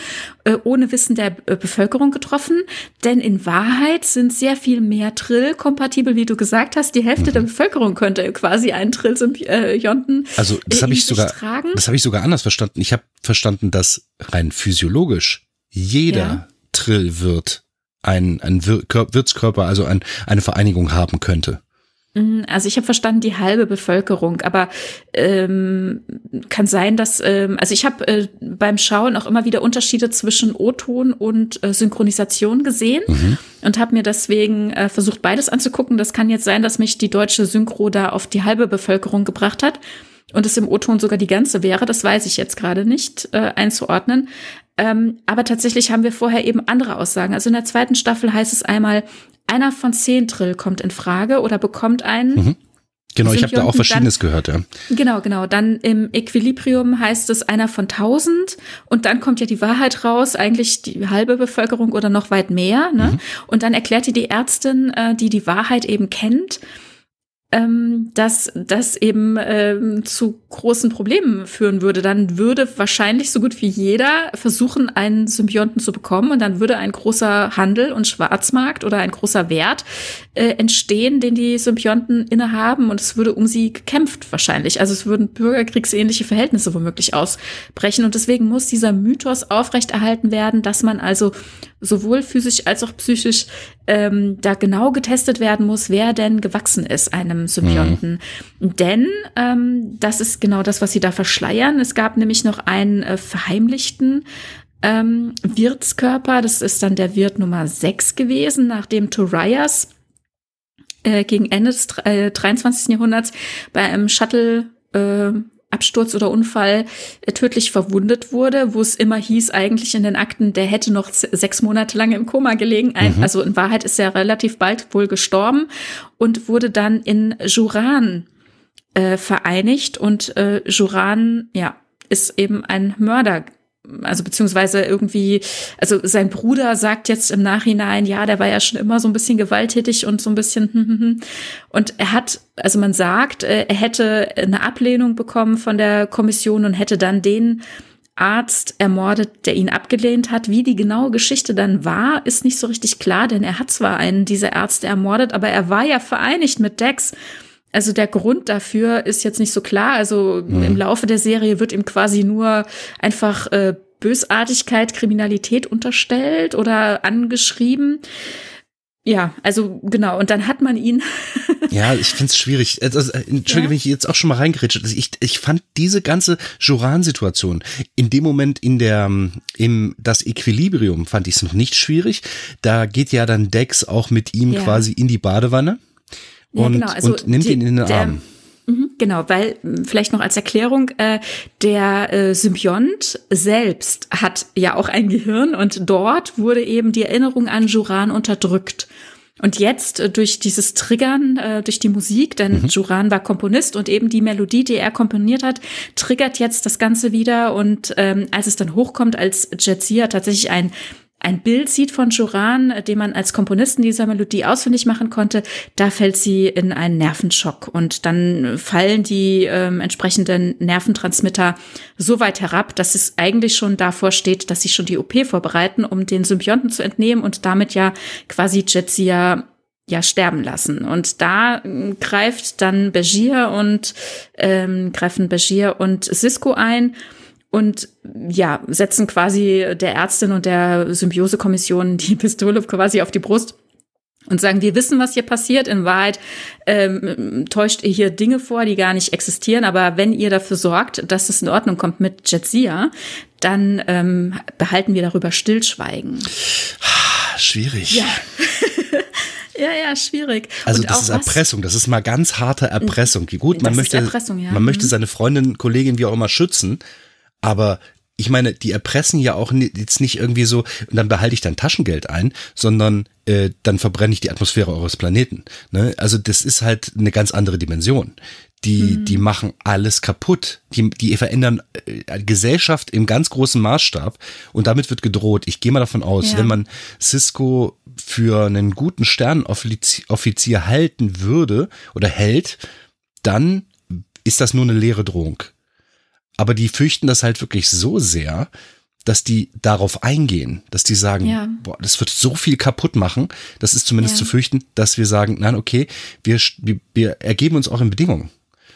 äh, ohne Wissen der äh, Bevölkerung getroffen. Denn in Wahrheit sind sehr viel mehr Trill kompatibel, wie du gesagt hast. Die Hälfte mhm. der Bevölkerung könnte quasi einen Trill-Symbionten. Äh, also das habe ich sogar, tragen. das habe ich sogar anders verstanden. Ich habe verstanden, dass rein physiologisch jeder ja. Trillwirt ein, ein Wirtskörper, also ein, eine Vereinigung haben könnte. Mhm, also ich habe verstanden die halbe Bevölkerung, aber ähm, kann sein, dass ähm, also ich habe äh, beim Schauen auch immer wieder Unterschiede zwischen O-Ton und äh, Synchronisation gesehen mhm. und habe mir deswegen äh, versucht beides anzugucken. Das kann jetzt sein, dass mich die deutsche Synchro da auf die halbe Bevölkerung gebracht hat und es im O-Ton sogar die ganze wäre. Das weiß ich jetzt gerade nicht äh, einzuordnen. Ähm, aber tatsächlich haben wir vorher eben andere Aussagen. Also in der zweiten Staffel heißt es einmal, einer von zehn Trill kommt in Frage oder bekommt einen. Mhm. Genau, ich habe da auch Verschiedenes dann, gehört, ja. Genau, genau. Dann im Equilibrium heißt es einer von tausend und dann kommt ja die Wahrheit raus, eigentlich die halbe Bevölkerung oder noch weit mehr. Ne? Mhm. Und dann erklärt die die Ärztin, äh, die die Wahrheit eben kennt, ähm, dass das eben ähm, zu großen Problemen führen würde. Dann würde wahrscheinlich so gut wie jeder versuchen, einen Symbionten zu bekommen und dann würde ein großer Handel und Schwarzmarkt oder ein großer Wert äh, entstehen, den die Symbionten innehaben und es würde um sie gekämpft wahrscheinlich. Also es würden bürgerkriegsähnliche Verhältnisse womöglich ausbrechen und deswegen muss dieser Mythos aufrechterhalten werden, dass man also sowohl physisch als auch psychisch ähm, da genau getestet werden muss, wer denn gewachsen ist einem Symbionten. Mhm. Denn ähm, das ist genau das, was sie da verschleiern. Es gab nämlich noch einen äh, verheimlichten ähm, Wirtskörper. Das ist dann der Wirt Nummer 6 gewesen, nachdem Torias äh, gegen Ende des äh, 23. Jahrhunderts bei einem Shuttle äh, Absturz oder Unfall äh, tödlich verwundet wurde, wo es immer hieß eigentlich in den Akten, der hätte noch sechs Monate lang im Koma gelegen. Mhm. Also in Wahrheit ist er relativ bald wohl gestorben und wurde dann in Juran äh, vereinigt und äh, Juran, ja, ist eben ein Mörder also beziehungsweise irgendwie, also sein Bruder sagt jetzt im Nachhinein, ja, der war ja schon immer so ein bisschen gewalttätig und so ein bisschen, hm, hm, hm. und er hat, also man sagt, äh, er hätte eine Ablehnung bekommen von der Kommission und hätte dann den Arzt ermordet, der ihn abgelehnt hat. Wie die genaue Geschichte dann war, ist nicht so richtig klar, denn er hat zwar einen dieser Ärzte ermordet, aber er war ja vereinigt mit Dex. Also der Grund dafür ist jetzt nicht so klar. Also mhm. im Laufe der Serie wird ihm quasi nur einfach äh, Bösartigkeit, Kriminalität unterstellt oder angeschrieben. ja, also genau, und dann hat man ihn. ja, ich find's schwierig. Also, Entschuldige, ja. wenn ich jetzt auch schon mal reingerätsche. Also ich, ich fand diese ganze Joran-Situation in dem Moment in der, im das Equilibrium fand ich es noch nicht schwierig. Da geht ja dann Dex auch mit ihm ja. quasi in die Badewanne und, genau. also und nimmt die, ihn in den Arm. Mhm, genau, weil vielleicht noch als Erklärung, äh, der äh, Symbiont selbst hat ja auch ein Gehirn und dort wurde eben die Erinnerung an Juran unterdrückt. Und jetzt äh, durch dieses Triggern, äh, durch die Musik, denn mhm. Juran war Komponist und eben die Melodie, die er komponiert hat, triggert jetzt das Ganze wieder. Und ähm, als es dann hochkommt, als Jetsia tatsächlich ein ein Bild sieht von Joran, äh, den man als Komponisten dieser Melodie ausfindig machen konnte, da fällt sie in einen Nervenschock und dann fallen die ähm, entsprechenden Nerventransmitter so weit herab, dass es eigentlich schon davor steht, dass sie schon die OP vorbereiten, um den Symbionten zu entnehmen und damit ja quasi Jetsia ja sterben lassen. Und da äh, greift dann Begier und ähm, greifen Begier und Cisco ein und ja, setzen quasi der Ärztin und der Symbiosekommission die Pistole quasi auf die Brust und sagen, wir wissen, was hier passiert. In Wahrheit ähm, täuscht ihr hier Dinge vor, die gar nicht existieren. Aber wenn ihr dafür sorgt, dass es in Ordnung kommt mit Jetsia, dann ähm, behalten wir darüber Stillschweigen. Schwierig. Ja. Ja, ja, schwierig. Also das ist Erpressung, das ist mal ganz harte Erpressung. Gut, man möchte, ja. man möchte mhm. seine Freundin, Kollegin wie auch immer schützen, aber ich meine, die erpressen ja auch jetzt nicht irgendwie so, und dann behalte ich dein Taschengeld ein, sondern äh, dann verbrenne ich die Atmosphäre eures Planeten. Ne? Also das ist halt eine ganz andere Dimension. Die, mhm. die machen alles kaputt. Die, die verändern äh, Gesellschaft im ganz großen Maßstab und damit wird gedroht. Ich gehe mal davon aus, ja. wenn man Cisco für einen guten Sternenoffizier halten würde oder hält, dann ist das nur eine leere Drohung. Aber die fürchten das halt wirklich so sehr, dass die darauf eingehen, dass die sagen, ja. boah, das wird so viel kaputt machen, das ist zumindest ja. zu fürchten, dass wir sagen, nein, okay, wir, wir ergeben uns auch in Bedingungen.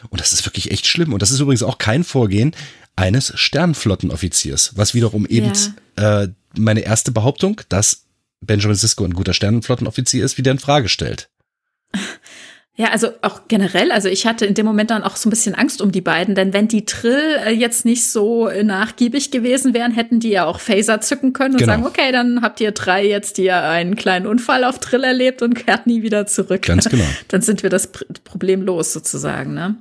Und das ist wirklich echt schlimm. Und das ist übrigens auch kein Vorgehen eines Sternflottenoffiziers, was wiederum eben ja. äh, meine erste Behauptung, dass Benjamin Sisko ein guter Sternenflottenoffizier ist, wieder in Frage stellt. Ja, also auch generell, also ich hatte in dem Moment dann auch so ein bisschen Angst um die beiden, denn wenn die Trill äh, jetzt nicht so äh, nachgiebig gewesen wären, hätten die ja auch Phaser zücken können und genau. sagen, okay, dann habt ihr drei jetzt hier einen kleinen Unfall auf Trill erlebt und kehrt nie wieder zurück. Ganz genau. Dann sind wir das Problem los sozusagen, ne?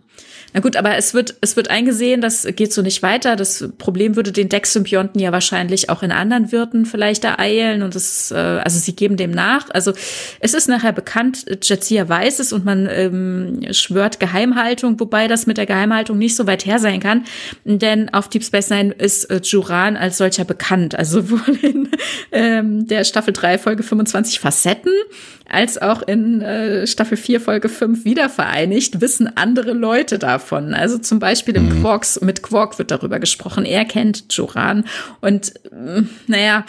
Na gut, aber es wird, es wird eingesehen, das geht so nicht weiter. Das Problem würde den Dex-Symbionten ja wahrscheinlich auch in anderen Wirten vielleicht ereilen und es, äh, also sie geben dem nach. Also es ist nachher bekannt, Jetsia weiß es und man ähm, schwört Geheimhaltung, wobei das mit der Geheimhaltung nicht so weit her sein kann, denn auf Deep Space Nine ist äh, Juran als solcher bekannt. Also sowohl in ähm, der Staffel 3 Folge 25 Facetten als auch in äh, Staffel 4 Folge 5 wiedervereinigt, wissen andere Leute davon. Also zum Beispiel im mhm. Quarks, mit Quark wird darüber gesprochen. Er kennt Joran und äh, naja,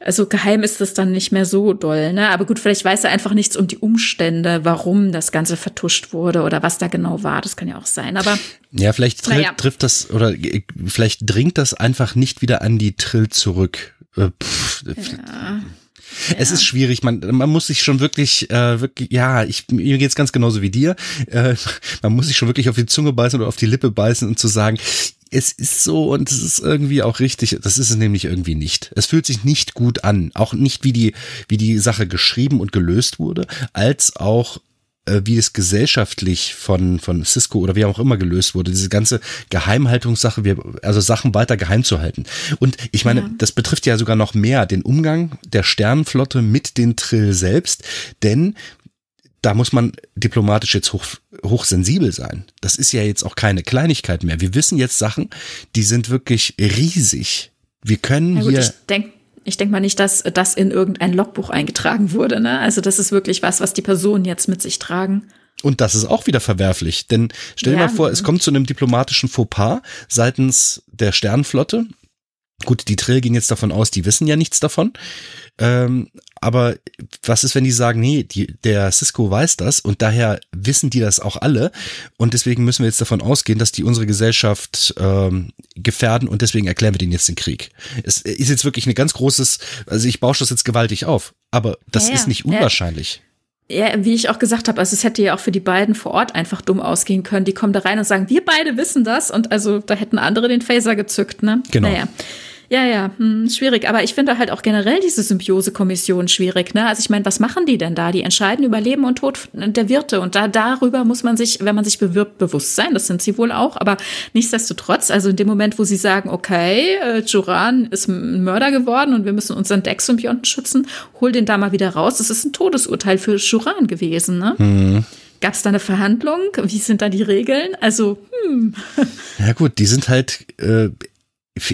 also geheim ist das dann nicht mehr so doll. Ne? Aber gut, vielleicht weiß er einfach nichts um die Umstände, warum das Ganze vertuscht wurde oder was da genau war. Das kann ja auch sein. Aber ja, vielleicht trifft, naja. trifft das oder äh, vielleicht dringt das einfach nicht wieder an die Trill zurück. Äh, pff, ja. Es ist schwierig, man, man muss sich schon wirklich, äh, wirklich, ja, ich, mir geht's ganz genauso wie dir. Äh, man muss sich schon wirklich auf die Zunge beißen oder auf die Lippe beißen und zu sagen, es ist so und es ist irgendwie auch richtig. Das ist es nämlich irgendwie nicht. Es fühlt sich nicht gut an. Auch nicht wie die, wie die Sache geschrieben und gelöst wurde, als auch wie es gesellschaftlich von, von Cisco oder wie auch immer gelöst wurde, diese ganze Geheimhaltungssache, wir, also Sachen weiter geheim zu halten. Und ich meine, ja. das betrifft ja sogar noch mehr den Umgang der Sternenflotte mit den Trill selbst, denn da muss man diplomatisch jetzt hoch, hochsensibel sein. Das ist ja jetzt auch keine Kleinigkeit mehr. Wir wissen jetzt Sachen, die sind wirklich riesig. Wir können ja, gut, hier. Ich denke ich denke mal nicht, dass das in irgendein Logbuch eingetragen wurde. Ne? Also das ist wirklich was, was die Personen jetzt mit sich tragen. Und das ist auch wieder verwerflich, denn stell dir ja. mal vor, es kommt zu einem diplomatischen Fauxpas seitens der Sternenflotte. Gut, die Trill gehen jetzt davon aus, die wissen ja nichts davon. Ähm, aber was ist, wenn die sagen, nee, die, der Cisco weiß das und daher wissen die das auch alle und deswegen müssen wir jetzt davon ausgehen, dass die unsere Gesellschaft ähm, gefährden und deswegen erklären wir denen jetzt den Krieg. Es ist jetzt wirklich ein ganz großes, also ich bausche das jetzt gewaltig auf, aber das ja, ist nicht unwahrscheinlich. Ja. Ja, wie ich auch gesagt habe, also es hätte ja auch für die beiden vor Ort einfach dumm ausgehen können. Die kommen da rein und sagen, wir beide wissen das. Und also da hätten andere den Phaser gezückt, ne? Genau. Naja. Ja, ja, hm, schwierig. Aber ich finde halt auch generell diese Symbiose-Kommission schwierig. Ne? Also ich meine, was machen die denn da? Die entscheiden über Leben und Tod der Wirte. Und da darüber muss man sich, wenn man sich bewirbt, bewusst sein. Das sind sie wohl auch. Aber nichtsdestotrotz, also in dem Moment, wo sie sagen, okay, äh, Joran ist ein Mörder geworden und wir müssen unseren Deck-Symbionten schützen, hol den da mal wieder raus. Das ist ein Todesurteil für Joran gewesen. Ne? Hm. Gab es da eine Verhandlung? Wie sind da die Regeln? Also, hm. Ja gut, die sind halt äh,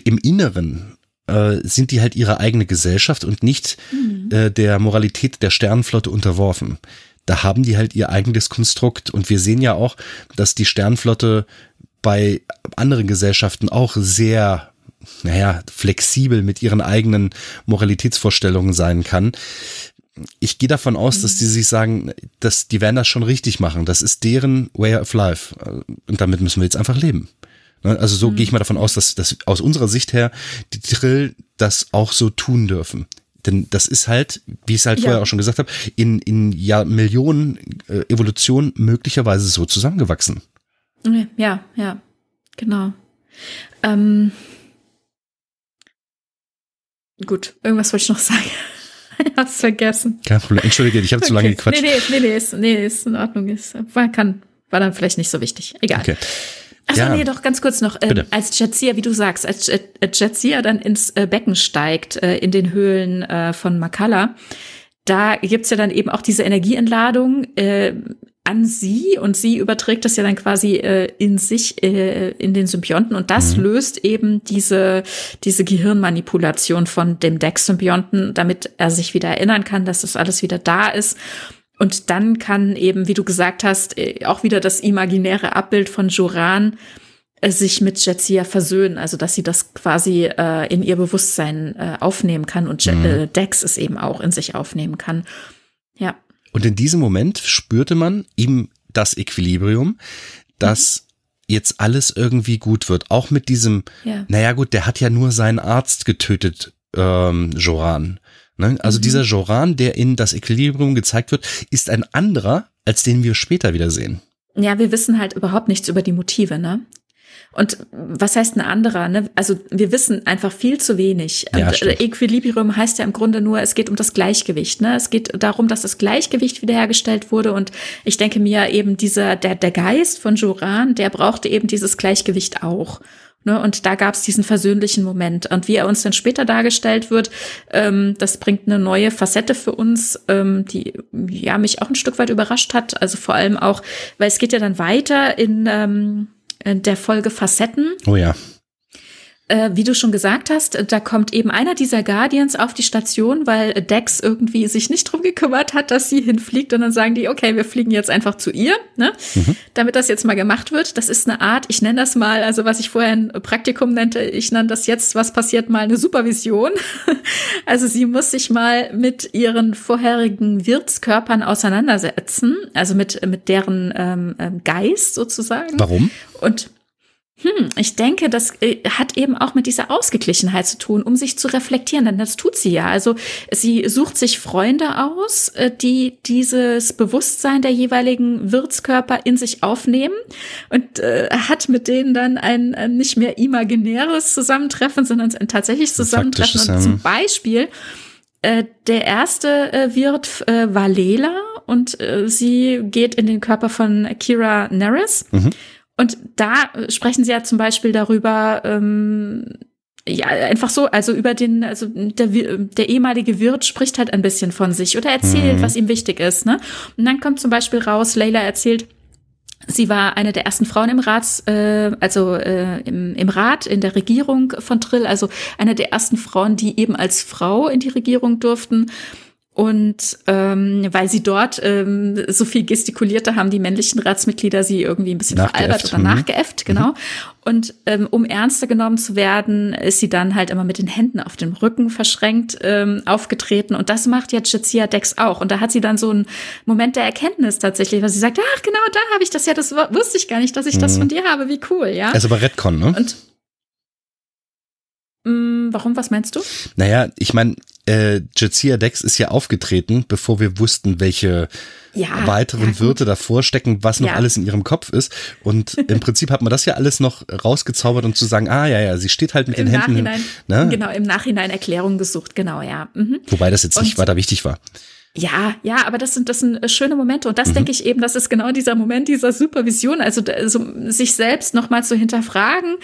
im Inneren äh, sind die halt ihre eigene Gesellschaft und nicht mhm. äh, der Moralität der Sternenflotte unterworfen. Da haben die halt ihr eigenes Konstrukt und wir sehen ja auch, dass die Sternenflotte bei anderen Gesellschaften auch sehr, naja, flexibel mit ihren eigenen Moralitätsvorstellungen sein kann. Ich gehe davon aus, dass mhm. die sich sagen, dass die werden das schon richtig machen. Das ist deren Way of Life. Und damit müssen wir jetzt einfach leben. Ne, also so mhm. gehe ich mal davon aus, dass, dass aus unserer Sicht her die Trill das auch so tun dürfen. Denn das ist halt, wie ich es halt ja. vorher auch schon gesagt habe, in, in ja, Millionen äh, Evolution möglicherweise so zusammengewachsen. Ja, ja, genau. Ähm, gut, irgendwas wollte ich noch sagen. ich hab's vergessen. Kein Problem. Entschuldige, ich habe okay. zu lange gequatscht. Nee, nee, nee, nee, ist, nee, ist in Ordnung. Ist, war, kann, war dann vielleicht nicht so wichtig. Egal. Okay. Achso, ja. nee, doch ganz kurz noch. Ähm, als Jetsia, wie du sagst, als äh, Jetsia dann ins äh, Becken steigt, äh, in den Höhlen äh, von Makala, da gibt's ja dann eben auch diese Energieentladung äh, an sie und sie überträgt das ja dann quasi äh, in sich, äh, in den Symbionten und das mhm. löst eben diese, diese Gehirnmanipulation von dem Deck-Symbionten, damit er sich wieder erinnern kann, dass das alles wieder da ist und dann kann eben, wie du gesagt hast, äh, auch wieder das imaginäre Abbild von Joran äh, sich mit Jetsia versöhnen, also dass sie das quasi äh, in ihr Bewusstsein äh, aufnehmen kann und mhm. äh, Dex es eben auch in sich aufnehmen kann. Ja. Und in diesem Moment spürte man ihm das Equilibrium, dass mhm. jetzt alles irgendwie gut wird. Auch mit diesem, ja. naja gut, der hat ja nur seinen Arzt getötet, ähm, Joran. Ne? Also mhm. dieser Joran, der in das Equilibrium gezeigt wird, ist ein anderer, als den wir später wieder sehen. Ja, wir wissen halt überhaupt nichts über die Motive, ne? Und was heißt ein anderer? Ne? Also wir wissen einfach viel zu wenig. Ja, und Equilibrium heißt ja im Grunde nur, es geht um das Gleichgewicht. Ne? Es geht darum, dass das Gleichgewicht wiederhergestellt wurde. Und ich denke mir eben dieser der der Geist von Joran, der brauchte eben dieses Gleichgewicht auch. Ne, und da gab es diesen versöhnlichen Moment. Und wie er uns dann später dargestellt wird, ähm, das bringt eine neue Facette für uns, ähm, die ja mich auch ein Stück weit überrascht hat. Also vor allem auch, weil es geht ja dann weiter in, ähm, in der Folge Facetten. Oh ja äh, wie du schon gesagt hast, da kommt eben einer dieser Guardians auf die Station, weil Dex irgendwie sich nicht drum gekümmert hat, dass sie hinfliegt und dann sagen die, okay, wir fliegen jetzt einfach zu ihr, ne? Mhm. damit das jetzt mal gemacht wird. Das ist eine Art, ich nenne das mal, also was ich vorher ein Praktikum nannte, ich nenne das jetzt, was passiert mal eine Supervision. also sie muss sich mal mit ihren vorherigen Wirtskörpern auseinandersetzen, also mit, mit deren ähm, ähm Geist sozusagen. Warum? Und hm, ich denke, das äh, hat eben auch mit dieser Ausgeglichenheit zu tun, um sich zu reflektieren, denn das tut sie ja. Also sie sucht sich Freunde aus, äh, die dieses Bewusstsein der jeweiligen Wirtskörper in sich aufnehmen und äh, hat mit denen dann ein, ein nicht mehr imaginäres Zusammentreffen, sondern ein tatsächliches Zusammentreffen. Und zum Beispiel äh, der erste äh, Wirt äh, war Lela und äh, sie geht in den Körper von Kira Neris. Mhm. Und da sprechen sie ja zum Beispiel darüber, ähm, ja, einfach so, also über den, also der, der ehemalige Wirt spricht halt ein bisschen von sich oder erzählt, mhm. was ihm wichtig ist, ne? Und dann kommt zum Beispiel raus, Leila erzählt, Sie war eine der ersten Frauen im Rat, äh, also äh, im, im Rat, in der Regierung von Trill, also eine der ersten Frauen, die eben als Frau in die Regierung durften. Und ähm, weil sie dort ähm, so viel gestikulierte, haben die männlichen Ratsmitglieder sie irgendwie ein bisschen veralbert oder mhm. nachgeäfft, genau. Mhm. Und ähm, um ernster genommen zu werden, ist sie dann halt immer mit den Händen auf dem Rücken verschränkt ähm, aufgetreten. Und das macht jetzt Jazia Dex auch. Und da hat sie dann so einen Moment der Erkenntnis tatsächlich, weil sie sagt, ach genau, da habe ich das ja, das wusste ich gar nicht, dass ich mhm. das von dir habe, wie cool, ja. Also bei Redcon, ne? Und mm, warum, was meinst du? Naja, ich meine, äh, Jazia Dex ist ja aufgetreten, bevor wir wussten, welche ja, weiteren ja, Wirte davor stecken, was noch ja. alles in ihrem Kopf ist. Und im Prinzip hat man das ja alles noch rausgezaubert, um zu sagen, ah ja, ja, sie steht halt mit Im den Händen. Ne? Genau, im Nachhinein Erklärung gesucht, genau, ja. Mhm. Wobei das jetzt und, nicht weiter wichtig war. Ja, ja, aber das sind, das sind äh, schöne Momente. Und das mhm. denke ich eben, das ist genau dieser Moment dieser Supervision, also, also sich selbst nochmal zu hinterfragen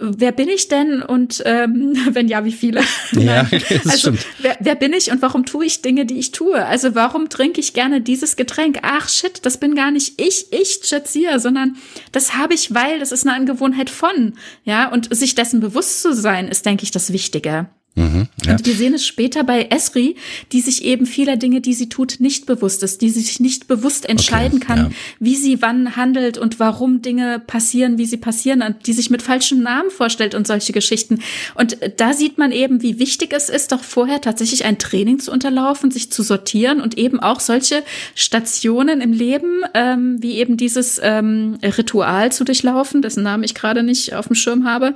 wer bin ich denn und ähm, wenn ja, wie viele? Ja, das also, stimmt. Wer, wer bin ich und warum tue ich Dinge, die ich tue? Also warum trinke ich gerne dieses Getränk? Ach shit, das bin gar nicht ich, ich Jazia, sondern das habe ich, weil das ist eine Angewohnheit von. Ja, und sich dessen bewusst zu sein, ist, denke ich, das Wichtige. Mhm, ja. Und wir sehen es später bei Esri, die sich eben vieler Dinge, die sie tut, nicht bewusst ist, die sich nicht bewusst entscheiden okay, kann, ja. wie sie wann handelt und warum Dinge passieren, wie sie passieren, und die sich mit falschem Namen vorstellt und solche Geschichten. Und da sieht man eben, wie wichtig es ist, doch vorher tatsächlich ein Training zu unterlaufen, sich zu sortieren und eben auch solche Stationen im Leben, ähm, wie eben dieses ähm, Ritual zu durchlaufen, dessen Namen ich gerade nicht auf dem Schirm habe.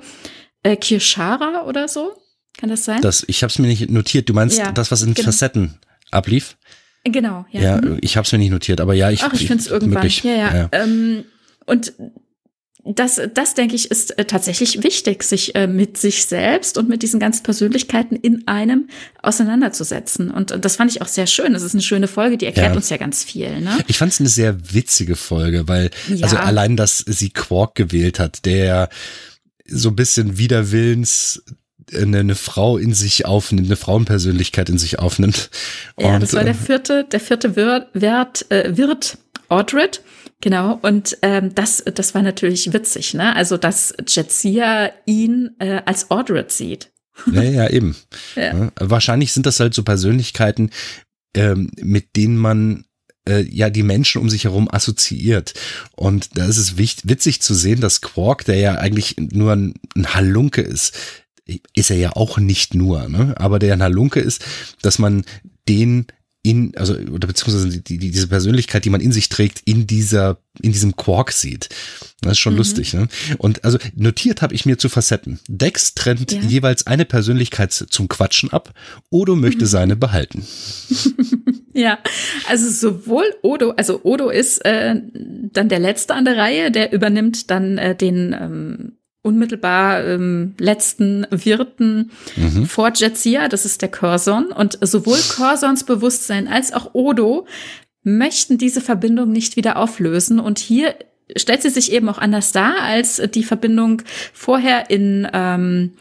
Äh, Kirschara oder so. Kann das sein? Das, ich habe es mir nicht notiert. Du meinst ja, das, was in genau. Facetten ablief? Genau, ja. Ja, mhm. ich habe es mir nicht notiert, aber ja, ich. Ach, ich finde es irgendwann. Möglich. Ja, ja. ja. Ähm, und das, das denke ich, ist äh, tatsächlich wichtig, sich äh, mit sich selbst und mit diesen ganzen Persönlichkeiten in einem auseinanderzusetzen. Und, und das fand ich auch sehr schön. Das ist eine schöne Folge, die erklärt ja. uns ja ganz viel. Ne? Ich fand es eine sehr witzige Folge, weil ja. also allein, dass sie Quark gewählt hat, der so ein bisschen widerwillens eine, eine Frau in sich aufnimmt, eine Frauenpersönlichkeit in sich aufnimmt. Ja, und, das war der äh, vierte, der vierte Wirt, Wirt, äh, Wirt Audred. Genau, und ähm, das, das war natürlich witzig, ne? Also, dass Jetsia ihn äh, als Audred sieht. Ja, ja, eben. ja. Ja, wahrscheinlich sind das halt so Persönlichkeiten, ähm, mit denen man äh, ja die Menschen um sich herum assoziiert. Und da ist es witzig zu sehen, dass Quark, der ja eigentlich nur ein, ein Halunke ist, ist er ja auch nicht nur, ne? aber der Halunke ist, dass man den in, also, oder beziehungsweise die, die, diese Persönlichkeit, die man in sich trägt, in dieser, in diesem Quark sieht. Das ist schon mhm. lustig, ne? Und also notiert habe ich mir zu Facetten. Dex trennt ja. jeweils eine Persönlichkeit zum Quatschen ab. Odo möchte mhm. seine behalten. ja, also sowohl Odo, also Odo ist äh, dann der Letzte an der Reihe, der übernimmt dann äh, den ähm, unmittelbar ähm, letzten Wirten mhm. vor Jetsia, das ist der Curzon. Und sowohl Curzons Bewusstsein als auch Odo möchten diese Verbindung nicht wieder auflösen. Und hier stellt sie sich eben auch anders dar als die Verbindung vorher in ähm,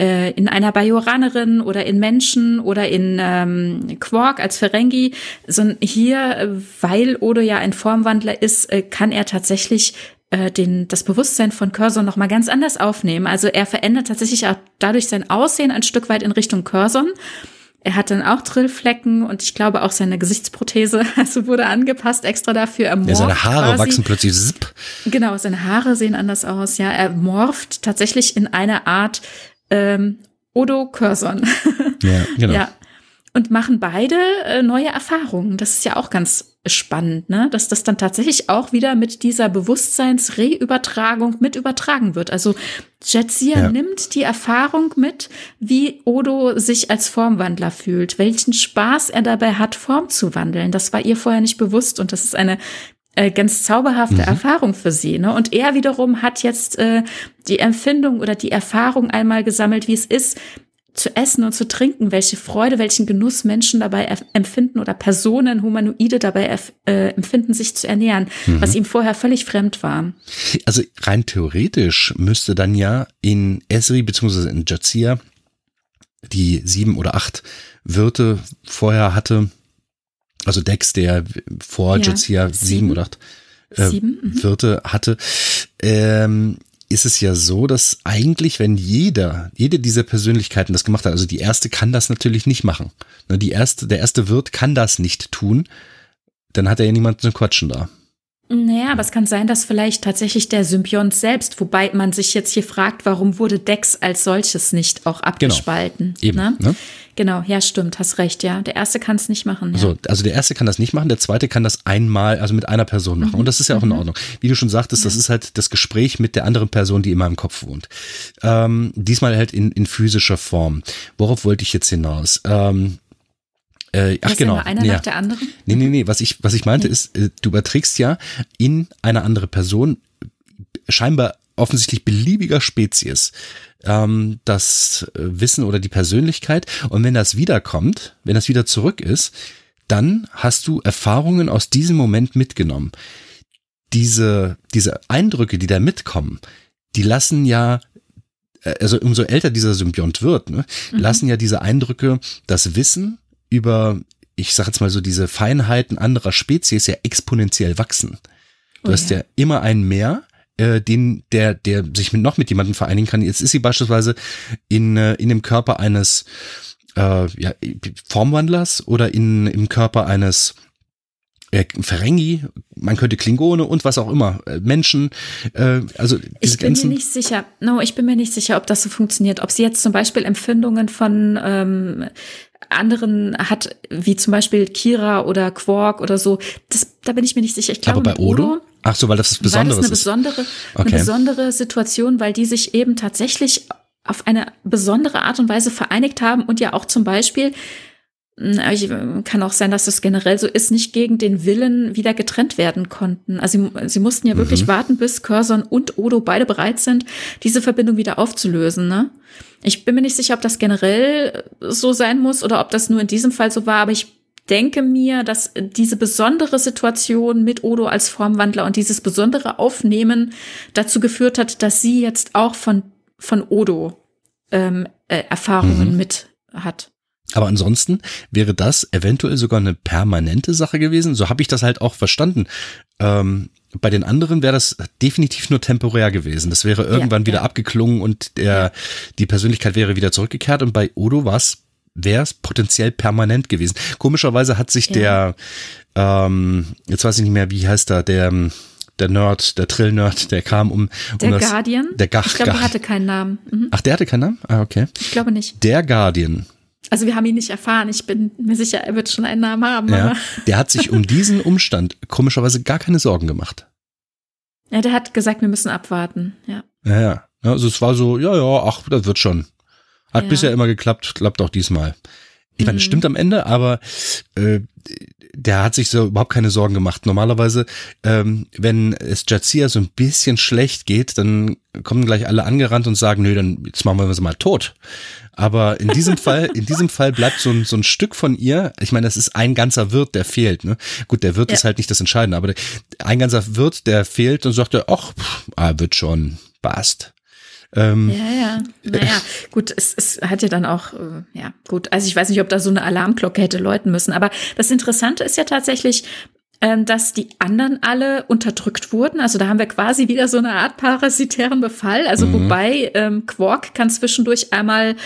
äh, in einer Bajoranerin oder in Menschen oder in ähm, Quark als Ferengi, sondern hier, weil Odo ja ein Formwandler ist, äh, kann er tatsächlich äh, den, das Bewusstsein von Curzon noch mal ganz anders aufnehmen. Also er verändert tatsächlich auch dadurch sein Aussehen ein Stück weit in Richtung Curzon. Er hat dann auch Drillflecken und ich glaube auch seine Gesichtsprothese also wurde angepasst extra dafür. Er ja, seine Haare quasi. wachsen plötzlich. Zipp. Genau, seine Haare sehen anders aus. Ja, er morpht tatsächlich in eine Art ähm, Odo Curzon. Ja, genau. ja, und machen beide äh, neue Erfahrungen. Das ist ja auch ganz spannend, ne? dass das dann tatsächlich auch wieder mit dieser Bewusstseinsreübertragung mit übertragen wird. Also Jetsia ja. nimmt die Erfahrung mit, wie Odo sich als Formwandler fühlt, welchen Spaß er dabei hat, Form zu wandeln. Das war ihr vorher nicht bewusst und das ist eine äh, ganz zauberhafte mhm. Erfahrung für sie. Ne? Und er wiederum hat jetzt äh, die Empfindung oder die Erfahrung einmal gesammelt, wie es ist, zu essen und zu trinken, welche Freude, welchen Genuss Menschen dabei empfinden oder Personen, Humanoide dabei äh, empfinden, sich zu ernähren, mhm. was ihm vorher völlig fremd war. Also rein theoretisch müsste dann ja in Esri bzw. in Jazia die sieben oder acht Wirte vorher hatte, also Dex, der vor ja, Jazia sieben, sieben oder acht äh, sieben, mhm. Wirte hatte, ähm, ist es ja so, dass eigentlich, wenn jeder, jede dieser Persönlichkeiten das gemacht hat, also die erste kann das natürlich nicht machen. Ne, die erste, der erste Wirt kann das nicht tun, dann hat er ja niemanden zu quatschen da. Naja, aber es kann sein, dass vielleicht tatsächlich der Symbiont selbst, wobei man sich jetzt hier fragt, warum wurde Dex als solches nicht auch genau. abgespalten? Genau. Eben, ne? Ne? Genau, ja, stimmt, hast recht, ja. Der erste kann es nicht machen. Ja. So, also der erste kann das nicht machen, der zweite kann das einmal, also mit einer Person machen. Mhm. Und das ist ja auch in mhm. Ordnung. Wie du schon sagtest, ja. das ist halt das Gespräch mit der anderen Person, die immer im Kopf wohnt. Ähm, diesmal halt in, in physischer Form. Worauf wollte ich jetzt hinaus? Ähm, äh, ach genau. Einer ja. nach der anderen? Nee, nee, nee. Was ich, was ich meinte nee. ist, äh, du überträgst ja in eine andere Person scheinbar offensichtlich beliebiger Spezies ähm, das Wissen oder die Persönlichkeit. Und wenn das wiederkommt, wenn das wieder zurück ist, dann hast du Erfahrungen aus diesem Moment mitgenommen. Diese, diese Eindrücke, die da mitkommen, die lassen ja, äh, also umso älter dieser Symbiont wird, ne, mhm. lassen ja diese Eindrücke das Wissen über, ich sag jetzt mal so, diese Feinheiten anderer Spezies ja exponentiell wachsen. Du oh, hast ja. ja immer ein Mehr äh, den, der, der sich mit, noch mit jemandem vereinigen kann. Jetzt ist sie beispielsweise in, äh, in dem Körper eines äh, ja, Formwandlers oder in, im Körper eines äh, Ferengi, man könnte Klingone und was auch immer, äh, Menschen, äh, also Ich bin mir nicht sicher, no, ich bin mir nicht sicher, ob das so funktioniert, ob sie jetzt zum Beispiel Empfindungen von ähm, anderen hat, wie zum Beispiel Kira oder Quark oder so, das, da bin ich mir nicht sicher. Ich glaube, Aber bei Odo? Odo Ach so, weil das ist Besonderes war das eine besondere, okay. eine besondere Situation, weil die sich eben tatsächlich auf eine besondere Art und Weise vereinigt haben und ja auch zum Beispiel hm, ich, kann auch sein, dass das generell so ist, nicht gegen den Willen wieder getrennt werden konnten. Also sie, sie mussten ja wirklich mhm. warten, bis Curzon und Odo beide bereit sind, diese Verbindung wieder aufzulösen. Ne? Ich bin mir nicht sicher, ob das generell so sein muss oder ob das nur in diesem Fall so war, aber ich denke mir, dass diese besondere Situation mit Odo als Formwandler und dieses besondere Aufnehmen dazu geführt hat, dass sie jetzt auch von, von Odo ähm, äh, Erfahrungen mhm. mit hat. Aber ansonsten wäre das eventuell sogar eine permanente Sache gewesen. So habe ich das halt auch verstanden. Ähm, bei den anderen wäre das definitiv nur temporär gewesen. Das wäre irgendwann ja, wieder ja. abgeklungen und der, die Persönlichkeit wäre wieder zurückgekehrt. Und bei Odo war es wäre es potenziell permanent gewesen. Komischerweise hat sich ja. der, ähm, jetzt weiß ich nicht mehr, wie heißt er, der, der Nerd, der Trill-Nerd, der kam um, um der das, Guardian. Der Gach, ich glaube, der hatte keinen Namen. Mhm. Ach, der hatte keinen Namen? Ah, okay. Ich glaube nicht. Der Guardian. Also wir haben ihn nicht erfahren. Ich bin mir sicher, er wird schon einen Namen haben. Ja, der hat sich um diesen Umstand komischerweise gar keine Sorgen gemacht. Ja, der hat gesagt, wir müssen abwarten. Ja. Ja, ja. Also es war so, ja, ja, ach, das wird schon. Hat ja. bisher immer geklappt, klappt auch diesmal. Ich meine, es mhm. stimmt am Ende, aber äh, der hat sich so überhaupt keine Sorgen gemacht. Normalerweise, ähm, wenn es Jazia so ein bisschen schlecht geht, dann kommen gleich alle angerannt und sagen, nö, dann jetzt machen wir sie mal tot. Aber in diesem Fall, in diesem Fall bleibt so ein, so ein Stück von ihr. Ich meine, das ist ein ganzer Wirt, der fehlt. Ne? Gut, der Wirt ja. ist halt nicht das Entscheidende, aber ein ganzer Wirt, der fehlt und sagt, ach, ah, wird schon, passt. Ähm, ja, ja. Naja, gut, es, es hat ja dann auch, äh, ja, gut. Also ich weiß nicht, ob da so eine Alarmglocke hätte läuten müssen. Aber das Interessante ist ja tatsächlich, ähm, dass die anderen alle unterdrückt wurden. Also da haben wir quasi wieder so eine Art parasitären Befall. Also mhm. wobei ähm, Quark kann zwischendurch einmal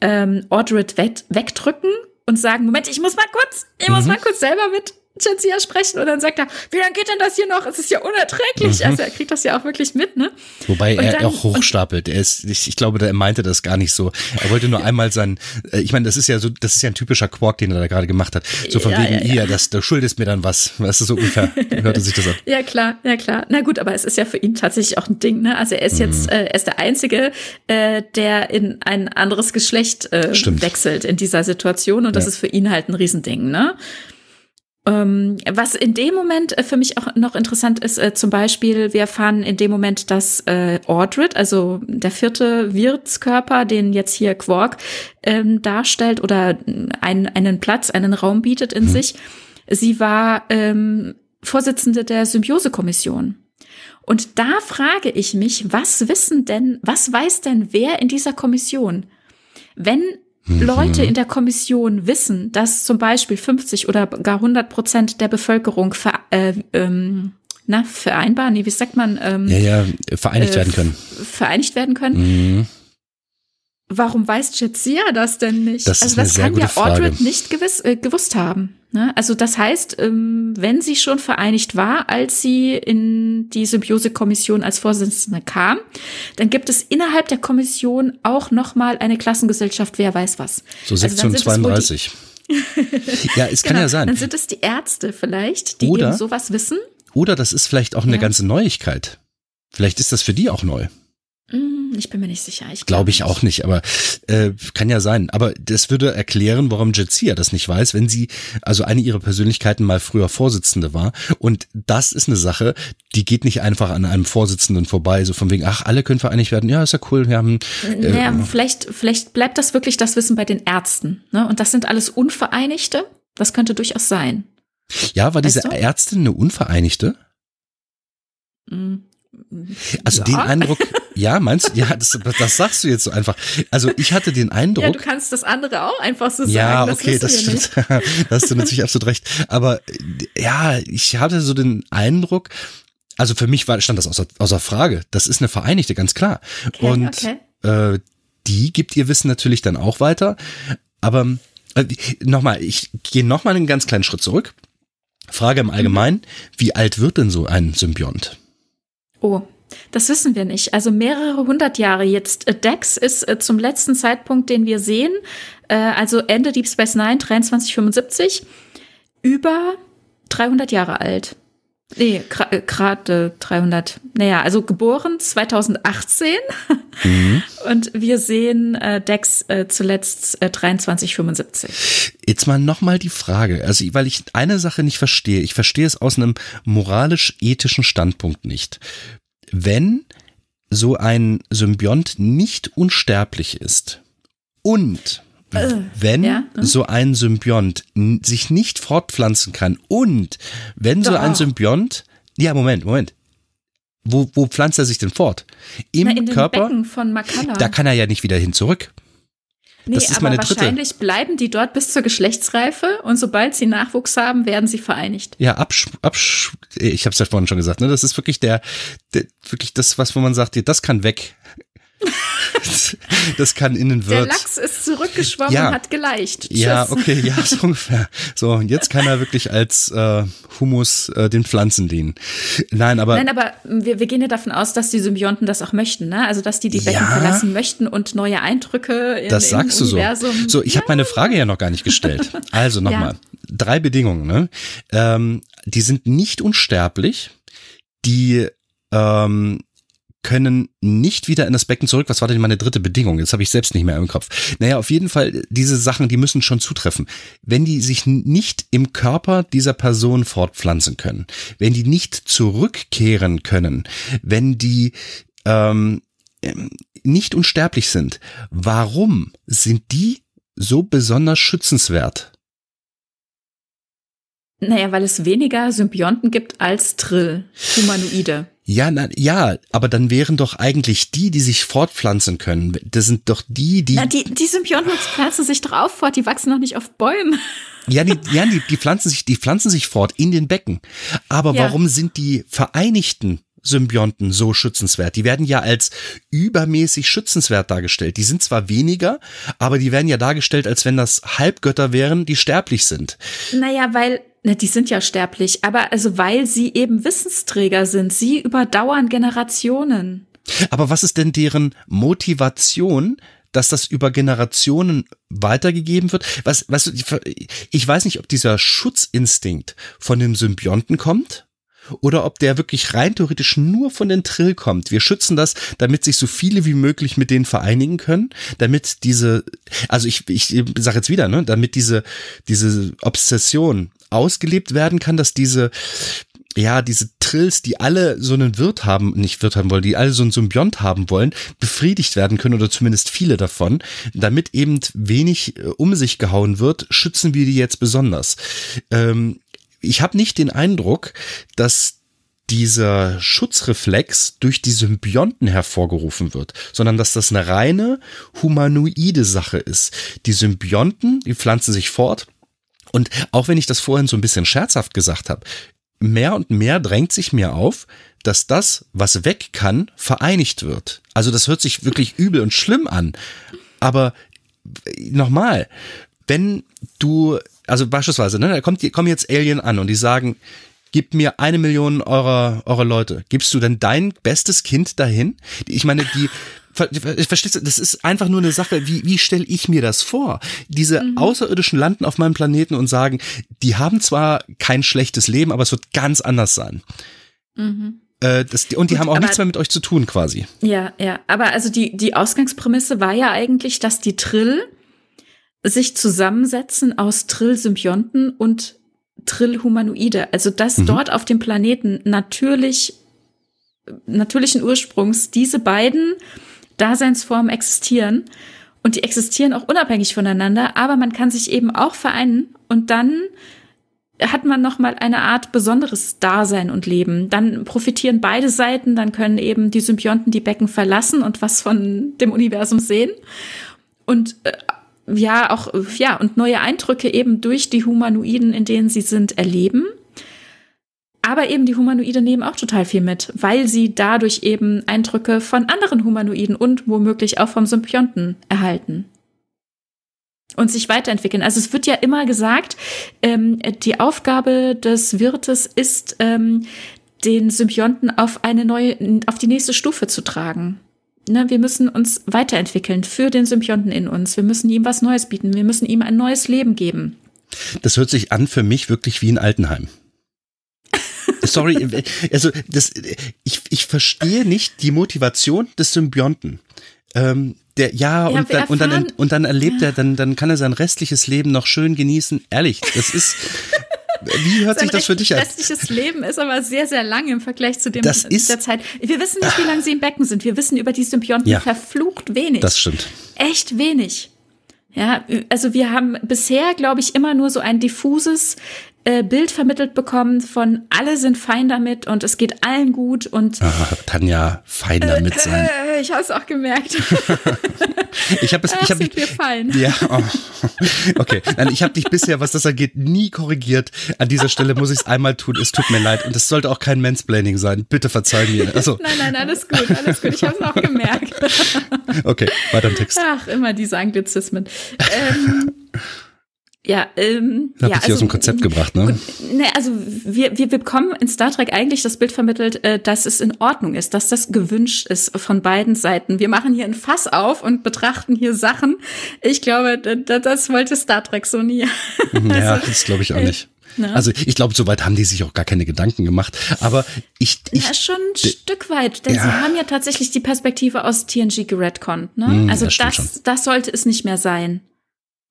ähm, Ordred wegdrücken und sagen, Moment, ich muss mal kurz, ich muss mhm. mal kurz selber mit Jadzia sprechen und dann sagt er, wie lange geht denn das hier noch? Es ist ja unerträglich. Mhm. Also er kriegt das ja auch wirklich mit, ne? Wobei und er dann, auch hochstapelt. Er ist, ich, ich glaube, er meinte das gar nicht so. Er wollte nur einmal sein, äh, ich meine, das ist ja so, das ist ja ein typischer Quark, den er da gerade gemacht hat. So von ja, wegen, ja, ja. hier, das, du schuldest mir dann was. Weißt du, so ungefähr hörte sich das an. Ja, klar, ja, klar. Na gut, aber es ist ja für ihn tatsächlich auch ein Ding, ne? Also er ist mhm. jetzt, äh, er ist der Einzige, äh, der in ein anderes Geschlecht äh, wechselt in dieser Situation und das ist für ihn halt ein Riesending, ne? Ähm, was in dem Moment äh, für mich auch noch interessant ist, äh, zum Beispiel, wir erfahren in dem Moment, dass äh, Ordred, also der vierte Wirtskörper, den jetzt hier Quark ähm, darstellt oder ein, einen Platz, einen Raum bietet in mhm. sich, sie war ähm, Vorsitzende der Symbiosekommission. Und da frage ich mich, was wissen denn, was weiß denn wer in dieser Kommission? Wenn Leute mhm. in der Kommission wissen, dass zum Beispiel 50 oder gar 100 Prozent der Bevölkerung ver, äh, ähm, na, vereinbar, nee, wie sagt man? Ähm, ja, ja, vereinigt äh, werden können. Vereinigt werden können. Mhm. Warum weiß Jetsia das denn nicht? Das also das kann ja Ordred nicht gewiss, äh, gewusst haben. Ne? Also das heißt, ähm, wenn sie schon vereinigt war, als sie in die Symbiose-Kommission als Vorsitzende kam, dann gibt es innerhalb der Kommission auch noch mal eine Klassengesellschaft, wer weiß was. So Also Sektion dann sind es wohl die- 32. ja, es kann Genau, ja sein. Dann sind es die Ärzte vielleicht, die Oder- eben sowas wissen. Oder das ist vielleicht auch eine Ja. ganze Neuigkeit. Vielleicht ist das für die auch neu. Hm, Ich bin mir nicht sicher. Ich Glaube ich auch nicht, aber äh, kann ja sein. Aber das würde erklären, warum Jetsia das nicht weiß, wenn sie, also eine ihrer Persönlichkeiten mal früher Vorsitzende war. Und das ist eine Sache, die geht nicht einfach an einem Vorsitzenden vorbei, so von wegen, ach, alle können vereinigt werden. Ja, ist ja cool, wir haben. Äh, Naja, vielleicht, vielleicht bleibt das wirklich das Wissen bei den Ärzten. Ne? Und das sind alles Unvereinigte. Das könnte durchaus sein. ja, war diese weißt du? Ärztin eine Unvereinigte? Hm. Also Ja. den Eindruck, ja, meinst du, ja, das, das sagst du jetzt so einfach. Also ich hatte den Eindruck. Ja, du kannst das andere auch einfach so Ja, sagen. okay, das nicht. stimmt. da hast du natürlich absolut recht. Aber ja, ich hatte so den Eindruck, also für mich war, stand das außer, außer Frage. Das ist eine Vereinigte, ganz klar. Okay, Und okay. Äh, die gibt ihr Wissen natürlich dann auch weiter. Aber äh, nochmal, ich gehe nochmal einen ganz kleinen Schritt zurück. Frage im Allgemeinen, wie alt wird denn so ein Symbiont? Oh, das wissen wir nicht. Also mehrere hundert Jahre jetzt. Äh, Dex ist äh, zum letzten Zeitpunkt, den wir sehen, äh, also Ende Deep Space Nine, 2375, über 300 Jahre alt. Nee, gerade 300. Naja, also geboren 2018 Mhm. und wir sehen äh, Dex äh, zuletzt äh, 2375. Jetzt mal nochmal die Frage, also weil ich eine Sache nicht verstehe. Ich verstehe es aus einem moralisch-ethischen Standpunkt nicht. Wenn so ein Symbiont nicht unsterblich ist und wenn ja, hm. so ein Symbiont sich nicht fortpflanzen kann und wenn so Doch. ein Symbiont, ja Moment, Moment, wo, wo pflanzt er sich denn fort? Im Na, in den Körper? Becken von Makala. Da kann er ja nicht wieder hin zurück. Nee, Das ist aber meine dritte. wahrscheinlich bleiben die dort bis zur Geschlechtsreife und sobald sie Nachwuchs haben, werden sie vereinigt. Ja, absch, absch ich habe es ja vorhin schon gesagt, ne? Das ist wirklich der, der wirklich das, was wo man sagt, das kann weg. das kann in den Der. Lachs ist zurückgeschwommen Ja. und hat geleicht. Tschüss. Ja, okay, ja, so ungefähr. So, und jetzt kann er wirklich als äh, Humus äh, den Pflanzen dienen. Nein, aber Nein, aber wir, wir gehen ja davon aus, dass die Symbionten das auch möchten, ne? Also dass die die Becken Ja. verlassen möchten und neue Eindrücke in, das sagst du so. Universum. So, ich habe meine Frage ja noch gar nicht gestellt. Also nochmal, drei Bedingungen. Ne? Ähm, die sind nicht unsterblich, die ähm, können nicht wieder in das Becken zurück. Was war denn meine dritte Bedingung? Jetzt habe ich selbst nicht mehr im Kopf. Naja, auf jeden Fall, diese Sachen, die müssen schon zutreffen. Wenn die sich nicht im Körper dieser Person fortpflanzen können, wenn die nicht zurückkehren können, wenn die ähm, nicht unsterblich sind, warum sind die so besonders schützenswert? Naja, weil es weniger Symbionten gibt als Trill, Humanoide. Ja, na, ja, aber dann wären doch eigentlich die, die sich fortpflanzen können. Das sind doch die, die. Na, die, die Symbionten pflanzen sich drauf fort, die wachsen noch nicht auf Bäumen. Ja, die, ja die, die pflanzen sich, die pflanzen sich fort in den Becken. Aber Ja. warum sind die Vereinigten Symbionten so schützenswert? Die werden ja als übermäßig schützenswert dargestellt. Die sind zwar weniger, aber die werden ja dargestellt, als wenn das Halbgötter wären, die sterblich sind. Naja, weil, na, die sind ja sterblich, aber also weil sie eben Wissensträger sind. Sie überdauern Generationen. Aber was ist denn deren Motivation, dass das über Generationen weitergegeben wird? Was, ich- ich weiß nicht, ob dieser Schutzinstinkt von dem Symbionten kommt oder ob der wirklich rein theoretisch nur von den Trill kommt. Wir schützen das, damit sich so viele wie möglich mit denen vereinigen können, damit diese, also ich, ich sage jetzt wieder, ne, damit diese, diese Obsession ausgelebt werden kann, dass diese ja, diese Trills, die alle so einen Wirt haben, nicht Wirt haben wollen, die alle so einen Symbiont haben wollen, befriedigt werden können oder zumindest viele davon, damit eben wenig äh, um sich gehauen wird, schützen wir die jetzt besonders. Ähm, ich habe nicht den Eindruck, dass dieser Schutzreflex durch die Symbionten hervorgerufen wird, sondern dass das eine reine humanoide Sache ist. Die Symbionten, die pflanzen sich fort, und auch wenn ich das vorhin so ein bisschen scherzhaft gesagt habe, mehr und mehr drängt sich mir auf, dass das, was weg kann, vereinigt wird. Also das hört sich wirklich übel und schlimm an. Aber nochmal, wenn du, also beispielsweise, ne, da kommt, kommen jetzt Alien an und die sagen, gib mir eine Million eurer, eurer Leute. Gibst du denn dein bestes Kind dahin? Ich meine, die, Verstehst du, das ist einfach nur eine Sache, wie, wie stelle ich mir das vor? Diese mhm. Außerirdischen landen auf meinem Planeten und sagen, die haben zwar kein schlechtes Leben, aber es wird ganz anders sein. Mhm. Äh, das, und die Gut, haben auch nichts mehr mit euch zu tun, quasi. Ja, ja. Aber also die, die Ausgangsprämisse war ja eigentlich, dass die Trill sich zusammensetzen aus Trill-Symbionten und Trill-Humanoide. Also dass mhm. dort auf dem Planeten natürlich natürlichen Ursprungs diese beiden Daseinsformen existieren und die existieren auch unabhängig voneinander, aber man kann sich eben auch vereinen und dann hat man noch mal eine Art besonderes Dasein und Leben. Dann profitieren beide Seiten, dann können eben die Symbionten die Becken verlassen und was von dem Universum sehen und äh, ja auch ja und neue Eindrücke eben durch die Humanoiden, in denen sie sind, erleben. Aber eben die Humanoide nehmen auch total viel mit, weil sie dadurch eben Eindrücke von anderen Humanoiden und womöglich auch vom Symbionten erhalten und sich weiterentwickeln. Also es wird ja immer gesagt, ähm, die Aufgabe des Wirtes ist, ähm, den Symbionten auf eine neue, auf die nächste Stufe zu tragen. Ne, wir müssen uns weiterentwickeln für den Symbionten in uns. Wir müssen ihm was Neues bieten. Wir müssen ihm ein neues Leben geben. Das hört sich an für mich wirklich wie ein Altenheim. Sorry, also das, ich, ich verstehe nicht die Motivation des Symbionten. Ähm, der, ja, ja und, dann, und, dann, und dann erlebt ja. er, dann, dann kann er sein restliches Leben noch schön genießen. Ehrlich, das ist. Wie hört sich das für dich an? restliches Leben ist aber sehr, sehr lang im Vergleich zu dem das ist, der Zeit. Wir wissen nicht, wie lange sie im Becken sind. Wir wissen über die Symbionten ja, verflucht wenig. Das stimmt. Echt wenig. Ja, also wir haben bisher, glaube ich, immer nur so ein diffuses äh, Bild vermittelt bekommen von alle sind fein damit und es geht allen gut und Ach, Tanja fein damit sein. Äh, ich habe es auch gemerkt. ich habe es, ich habe mich, fein. Ja, oh. okay. Nein, ich habe dich bisher, was das angeht, nie korrigiert. An dieser Stelle muss ich es einmal tun. Es tut mir leid und es sollte auch kein Mansplaining sein. Bitte verzeih mir. Also. Nein, nein, alles gut, alles gut. Ich habe es auch gemerkt. okay, weiter im Text. Ach, immer diese Anglizismen. Ähm, ja, ähm, Hab ja, ich also, aus dem Konzept gebracht, ne? Ne, also wir, wir bekommen in Star Trek eigentlich das Bild vermittelt, äh, dass es in Ordnung ist, dass das gewünscht ist von beiden Seiten. Wir machen hier ein Fass auf und betrachten hier Sachen. Ich glaube, das wollte Star Trek so nie. Ja, also, das glaube ich auch äh, nicht. Ne? Also ich glaube, soweit haben die sich auch gar keine Gedanken gemacht. Aber ich, ich ja, schon ein Stück weit, denn ja. sie haben ja tatsächlich die Perspektive aus TNG geredconnt. Ne? Mm, also das, das sollte es nicht mehr sein.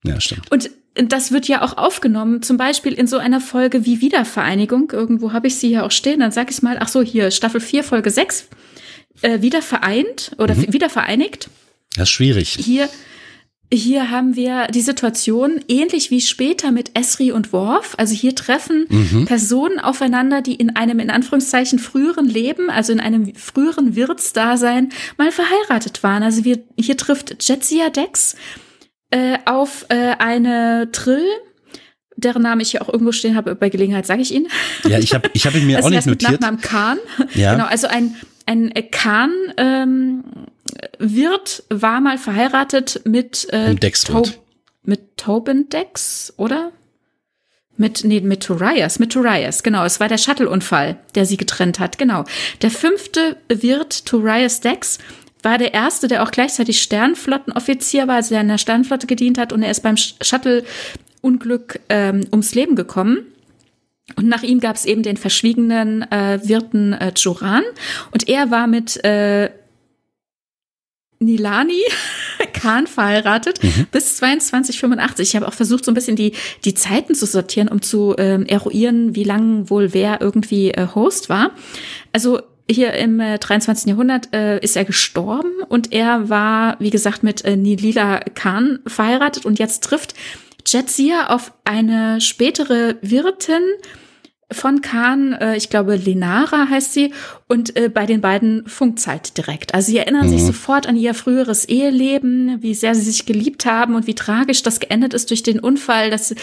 Ja, stimmt. Und das wird ja auch aufgenommen, zum Beispiel in so einer Folge wie Wiedervereinigung. Irgendwo habe ich sie hier auch stehen. Dann sag ich mal, ach so, hier, Staffel 4, Folge 6, äh, wieder vereint oder mhm. wieder vereinigt. Das ist schwierig. Hier, hier haben wir die Situation ähnlich wie später mit Esri und Worf. Also hier treffen mhm. Personen aufeinander, die in einem in Anführungszeichen früheren Leben, also in einem früheren Wirtsdasein mal verheiratet waren. Also wir, hier trifft Jetsia Dex äh, auf äh, eine Trill, deren Name ich hier auch irgendwo stehen habe, bei Gelegenheit sage ich ihn. Ja, ich habe ich hab ihn mir also auch nicht notiert. Mit Nachnamen Kahn. Ja. Genau, also ein, ein Kahn ähm, Wirt war mal verheiratet mit äh, mit Tobin Dex, oder? Mit, nee, mit Torias, mit Torias, genau. Es war der Shuttle-Unfall, der sie getrennt hat, genau. Der fünfte Wirt, Torias Dex, war der erste, der auch gleichzeitig Sternflottenoffizier war, also der in der Sternflotte gedient hat und er ist beim Shuttle-Unglück ähm, ums Leben gekommen. Und nach ihm gab es eben den verschwiegenen äh, Wirten äh, Joran und er war mit äh, Nilani Khan verheiratet mhm. bis 2285. Ich habe auch versucht, so ein bisschen die, die Zeiten zu sortieren, um zu ähm, eruieren, wie lang wohl wer irgendwie äh, Host war. Also hier im äh, 23. Jahrhundert äh, ist er gestorben und er war, wie gesagt, mit äh, Nilila Khan verheiratet und jetzt trifft Jetsia auf eine spätere Wirtin von Khan, äh, ich glaube Lenara heißt sie, und äh, bei den beiden funkt's halt direkt. Also sie erinnern mhm. sich sofort an ihr früheres Eheleben, wie sehr sie sich geliebt haben und wie tragisch das geendet ist durch den Unfall, dass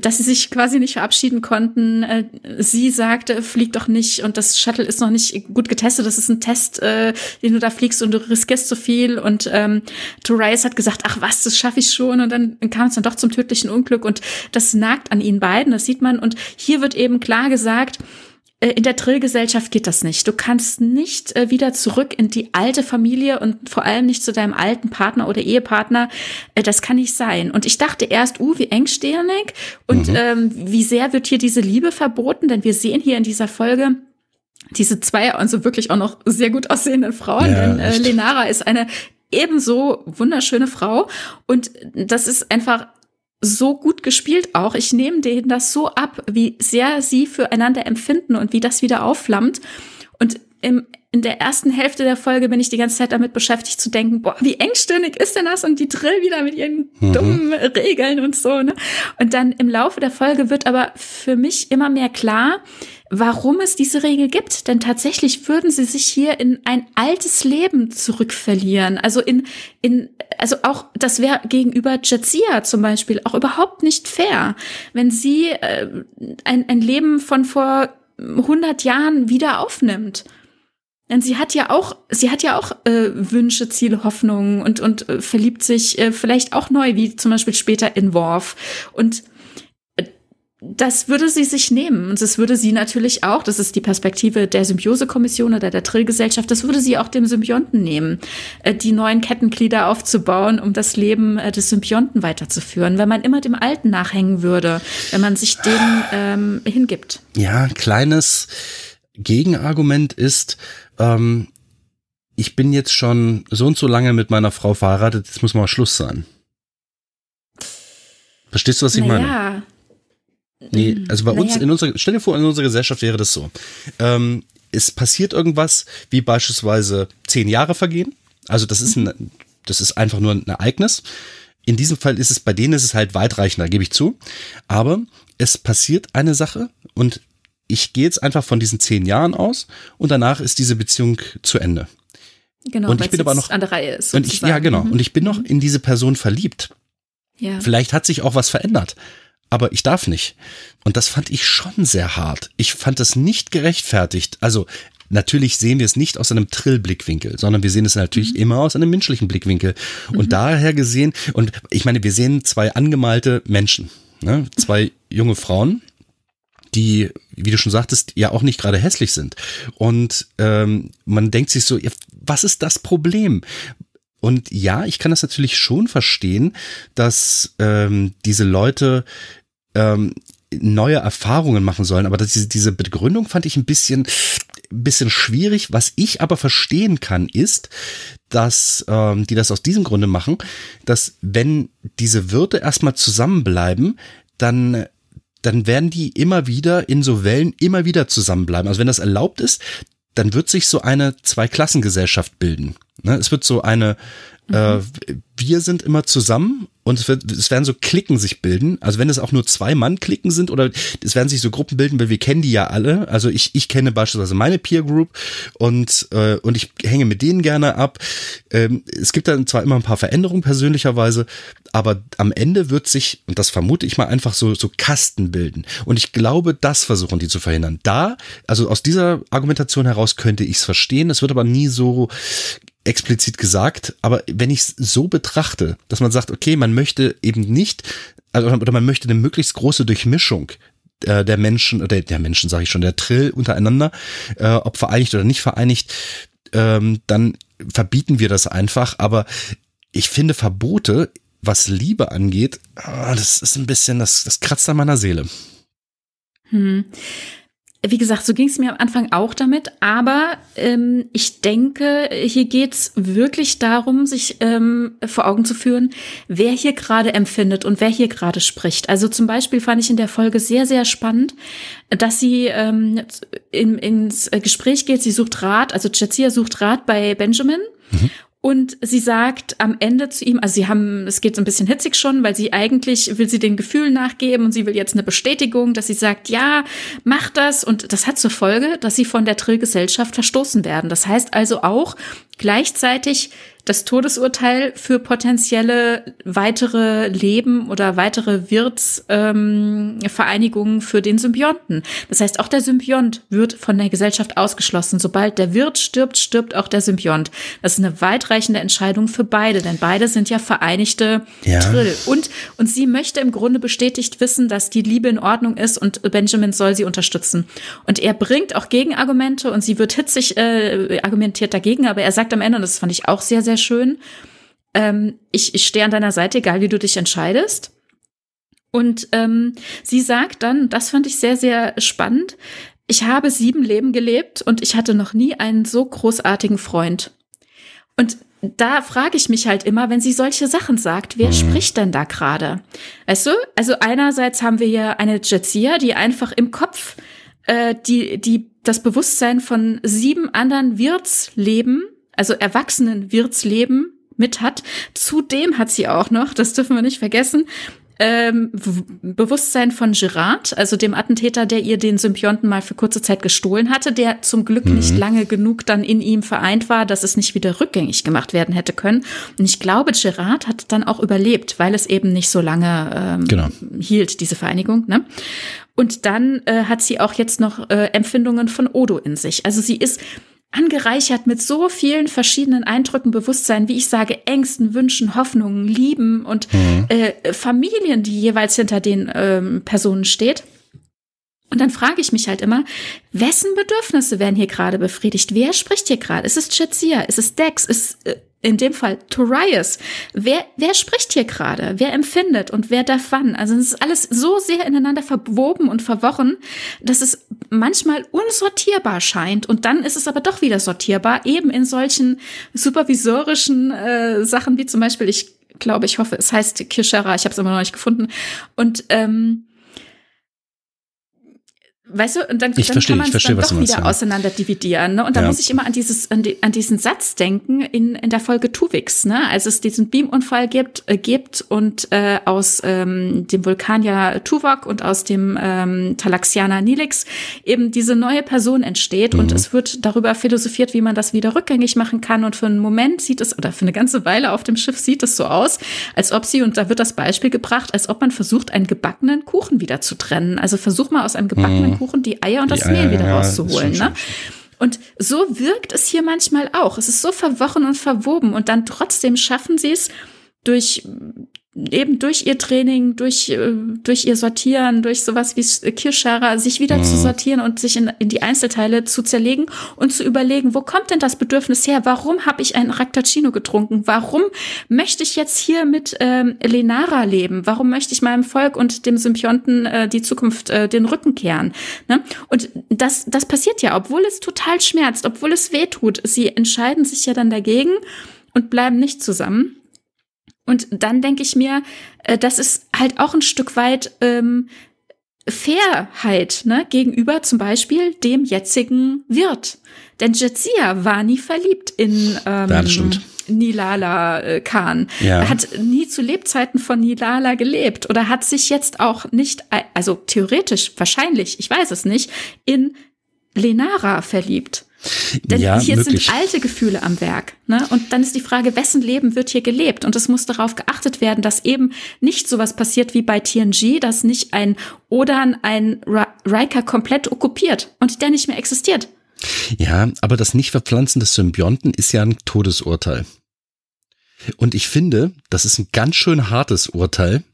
dass sie sich quasi nicht verabschieden konnten. Äh, sie sagte, flieg doch nicht und das Shuttle ist noch nicht gut getestet. Das ist ein Test, äh, den du da fliegst und du riskierst so viel. Und ähm, Torais hat gesagt, ach was, das schaffe ich schon. Und dann kam es dann doch zum tödlichen Unglück und das nagt an ihnen beiden. Das sieht man. Und hier wird eben klar gesagt, äh, in der Trillgesellschaft geht das nicht. Du kannst nicht äh, wieder zurück in die alte Familie und vor allem nicht zu deinem alten Partner oder Ehepartner. Äh, das kann nicht sein. Und ich dachte erst, uh, wie engstirnig und mhm. ähm, wie sehr wird hier diese Liebe verboten? Denn wir sehen hier in dieser Folge, diese zwei also wirklich auch noch sehr gut aussehenden Frauen. Ja, denn äh, Lenara ist eine ebenso wunderschöne Frau und das ist einfach so gut gespielt auch. Ich nehme denen das so ab, wie sehr sie füreinander empfinden und wie das wieder aufflammt. Und im, in der ersten Hälfte der Folge bin ich die ganze Zeit damit beschäftigt zu denken, boah, wie engstirnig ist denn das? Und die Drill wieder mit ihren mhm. dummen Regeln und so. Ne? Und dann im Laufe der Folge wird aber für mich immer mehr klar, warum es diese Regel gibt. Denn tatsächlich würden sie sich hier in ein altes Leben zurückverlieren. Also in, in, also auch, das wäre gegenüber Jadzia zum Beispiel auch überhaupt nicht fair, wenn sie äh, ein, ein Leben von vor 100 Jahren wieder aufnimmt. Denn sie hat ja auch, sie hat ja auch äh, Wünsche, Ziele, Hoffnungen und und äh, verliebt sich äh, vielleicht auch neu, wie zum Beispiel später in Worf. Und das würde sie sich nehmen. Und das würde sie natürlich auch, das ist die Perspektive der Symbiose-Kommission oder der Trillgesellschaft, das würde sie auch dem Symbionten nehmen, äh, die neuen Kettenglieder aufzubauen, um das Leben äh, des Symbionten weiterzuführen. Wenn man immer dem Alten nachhängen würde, wenn man sich dem ähm, hingibt. Ja, kleines Gegenargument ist, ähm, ich bin jetzt schon so und so lange mit meiner Frau verheiratet, jetzt muss mal Schluss sein. Verstehst du, was ich naja. meine? Nee, mhm. also bei naja. uns, in unserer, stell dir vor, in unserer Gesellschaft wäre das so. Ähm, es passiert irgendwas, wie beispielsweise zehn Jahre vergehen. Also das ist ein, das ist einfach nur ein Ereignis. In diesem Fall ist es, bei denen ist es halt weitreichender, gebe ich zu. Aber es passiert eine Sache und ich gehe jetzt einfach von diesen zehn Jahren aus und danach ist diese Beziehung zu Ende. Genau, und ich bin aber noch an der Reihe ist. Und ich, ja, genau. Mhm. Und ich bin noch in diese Person verliebt. Ja. Vielleicht hat sich auch was verändert aber ich darf nicht. Und das fand ich schon sehr hart. Ich fand das nicht gerechtfertigt. Also natürlich sehen wir es nicht aus einem Trill-Blickwinkel, sondern wir sehen es natürlich mhm. immer aus einem menschlichen Blickwinkel. Und mhm. daher gesehen, und ich meine, wir sehen zwei angemalte Menschen, ne? zwei junge Frauen, die, wie du schon sagtest, ja auch nicht gerade hässlich sind. Und ähm, man denkt sich so, ja, was ist das Problem? Und ja, ich kann das natürlich schon verstehen, dass ähm, diese Leute ähm, neue Erfahrungen machen sollen. Aber das, diese, Begründung fand ich ein bisschen, bisschen schwierig. Was ich aber verstehen kann, ist, dass ähm, die das aus diesem Grunde machen, dass wenn diese Wirte erstmal zusammenbleiben, dann dann werden die immer wieder in so Wellen immer wieder zusammenbleiben. Also wenn das erlaubt ist, dann wird sich so eine Zweiklassengesellschaft bilden. Ne? Es wird so eine, mhm. wir sind immer zusammen und es, wird, es werden so Klicken sich bilden. Also wenn es auch nur zwei Mann-Klicken sind oder es werden sich so Gruppen bilden, weil wir kennen die ja alle. Also ich, ich kenne beispielsweise meine Peer Group und, äh, und ich hänge mit denen gerne ab. Ähm, es gibt dann zwar immer ein paar Veränderungen persönlicherweise, aber am Ende wird sich, und das vermute ich mal, einfach so, so Kasten bilden. Und ich glaube, das versuchen die zu verhindern. Da, also aus dieser Argumentation heraus könnte ich es verstehen. Es wird aber nie so explizit gesagt, aber wenn ich es so betrachte, dass man sagt, okay, man möchte eben nicht, also, oder man möchte eine möglichst große Durchmischung äh, der Menschen, oder der Menschen sage ich schon, der Trill untereinander, äh, ob vereinigt oder nicht vereinigt, ähm, dann verbieten wir das einfach. Aber ich finde Verbote, was Liebe angeht, ah, das ist ein bisschen, das, das kratzt an meiner Seele. Hm wie gesagt, so ging es mir am Anfang auch damit, aber ähm, ich denke, hier geht's wirklich darum, sich ähm, vor Augen zu führen, wer hier gerade empfindet und wer hier gerade spricht. Also zum Beispiel fand ich in der Folge sehr, sehr spannend, dass sie ähm, in, ins Gespräch geht, sie sucht Rat, also Jazia sucht Rat bei Benjamin. Mhm. Und sie sagt am Ende zu ihm, also sie haben, es geht so ein bisschen hitzig schon, weil sie eigentlich will sie den Gefühlen nachgeben und sie will jetzt eine Bestätigung, dass sie sagt, ja, mach das. Und das hat zur Folge, dass sie von der Trillgesellschaft verstoßen werden. Das heißt also auch, gleichzeitig das Todesurteil für potenzielle weitere Leben oder weitere Wirtsvereinigungen ähm, für den Symbionten. Das heißt, auch der Symbiont wird von der Gesellschaft ausgeschlossen. Sobald der Wirt stirbt, stirbt auch der Symbiont. Das ist eine weitreichende Entscheidung für beide, denn beide sind ja vereinigte ja. Trill. Und, und sie möchte im Grunde bestätigt wissen, dass die Liebe in Ordnung ist und Benjamin soll sie unterstützen. Und er bringt auch Gegenargumente und sie wird hitzig äh, argumentiert dagegen, aber er sagt am Ende, und das fand ich auch sehr, sehr schön. Ähm, ich ich stehe an deiner Seite, egal wie du dich entscheidest. Und ähm, sie sagt dann, das fand ich sehr, sehr spannend, ich habe sieben Leben gelebt und ich hatte noch nie einen so großartigen Freund. Und da frage ich mich halt immer, wenn sie solche Sachen sagt, wer mhm. spricht denn da gerade? Weißt du? Also einerseits haben wir ja eine Jetsia, die einfach im Kopf äh, die, die das Bewusstsein von sieben anderen Wirtsleben also erwachsenen Wirtsleben mit hat. Zudem hat sie auch noch, das dürfen wir nicht vergessen, ähm, Bewusstsein von Gerard, also dem Attentäter, der ihr den Symbionten mal für kurze Zeit gestohlen hatte, der zum Glück mhm. nicht lange genug dann in ihm vereint war, dass es nicht wieder rückgängig gemacht werden hätte können. Und ich glaube, Gerard hat dann auch überlebt, weil es eben nicht so lange ähm, genau. hielt, diese Vereinigung. Ne? Und dann äh, hat sie auch jetzt noch äh, Empfindungen von Odo in sich. Also sie ist angereichert mit so vielen verschiedenen Eindrücken, Bewusstsein, wie ich sage, Ängsten, Wünschen, Hoffnungen, Lieben und mhm. äh, Familien, die jeweils hinter den ähm, Personen steht. Und dann frage ich mich halt immer, wessen Bedürfnisse werden hier gerade befriedigt? Wer spricht hier gerade? Ist es Chetsia? Ist es Dex? Ist äh, in dem Fall Torias. Wer, wer spricht hier gerade? Wer empfindet und wer darf wann? Also es ist alles so sehr ineinander verwoben und verworren, dass es manchmal unsortierbar scheint. Und dann ist es aber doch wieder sortierbar, eben in solchen supervisorischen äh, Sachen wie zum Beispiel, ich glaube, ich hoffe, es heißt Kirschera, ich habe es immer noch nicht gefunden. Und ähm, Weißt du, und dann, ich dann verstehe, kann man es dann doch wieder meinst, auseinander dividieren. Ne? Und da ja. muss ich immer an dieses, an, die, an, diesen Satz denken in, in der Folge Tuvix, ne? Als es diesen Beamunfall gibt, äh, gibt und äh, aus ähm, dem Vulkanier Tuvok und aus dem ähm, Talaxianer Nilix eben diese neue Person entsteht mhm. und es wird darüber philosophiert, wie man das wieder rückgängig machen kann. Und für einen Moment sieht es, oder für eine ganze Weile auf dem Schiff sieht es so aus, als ob sie, und da wird das Beispiel gebracht, als ob man versucht, einen gebackenen Kuchen wieder zu trennen. Also versuch mal aus einem gebackenen mhm Kuchen die Eier und das Mehl wieder ja, rauszuholen. Ne? Und so wirkt es hier manchmal auch. Es ist so verworren und verwoben und dann trotzdem schaffen sie es durch eben durch ihr Training, durch, äh, durch ihr Sortieren, durch sowas wie Kirschara, sich wieder mhm. zu sortieren und sich in, in die Einzelteile zu zerlegen und zu überlegen, wo kommt denn das Bedürfnis her? Warum habe ich ein Raktacino getrunken? Warum möchte ich jetzt hier mit ähm, Lenara leben? Warum möchte ich meinem Volk und dem Symbionten äh, die Zukunft äh, den Rücken kehren? Ne? Und das, das passiert ja, obwohl es total schmerzt, obwohl es weh tut. Sie entscheiden sich ja dann dagegen und bleiben nicht zusammen. Und dann denke ich mir, äh, das ist halt auch ein Stück weit ähm, Fairheit ne, gegenüber zum Beispiel dem jetzigen Wirt. Denn Jetsia war nie verliebt in ähm, ja, Nilala äh, Khan. Ja. Er hat nie zu Lebzeiten von Nilala gelebt oder hat sich jetzt auch nicht, also theoretisch, wahrscheinlich, ich weiß es nicht, in Lenara verliebt. Denn ja, hier möglich. sind alte Gefühle am Werk. Ne? Und dann ist die Frage, wessen Leben wird hier gelebt? Und es muss darauf geachtet werden, dass eben nicht sowas passiert wie bei TNG, dass nicht ein Odan ein Riker komplett okkupiert und der nicht mehr existiert. Ja, aber das Nicht-Verpflanzen des Symbionten ist ja ein Todesurteil. Und ich finde, das ist ein ganz schön hartes Urteil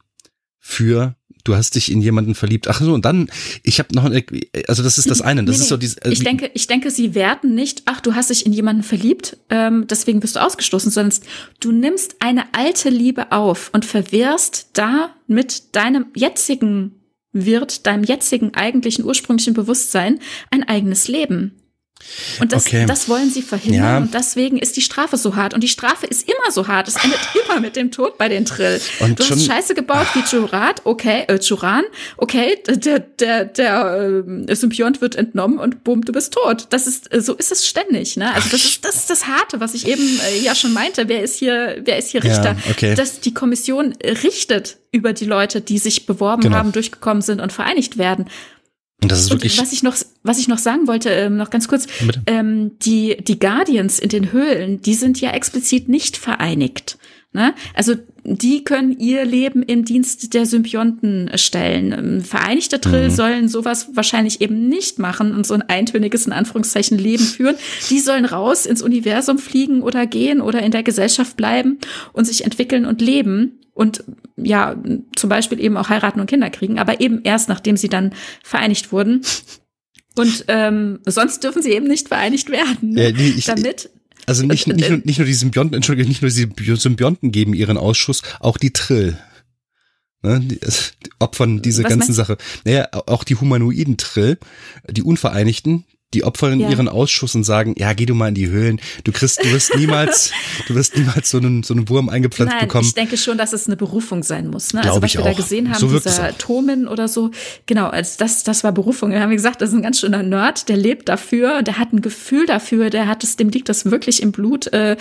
für du hast dich in jemanden verliebt. Ach so, und dann, ich habe noch, also das ist das eine. Das nee, ist so diese, äh, ich denke, ich denke, sie werten nicht, ach, du hast dich in jemanden verliebt, ähm, deswegen bist du ausgestoßen, sondern du nimmst eine alte Liebe auf und verwirrst da mit deinem jetzigen Wirt, deinem jetzigen eigentlichen ursprünglichen Bewusstsein ein eigenes Leben. Und das, okay. das wollen sie verhindern ja. und deswegen ist die Strafe so hart. Und die Strafe ist immer so hart. Es endet immer mit dem Tod bei den Trill. Und du schon, hast Scheiße gebaut wie Jurat, okay, äh, Juran, okay, der, der, der äh, Symbiont wird entnommen und bumm, du bist tot. Das ist, äh, so ist es ständig, ne? Also das ist, das ist das Harte, was ich eben äh, ja schon meinte. Wer ist hier, wer ist hier Richter? Ja, okay. Dass die Kommission richtet über die Leute, die sich beworben genau. haben, durchgekommen sind und vereinigt werden. Und das ist wirklich. Und was ich noch, was ich noch sagen wollte, ähm, noch ganz kurz, ähm, die, die Guardians in den Höhlen, die sind ja explizit nicht vereinigt. Ne? Also die können ihr Leben im Dienst der Symbionten stellen. Ähm, vereinigte Trill mhm. sollen sowas wahrscheinlich eben nicht machen und so ein eintöniges, in Anführungszeichen, Leben führen. Die sollen raus ins Universum fliegen oder gehen oder in der Gesellschaft bleiben und sich entwickeln und leben und ja, zum Beispiel eben auch heiraten und Kinder kriegen, aber eben erst nachdem sie dann vereinigt wurden. Und ähm, sonst dürfen sie eben nicht vereinigt werden. Ja, nee, ich, damit also nicht, nicht, nur, nicht nur die Symbionten, entschuldige, nicht nur die Symbionten geben ihren Ausschuss, auch die Trill. Ne, die, die opfern diese Was ganzen Sache. Naja, auch die humanoiden Trill, die Unvereinigten, die opfern ja. ihren Ausschuss und sagen, ja, geh du mal in die Höhlen. Du kriegst, du wirst niemals, du wirst niemals so einen, so einen Wurm eingepflanzt Nein, bekommen. Ich denke schon, dass es eine Berufung sein muss. Ne? also was wir auch. da gesehen haben, so dieser Tomen oder so, genau, als das, das war Berufung. Wir haben gesagt, das ist ein ganz schöner Nerd, der lebt dafür, der hat ein Gefühl dafür, der hat es, dem liegt das wirklich im Blut, äh,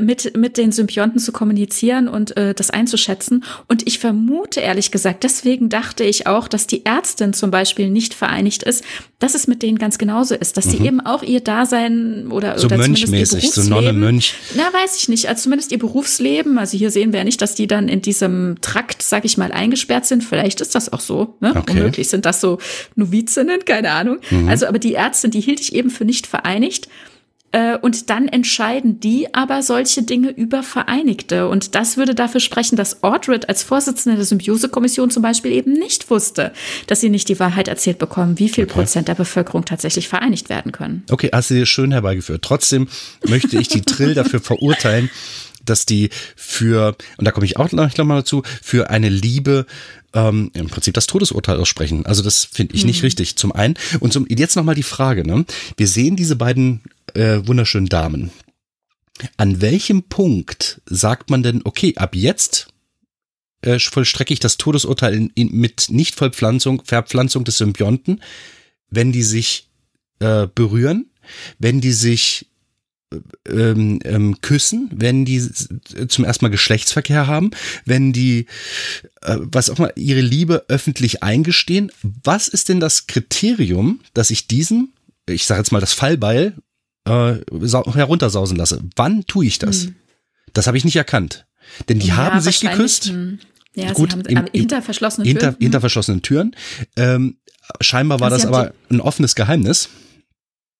mit, mit den Symbionten zu kommunizieren und äh, das einzuschätzen. Und ich vermute ehrlich gesagt, deswegen dachte ich auch, dass die Ärztin zum Beispiel nicht vereinigt ist, dass es mit denen ganz genauso ist, dass mhm. sie eben auch ihr Dasein oder, so oder mönchmäßig, so Nonne Mönch. Na, weiß ich nicht. Also zumindest ihr Berufsleben. Also hier sehen wir ja nicht, dass die dann in diesem Trakt, sag ich mal, eingesperrt sind. Vielleicht ist das auch so. Ne? Okay. Unmöglich sind das so Novizinnen, keine Ahnung. Mhm. Also, aber die Ärztin, die hielt ich eben für nicht vereinigt. Äh, und dann entscheiden die aber solche Dinge über Vereinigte. Und das würde dafür sprechen, dass Ordred als Vorsitzende der Symbiosekommission zum Beispiel eben nicht wusste, dass sie nicht die Wahrheit erzählt bekommen, wie viel okay. Prozent der Bevölkerung tatsächlich vereinigt werden können. Okay, hast du dir schön herbeigeführt. Trotzdem möchte ich die Trill dafür verurteilen, dass die für, und da komme ich auch gleich nochmal dazu, für eine Liebe ähm, im Prinzip das Todesurteil aussprechen. Also das finde ich nicht richtig. Zum einen. Und zum, jetzt nochmal die Frage, ne? Wir sehen diese beiden äh, wunderschönen Damen. An welchem Punkt sagt man denn, okay, ab jetzt äh, vollstrecke ich das Todesurteil in, in, mit Nichtvollpflanzung, Verpflanzung des Symbionten, wenn die sich äh, berühren, wenn die sich ähm, ähm, küssen, wenn die zum ersten Mal Geschlechtsverkehr haben, wenn die, äh, was auch mal, ihre Liebe öffentlich eingestehen. Was ist denn das Kriterium, dass ich diesen, ich sage jetzt mal das Fallbeil, äh, heruntersausen lasse? Wann tue ich das? Hm. Das habe ich nicht erkannt. Denn die ja, haben sich geküsst. Hm. Ja, Gut, sie haben im, hinter verschlossenen Türen. Hinter, hinter verschlossenen Türen. Ähm, scheinbar war also das aber ein offenes Geheimnis.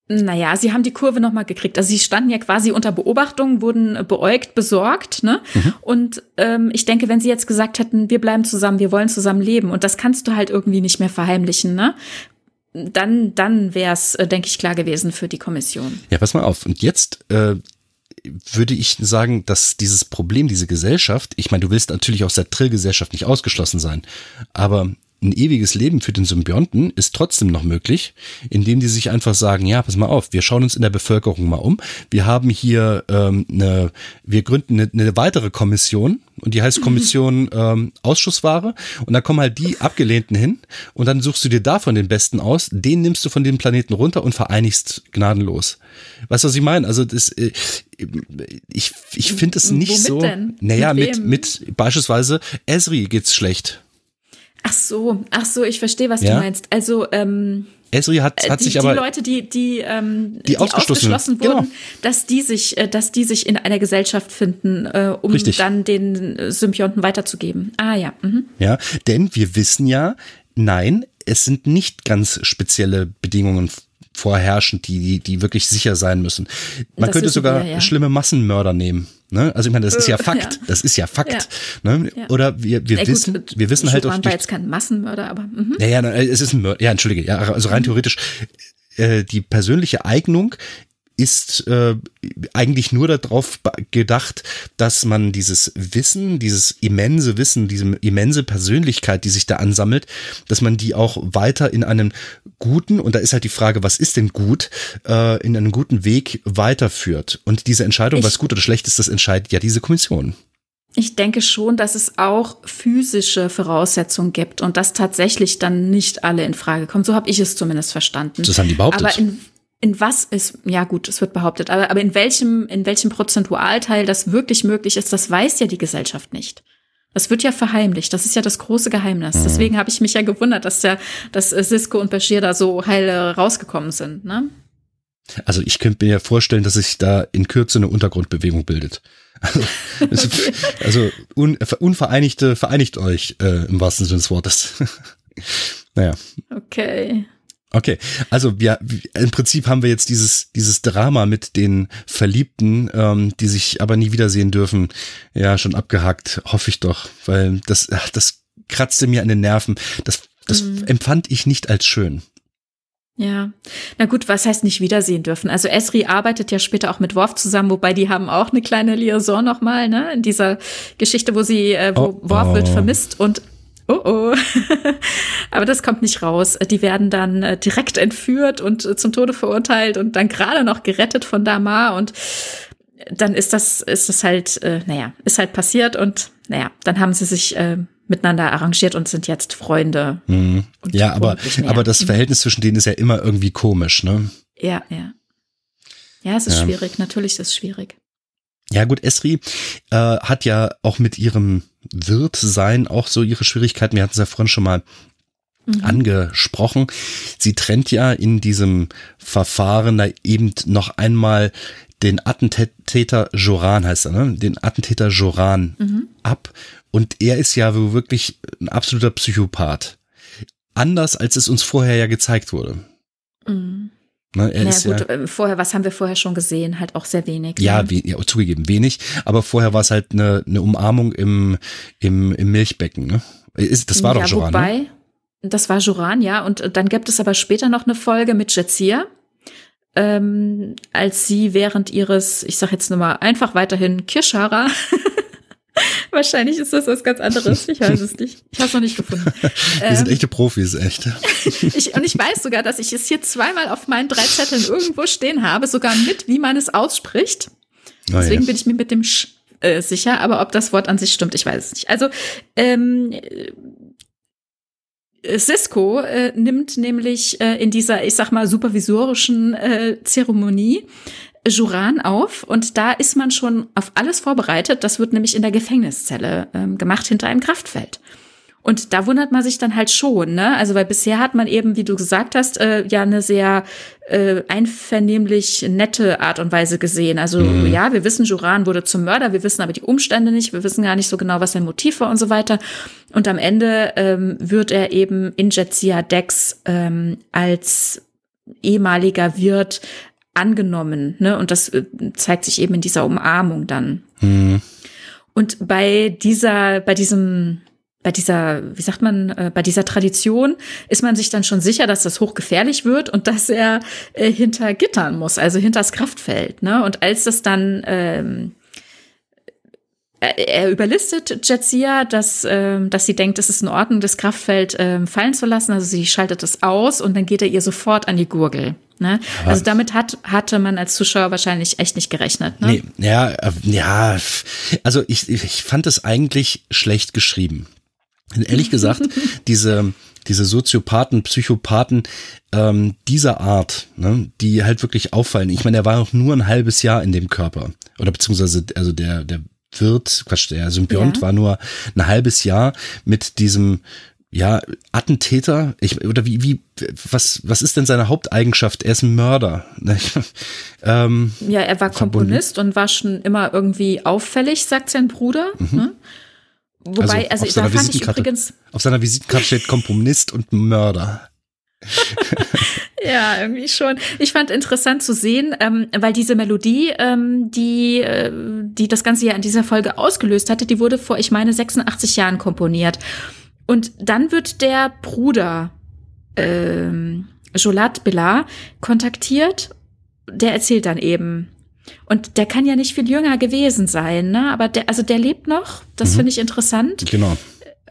Naja, sie haben die Kurve nochmal gekriegt. Also sie standen ja quasi unter Beobachtung, wurden beäugt, besorgt. Ne? Mhm. Und ähm, ich denke, wenn sie jetzt gesagt hätten, wir bleiben zusammen, wir wollen zusammen leben, und das kannst du halt irgendwie nicht mehr verheimlichen, ne? Dann, dann wäre es, äh, denke ich, klar gewesen für die Kommission. Ja, pass mal auf. Und jetzt äh, würde ich sagen, dass dieses Problem, diese Gesellschaft, ich meine, du willst natürlich aus der Trill-Gesellschaft nicht ausgeschlossen sein, aber ein ewiges Leben für den Symbionten ist trotzdem noch möglich, indem die sich einfach sagen, ja, pass mal auf, wir schauen uns in der Bevölkerung mal um. Wir haben hier ähm, eine, wir gründen eine, eine weitere Kommission und die heißt Kommission ähm, Ausschussware und da kommen halt die Abgelehnten hin und dann suchst du dir davon den Besten aus, den nimmst du von dem Planeten runter und vereinigst gnadenlos. Weißt du, was ich meine? Also das, äh, ich, ich finde es nicht Womit so. Denn? Naja, mit, mit, mit beispielsweise Esri geht's schlecht. Ach so, ach so, ich verstehe, was ja? du meinst. Also ähm, Esri hat, hat die, sich aber die Leute, die die ähm, die, die ausgeschlossen, ausgeschlossen wurden, genau. dass die sich, äh, dass die sich in einer Gesellschaft finden, äh, um Richtig. dann den Symbionten weiterzugeben. Ah ja. Mhm. Ja, denn wir wissen ja, nein, es sind nicht ganz spezielle Bedingungen vorherrschend, die, die, die wirklich sicher sein müssen. Man das könnte sogar wir, ja. schlimme Massenmörder nehmen. Ne? Also ich meine, das ist ja äh, Fakt. Ja. Das ist ja Fakt. Ja. Ne? Oder wir, wir ja, wissen, gut, wir wissen halt auch. war jetzt kein Massenmörder, aber. Mhm. Ja, ja, es ist ein Mörder. Ja, entschuldige. Ja, also rein mhm. theoretisch äh, die persönliche Eignung ist äh, eigentlich nur darauf gedacht, dass man dieses Wissen, dieses immense Wissen, diese immense Persönlichkeit, die sich da ansammelt, dass man die auch weiter in einem guten, und da ist halt die Frage, was ist denn gut, äh, in einem guten Weg weiterführt. Und diese Entscheidung, ich was gut oder schlecht ist, das entscheidet ja diese Kommission. Ich denke schon, dass es auch physische Voraussetzungen gibt und dass tatsächlich dann nicht alle in Frage kommen. So habe ich es zumindest verstanden. Das haben die behauptet. Aber in, in was ist, ja gut, es wird behauptet, aber, aber in welchem, in welchem Prozentualteil das wirklich möglich ist, das weiß ja die Gesellschaft nicht. Das wird ja verheimlicht. Das ist ja das große Geheimnis. Mhm. Deswegen habe ich mich ja gewundert, dass der, dass Cisco und Bashir da so heil rausgekommen sind. Ne? Also ich könnte mir ja vorstellen, dass sich da in Kürze eine Untergrundbewegung bildet. Also, okay. also un, unvereinigte, vereinigt euch äh, im wahrsten Sinne des Wortes. naja. Okay. Okay, also wir im Prinzip haben wir jetzt dieses dieses Drama mit den Verliebten, ähm, die sich aber nie wiedersehen dürfen, ja schon abgehakt, hoffe ich doch, weil das ach, das kratzte mir an den Nerven. Das das mhm. empfand ich nicht als schön. Ja, na gut, was heißt nicht wiedersehen dürfen? Also Esri arbeitet ja später auch mit Worf zusammen, wobei die haben auch eine kleine Liaison nochmal, ne? In dieser Geschichte, wo sie, äh, wo oh, Worf oh. wird vermisst und Oh oh. Aber das kommt nicht raus. Die werden dann äh, direkt entführt und äh, zum Tode verurteilt und dann gerade noch gerettet von Damar und dann ist das, ist das halt, äh, naja, ist halt passiert und naja, dann haben sie sich äh, miteinander arrangiert und sind jetzt Freunde. Mhm. Ja, aber, aber das Verhältnis zwischen denen ist ja immer irgendwie komisch, ne? Ja, ja. Ja, es ist ja. schwierig, natürlich ist es schwierig. Ja, gut, Esri äh, hat ja auch mit ihrem Wirtsein auch so ihre Schwierigkeiten. Wir hatten es ja vorhin schon mal mhm. angesprochen. Sie trennt ja in diesem Verfahren da eben noch einmal den Attentäter Joran heißt er, ne? Den Attentäter Joran mhm. ab. Und er ist ja wirklich ein absoluter Psychopath. Anders als es uns vorher ja gezeigt wurde. Mhm. Ne, er naja, gut, ja, äh, vorher, was haben wir vorher schon gesehen? Halt auch sehr wenig. Ja, ne? we ja zugegeben, wenig. Aber vorher war es halt eine, eine Umarmung im, im, im Milchbecken. Ne? Ist, das war ja, doch Joran. Ne? Wobei, ne? das war Joran, ja. Und dann gibt es aber später noch eine Folge mit Jazia, ähm, als sie während ihres, ich sag jetzt nur mal einfach weiterhin Kirschara Wahrscheinlich ist das was ganz anderes. Ich weiß es nicht. Ich habe es noch nicht gefunden. Wir ähm, sind echte Profis, echt. ich, und ich weiß sogar, dass ich es hier zweimal auf meinen drei Zetteln irgendwo stehen habe, sogar mit, wie man es ausspricht. Oh, Deswegen ja. bin ich mir mit dem Sch äh, sicher, aber ob das Wort an sich stimmt, ich weiß es nicht. Also ähm, Cisco äh, nimmt nämlich äh, in dieser, ich sag mal, supervisorischen äh, Zeremonie Juran auf und da ist man schon auf alles vorbereitet. Das wird nämlich in der Gefängniszelle ähm, gemacht hinter einem Kraftfeld. Und da wundert man sich dann halt schon, ne? Also weil bisher hat man eben, wie du gesagt hast, äh, ja eine sehr äh, einvernehmlich nette Art und Weise gesehen. Also mhm. ja, wir wissen, Juran wurde zum Mörder, wir wissen aber die Umstände nicht, wir wissen gar nicht so genau, was sein Motiv war und so weiter. Und am Ende ähm, wird er eben in Jetsia Dex ähm, als ehemaliger Wirt angenommen, ne? Und das äh, zeigt sich eben in dieser Umarmung dann. Mhm. Und bei dieser, bei diesem, bei dieser, wie sagt man, äh, bei dieser Tradition ist man sich dann schon sicher, dass das hochgefährlich wird und dass er äh, hinter Gittern muss, also hinter das Kraftfeld. Ne? Und als das dann ähm, er überlistet Jetsia, dass, ähm, dass sie denkt, es ist in Ordnung, das Kraftfeld ähm, fallen zu lassen. Also sie schaltet es aus und dann geht er ihr sofort an die Gurgel. Ne? Also damit hat, hatte man als Zuschauer wahrscheinlich echt nicht gerechnet. Ne? Nee, ja, äh, ja, also ich, ich fand es eigentlich schlecht geschrieben. Ehrlich gesagt, diese, diese Soziopathen, Psychopathen ähm, dieser Art, ne, die halt wirklich auffallen. Ich meine, er war auch nur ein halbes Jahr in dem Körper. Oder beziehungsweise, also der, der wird, Quatsch, der Symbiont ja. war nur ein halbes Jahr mit diesem ja, Attentäter, ich, oder wie, wie, was, was ist denn seine Haupteigenschaft? Er ist ein Mörder. Ne? ähm, ja, er war Komponist und war schon immer irgendwie auffällig, sagt sein Bruder. Mhm. Ne? Wobei, also, also da fand ich übrigens. Auf seiner Visitenkarte steht Komponist und Mörder. Ja, irgendwie schon. Ich fand interessant zu sehen, ähm, weil diese Melodie, ähm, die, äh, die das Ganze ja in dieser Folge ausgelöst hatte, die wurde vor, ich meine, 86 Jahren komponiert. Und dann wird der Bruder ähm, Jolat Billar kontaktiert. Der erzählt dann eben. Und der kann ja nicht viel jünger gewesen sein, ne? Aber der, also der lebt noch. Das mhm. finde ich interessant. Genau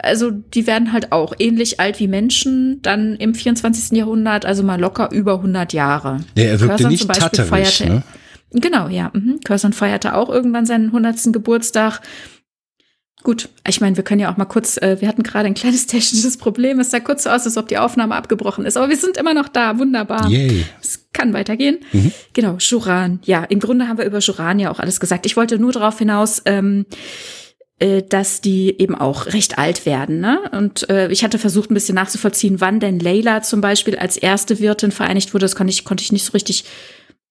also die werden halt auch ähnlich alt wie Menschen, dann im 24. Jahrhundert, also mal locker über 100 Jahre. Ja, er wirkte Curzon nicht tatterisch, ne? Genau, ja. Mhm. Curzon feierte auch irgendwann seinen 100. Geburtstag. Gut, ich meine, wir können ja auch mal kurz, äh, wir hatten gerade ein kleines technisches Problem. Es sah kurz so aus, als ob die Aufnahme abgebrochen ist. Aber wir sind immer noch da, wunderbar. Yay. Es kann weitergehen. Mhm. Genau, Shuran. Ja, im Grunde haben wir über Shuran ja auch alles gesagt. Ich wollte nur darauf hinaus, ähm, äh, dass die eben auch recht alt werden. Ne? Und äh, ich hatte versucht, ein bisschen nachzuvollziehen, wann denn Layla zum Beispiel als erste Wirtin vereinigt wurde. Das konnte ich, konnte ich nicht so richtig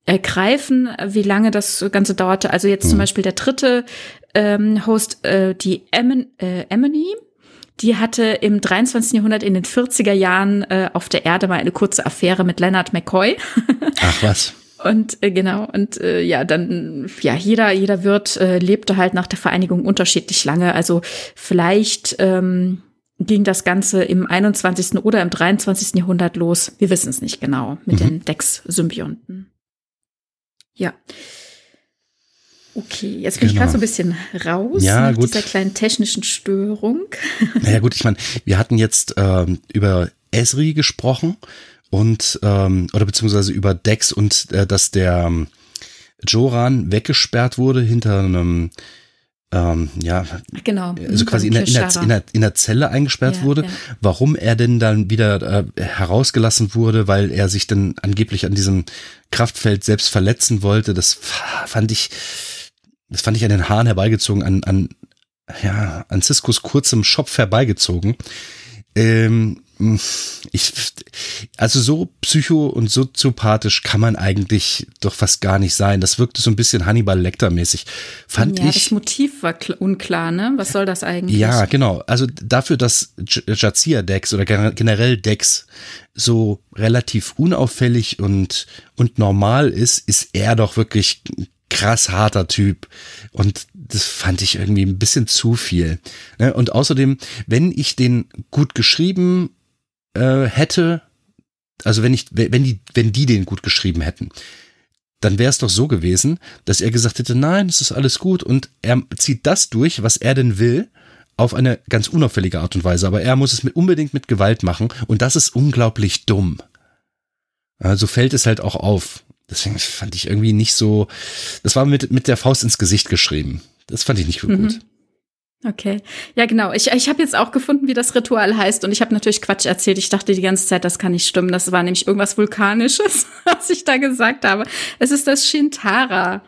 ergreifen, wie lange das Ganze dauerte. Also jetzt mhm. zum Beispiel der dritte ähm, Host, äh, die Emin, äh, Emily, die hatte im 23. Jahrhundert in den 40er Jahren äh, auf der Erde mal eine kurze Affäre mit Leonard McCoy. Ach was. Und äh, genau, und äh, ja, dann, ja, jeder, jeder Wirt äh, lebte halt nach der Vereinigung unterschiedlich lange. Also vielleicht ähm, ging das Ganze im 21. oder im 23. Jahrhundert los. Wir wissen es nicht genau mit mhm. den Dex-Symbionten. Ja. Okay, jetzt bin genau. ich gerade so ein bisschen raus ja, nach gut. dieser kleinen technischen Störung. Naja gut, ich meine, wir hatten jetzt ähm, über Esri gesprochen und ähm, oder beziehungsweise über Dex und äh, dass der ähm, Joran weggesperrt wurde hinter einem ähm, ja, genau. also quasi in der, in, der, in, der, in der Zelle eingesperrt ja, wurde. Ja. Warum er denn dann wieder äh, herausgelassen wurde, weil er sich dann angeblich an diesem Kraftfeld selbst verletzen wollte, das fand ich, das fand ich an den Haaren herbeigezogen, an, an, ja, an Ciscos kurzem Schopf herbeigezogen. Ähm, ich, also so psycho und soziopathisch kann man eigentlich doch fast gar nicht sein. Das wirkte so ein bisschen Hannibal Lecter mäßig. Fand ja, ich. Das Motiv war unklar, ne? Was soll das eigentlich? Ja, genau. Also dafür, dass Jazia Dex oder generell Dex so relativ unauffällig und, und normal ist, ist er doch wirklich krass harter Typ. Und das fand ich irgendwie ein bisschen zu viel. Ne? Und außerdem, wenn ich den gut geschrieben äh, hätte, also wenn ich, wenn die, wenn die den gut geschrieben hätten, dann wäre es doch so gewesen, dass er gesagt hätte, nein, es ist alles gut und er zieht das durch, was er denn will, auf eine ganz unauffällige Art und Weise, aber er muss es mit, unbedingt mit Gewalt machen und das ist unglaublich dumm. Also fällt es halt auch auf. Deswegen fand ich irgendwie nicht so, das war mit, mit der Faust ins Gesicht geschrieben. Das fand ich nicht gut. Mhm. Okay, ja genau. Ich, ich habe jetzt auch gefunden, wie das Ritual heißt und ich habe natürlich Quatsch erzählt. Ich dachte die ganze Zeit, das kann nicht stimmen. Das war nämlich irgendwas Vulkanisches, was ich da gesagt habe. Es ist das Shintara,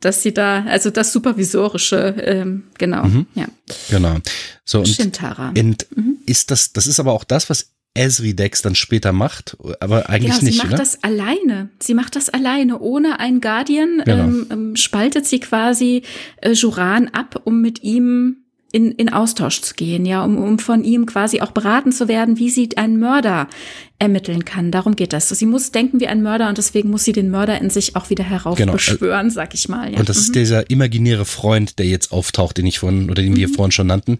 dass sie da, also das Supervisorische, ähm, genau, mhm. ja. Genau. So, und, Shintara. Und mhm. ist das, das ist aber auch das, was Esri Dex dann später macht, aber eigentlich genau, nicht. Sie macht oder? das alleine. Sie macht das alleine, ohne einen Guardian. Genau. Ähm, ähm spaltet sie quasi äh, Juran ab, um mit ihm in, in Austausch zu gehen, ja, um, um von ihm quasi auch beraten zu werden, wie sie einen Mörder ermitteln kann. Darum geht das. Sie muss denken wie ein Mörder und deswegen muss sie den Mörder in sich auch wieder heraufbeschwören, genau. sag ich mal. Ja. Und das mhm. ist dieser imaginäre Freund, der jetzt auftaucht, den ich vorhin oder den mhm. wir vorhin schon nannten.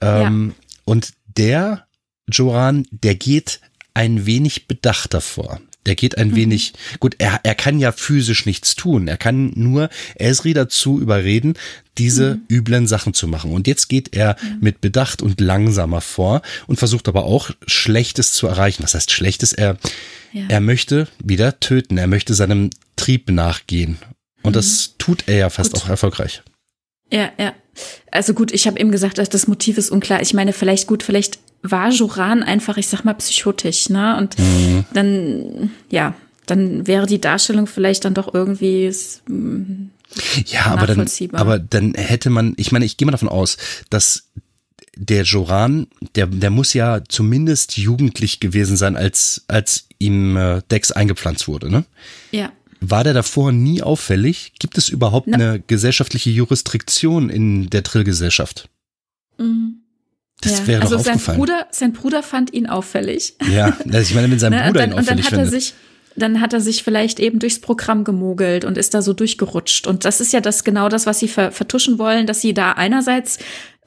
Ähm, ja. Und der Joran, der geht ein wenig bedachter vor. Der geht ein mhm. wenig, gut, er, er kann ja physisch nichts tun. Er kann nur Esri dazu überreden, diese mhm. üblen Sachen zu machen. Und jetzt geht er ja. mit Bedacht und langsamer vor und versucht aber auch Schlechtes zu erreichen. Was heißt Schlechtes? Er, ja. er möchte wieder töten. Er möchte seinem Trieb nachgehen. Und mhm. das tut er ja fast gut. auch erfolgreich. Ja, ja. Also gut, ich habe eben gesagt, das Motiv ist unklar. Ich meine, vielleicht gut, vielleicht war Joran einfach, ich sag mal, psychotisch, ne? Und mhm. dann, ja, dann wäre die Darstellung vielleicht dann doch irgendwie mm, ja, aber dann, aber dann hätte man, ich meine, ich gehe mal davon aus, dass der Joran, der, der muss ja zumindest jugendlich gewesen sein, als, als ihm äh, Dex eingepflanzt wurde, ne? Ja. War der davor nie auffällig? Gibt es überhaupt Na. eine gesellschaftliche Jurisdiktion in der Trillgesellschaft? Mhm. Das ja. wäre also doch sein aufgefallen. Bruder, sein Bruder fand ihn auffällig. Ja, ich meine, wenn sein ne, Bruder dann, ihn auffällig und dann hat er sich dann hat er sich vielleicht eben durchs Programm gemogelt und ist da so durchgerutscht. Und das ist ja das genau das, was sie vertuschen wollen, dass sie da einerseits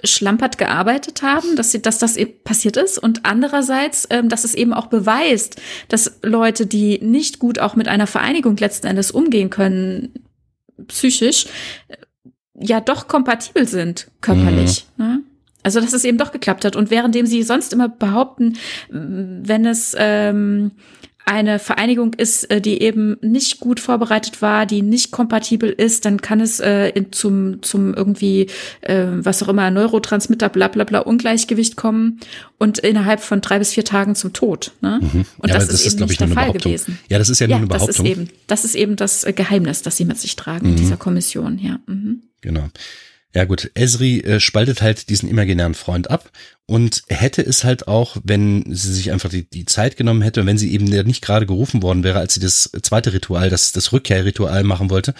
schlampert gearbeitet haben, dass sie, dass das passiert ist und andererseits, ähm, dass es eben auch beweist, dass Leute, die nicht gut auch mit einer Vereinigung letzten Endes umgehen können, psychisch, ja doch kompatibel sind körperlich. Mhm. Ne? Also dass es eben doch geklappt hat. Und währenddem sie sonst immer behaupten, wenn es ähm, eine Vereinigung ist, äh, die eben nicht gut vorbereitet war, die nicht kompatibel ist, dann kann es äh, in, zum, zum irgendwie, äh, was auch immer, Neurotransmitter, bla bla bla, Ungleichgewicht kommen und innerhalb von drei bis vier Tagen zum Tod. Ne? Mhm. Und ja, das, das, ist, eben nicht der Fall gewesen. Ja, das ist ja nur ja, eine Behauptung. Das ist eben das, ist eben das Geheimnis, das sie mit sich tragen mhm. in dieser Kommission, ja. Mhm. Genau. Ja gut, Esri äh, spaltet halt diesen imaginären Freund ab und hätte es halt auch, wenn sie sich einfach die, die Zeit genommen hätte, wenn sie eben nicht gerade gerufen worden wäre, als sie das zweite Ritual, das, das Rückkehrritual machen wollte,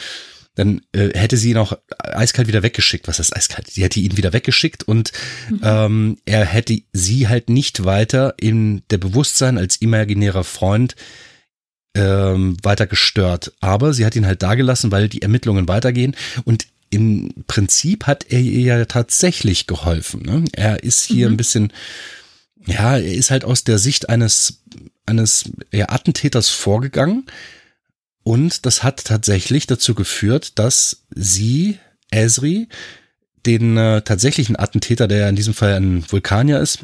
dann äh, hätte sie ihn auch eiskalt wieder weggeschickt. Was heißt eiskalt? Sie hätte ihn wieder weggeschickt und mhm. ähm, er hätte sie halt nicht weiter in der Bewusstsein als imaginärer Freund ähm, weiter gestört. Aber sie hat ihn halt dagelassen, weil die Ermittlungen weitergehen und im Prinzip hat er ihr ja tatsächlich geholfen. Ne? Er ist hier mhm. ein bisschen, ja, er ist halt aus der Sicht eines, eines ja, Attentäters vorgegangen und das hat tatsächlich dazu geführt, dass sie, Esri, den äh, tatsächlichen Attentäter, der in diesem Fall ein Vulkanier ist,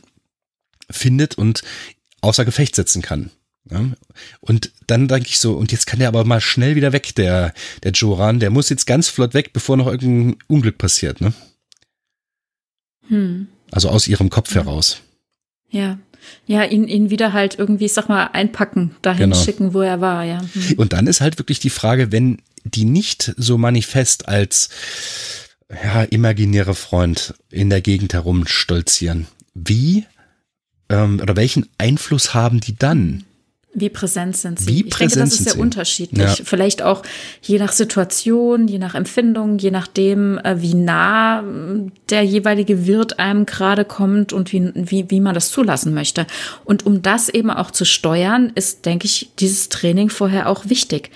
findet und außer Gefecht setzen kann. Ja? Und dann denke ich so, und jetzt kann der aber mal schnell wieder weg, der, der Joran, der muss jetzt ganz flott weg, bevor noch irgendein Unglück passiert, ne? Hm. Also aus ihrem Kopf ja. heraus. Ja, ja, ihn, ihn wieder halt irgendwie, ich sag mal, einpacken, dahin genau. schicken, wo er war, ja. Hm. Und dann ist halt wirklich die Frage, wenn die nicht so manifest als ja, imaginäre Freund in der Gegend herumstolzieren, wie ähm, oder welchen Einfluss haben die dann? Wie präsent sind sie? Wie ich denke, das ist sehr sie? unterschiedlich. Ja. Vielleicht auch je nach Situation, je nach Empfindung, je nachdem, äh, wie nah äh, der jeweilige Wirt einem gerade kommt und wie, wie, wie man das zulassen möchte. Und um das eben auch zu steuern, ist, denke ich, dieses Training vorher auch wichtig.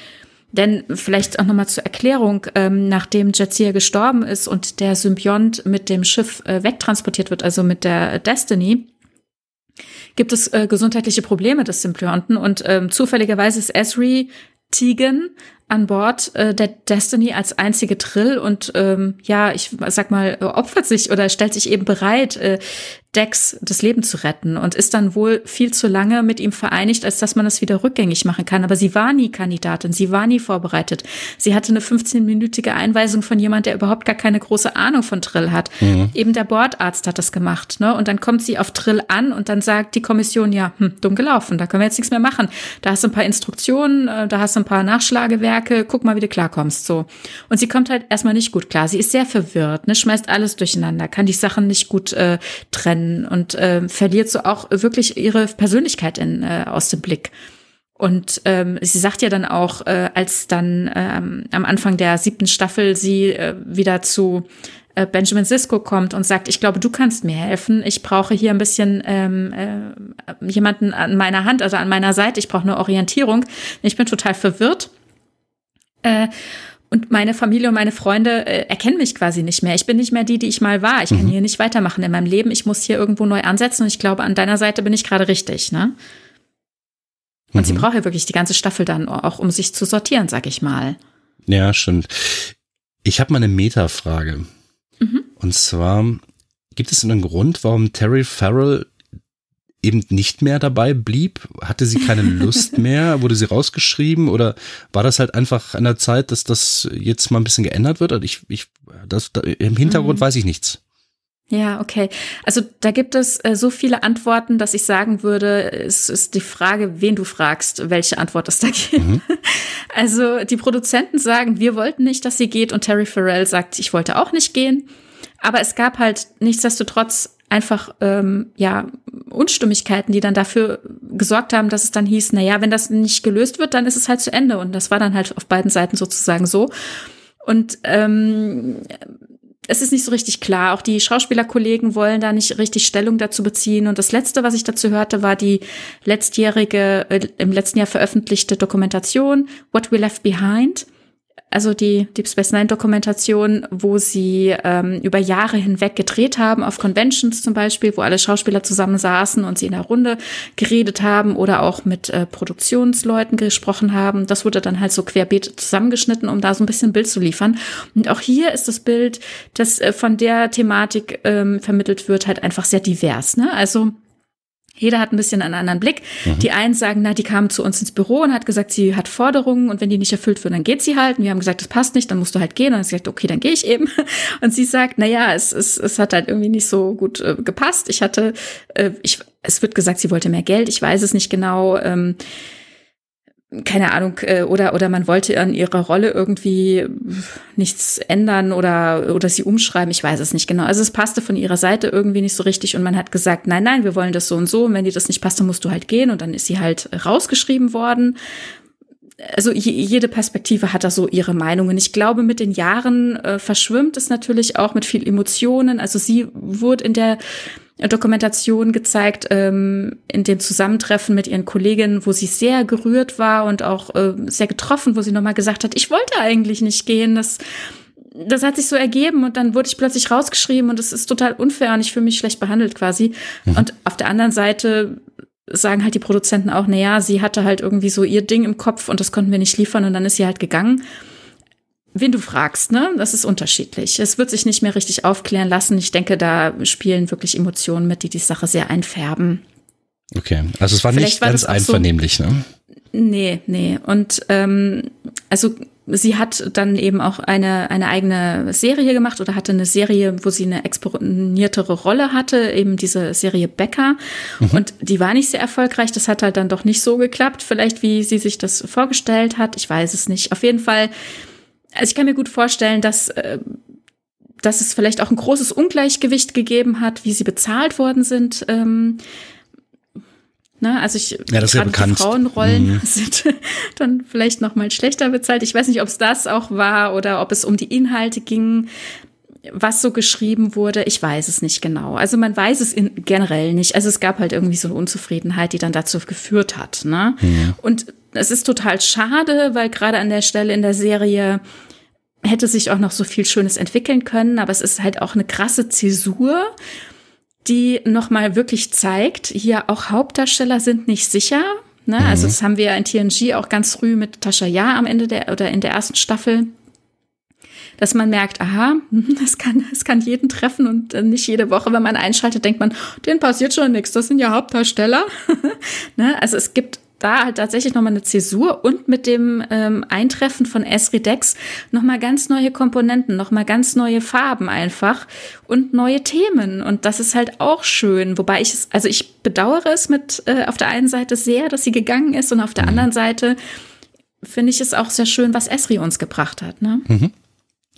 Denn vielleicht auch nochmal zur Erklärung, ähm, nachdem Jetsia gestorben ist und der Symbiont mit dem Schiff äh, wegtransportiert wird, also mit der Destiny, gibt es äh, gesundheitliche Probleme des Symplionten und ähm, zufälligerweise ist Esri Tegan an Bord äh, der Destiny als einzige Trill und ähm, ja, ich sag mal, opfert sich oder stellt sich eben bereit, äh, Dex das Leben zu retten und ist dann wohl viel zu lange mit ihm vereinigt, als dass man das wieder rückgängig machen kann. Aber sie war nie Kandidatin, sie war nie vorbereitet. Sie hatte eine 15-minütige Einweisung von jemand, der überhaupt gar keine große Ahnung von Trill hat. Mhm. Eben der Bordarzt hat das gemacht. Ne? Und dann kommt sie auf Trill an und dann sagt die Kommission, ja, hm, dumm gelaufen, da können wir jetzt nichts mehr machen. Da hast du ein paar Instruktionen, äh, da hast du ein paar Nachschlagewerke, guck mal, wie du klarkommst. So. Und sie kommt halt erstmal nicht gut klar. Sie ist sehr verwirrt, ne? schmeißt alles durcheinander, kann die Sachen nicht gut äh, trennen und äh, verliert so auch wirklich ihre Persönlichkeit in, äh, aus dem Blick. Und ähm, sie sagt ja dann auch, äh, als dann ähm, am Anfang der siebten Staffel sie äh, wieder zu äh, Benjamin Sisko kommt und sagt, ich glaube, du kannst mir helfen. Ich brauche hier ein bisschen ähm, äh, jemanden an meiner Hand, also an meiner Seite. Ich brauche eine Orientierung. Ich bin total verwirrt. Äh, und meine Familie und meine Freunde äh, erkennen mich quasi nicht mehr. Ich bin nicht mehr die, die ich mal war. Ich kann mhm. hier nicht weitermachen in meinem Leben. Ich muss hier irgendwo neu ansetzen und ich glaube, an deiner Seite bin ich gerade richtig, ne? Und mhm. sie braucht ja wirklich die ganze Staffel dann auch, um sich zu sortieren, sag ich mal. Ja, stimmt. Ich habe mal eine Metafrage. Mhm. Und zwar, gibt es einen Grund, warum Terry Farrell eben nicht mehr dabei blieb? Hatte sie keine Lust mehr? Wurde sie rausgeschrieben? Oder war das halt einfach an der Zeit, dass das jetzt mal ein bisschen geändert wird? Ich, ich, das, da, Im Hintergrund mhm. weiß ich nichts. Ja, okay. Also da gibt es äh, so viele Antworten, dass ich sagen würde, es ist die Frage, wen du fragst, welche Antwort es da gibt. Mhm. Also die Produzenten sagen, wir wollten nicht, dass sie geht und Terry Farrell sagt, ich wollte auch nicht gehen. Aber es gab halt nichtsdestotrotz einfach ähm, ja Unstimmigkeiten, die dann dafür gesorgt haben, dass es dann hieß, na ja, wenn das nicht gelöst wird, dann ist es halt zu Ende und das war dann halt auf beiden Seiten sozusagen so und ähm, es ist nicht so richtig klar. Auch die Schauspielerkollegen wollen da nicht richtig Stellung dazu beziehen. Und das letzte, was ich dazu hörte, war die letztjährige, äh, im letzten Jahr veröffentlichte Dokumentation What We Left Behind also die Deep Space Nine Dokumentation, wo sie ähm, über Jahre hinweg gedreht haben, auf Conventions zum Beispiel, wo alle Schauspieler zusammen saßen und sie in der Runde geredet haben oder auch mit äh, Produktionsleuten gesprochen haben. Das wurde dann halt so querbeet zusammengeschnitten, um da so ein bisschen Bild zu liefern. Und auch hier ist das Bild, das äh, von der Thematik ähm, vermittelt wird, halt einfach sehr divers. Ne? Also jeder hat ein bisschen einen anderen Blick. Mhm. Die einen sagen, na, die kam zu uns ins Büro und hat gesagt, sie hat Forderungen und wenn die nicht erfüllt werden, dann geht sie halt. Und wir haben gesagt, das passt nicht, dann musst du halt gehen. Und dann hat sie gesagt, okay, dann gehe ich eben. Und sie sagt, na ja, es, es, es hat halt irgendwie nicht so gut äh, gepasst. Ich hatte, äh, ich, es wird gesagt, sie wollte mehr Geld. Ich weiß es nicht genau. Ähm, keine Ahnung, äh, oder, oder man wollte an ihrer Rolle irgendwie nichts ändern oder, oder sie umschreiben, ich weiß es nicht genau. Also es passte von ihrer Seite irgendwie nicht so richtig und man hat gesagt, nein, nein, wir wollen das so und so und wenn dir das nicht passt, dann musst du halt gehen und dann ist sie halt rausgeschrieben worden. Also jede Perspektive hat da so ihre Meinungen. Ich glaube, mit den Jahren äh, verschwimmt es natürlich auch mit viel Emotionen. Also sie wurde in der Dokumentation gezeigt, ähm, in dem Zusammentreffen mit ihren Kolleginnen, wo sie sehr gerührt war und auch äh, sehr getroffen, wo sie nochmal gesagt hat, ich wollte eigentlich nicht gehen. Das, das hat sich so ergeben und dann wurde ich plötzlich rausgeschrieben und es ist total unfair und ich fühle mich schlecht behandelt quasi. Mhm. Und auf der anderen Seite sagen halt die Produzenten auch, na ja, sie hatte halt irgendwie so ihr Ding im Kopf und das konnten wir nicht liefern und dann ist sie halt gegangen wen du fragst, ne? Das ist unterschiedlich. Es wird sich nicht mehr richtig aufklären lassen. Ich denke, da spielen wirklich Emotionen mit, die die Sache sehr einfärben. Okay, also es war Vielleicht nicht war ganz einvernehmlich, so, ne? Nee, nee. Und ähm, also sie hat dann eben auch eine, eine eigene Serie gemacht oder hatte eine Serie, wo sie eine exponiertere Rolle hatte, eben diese Serie Becker. Mhm. Und die war nicht sehr erfolgreich. Das hat halt dann doch nicht so geklappt, vielleicht wie sie sich das vorgestellt hat. Ich weiß es nicht. Auf jeden Fall also ich kann mir gut vorstellen, dass, äh, dass es vielleicht auch ein großes Ungleichgewicht gegeben hat, wie sie bezahlt worden sind. Ähm, Ne, also ich ja, das ist ja. Frauenrollen mhm. sind dann vielleicht noch mal schlechter bezahlt. Ich weiß nicht, ob es das auch war oder ob es um die Inhalte ging, was so geschrieben wurde. Ich weiß es nicht genau. Also man weiß es in, generell nicht. Also es gab halt irgendwie so eine Unzufriedenheit, die dann dazu geführt hat. Ne? Mhm. Und es ist total schade, weil gerade an der Stelle in der Serie hätte sich auch noch so viel Schönes entwickeln können, aber es ist halt auch eine krasse Zäsur, die nochmal wirklich zeigt, hier auch Hauptdarsteller sind nicht sicher. Ne? Also mhm. Also das haben wir in TNG auch ganz früh mit Tascha Ja am Ende der oder in der ersten Staffel dass man merkt, aha, das kann, das kann jeden treffen und nicht jede Woche, wenn man einschaltet, denkt man, denen passiert schon nichts, das sind ja Hauptdarsteller. ne? Also es gibt da halt tatsächlich nochmal eine Zäsur und mit dem ähm, Eintreffen von Esri Dex nochmal ganz neue Komponenten, nochmal ganz neue Farben einfach und neue Themen. Und das ist halt auch schön. Wobei ich es, also ich bedauere es mit äh, auf der einen Seite sehr, dass sie gegangen ist und auf der mhm. anderen Seite finde ich es auch sehr schön, was Esri uns gebracht hat. Ne? Mhm.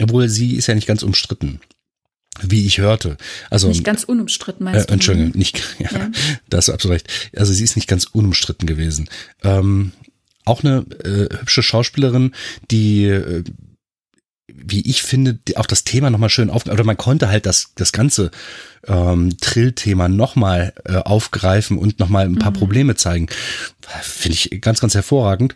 Obwohl sie ist ja nicht ganz umstritten wie ich hörte. Also nicht ganz unumstritten, meinst äh, du? Entschuldigung, nicht, ja, ja. da hast du absolut recht. Also sie ist nicht ganz unumstritten gewesen. Ähm, auch eine äh, hübsche Schauspielerin, die äh, wie ich finde, auch das Thema nochmal schön auf, oder man konnte halt das, das ganze ähm, Trill-Thema nochmal äh, aufgreifen und nochmal ein paar mhm. Probleme zeigen. Finde ich ganz, ganz hervorragend.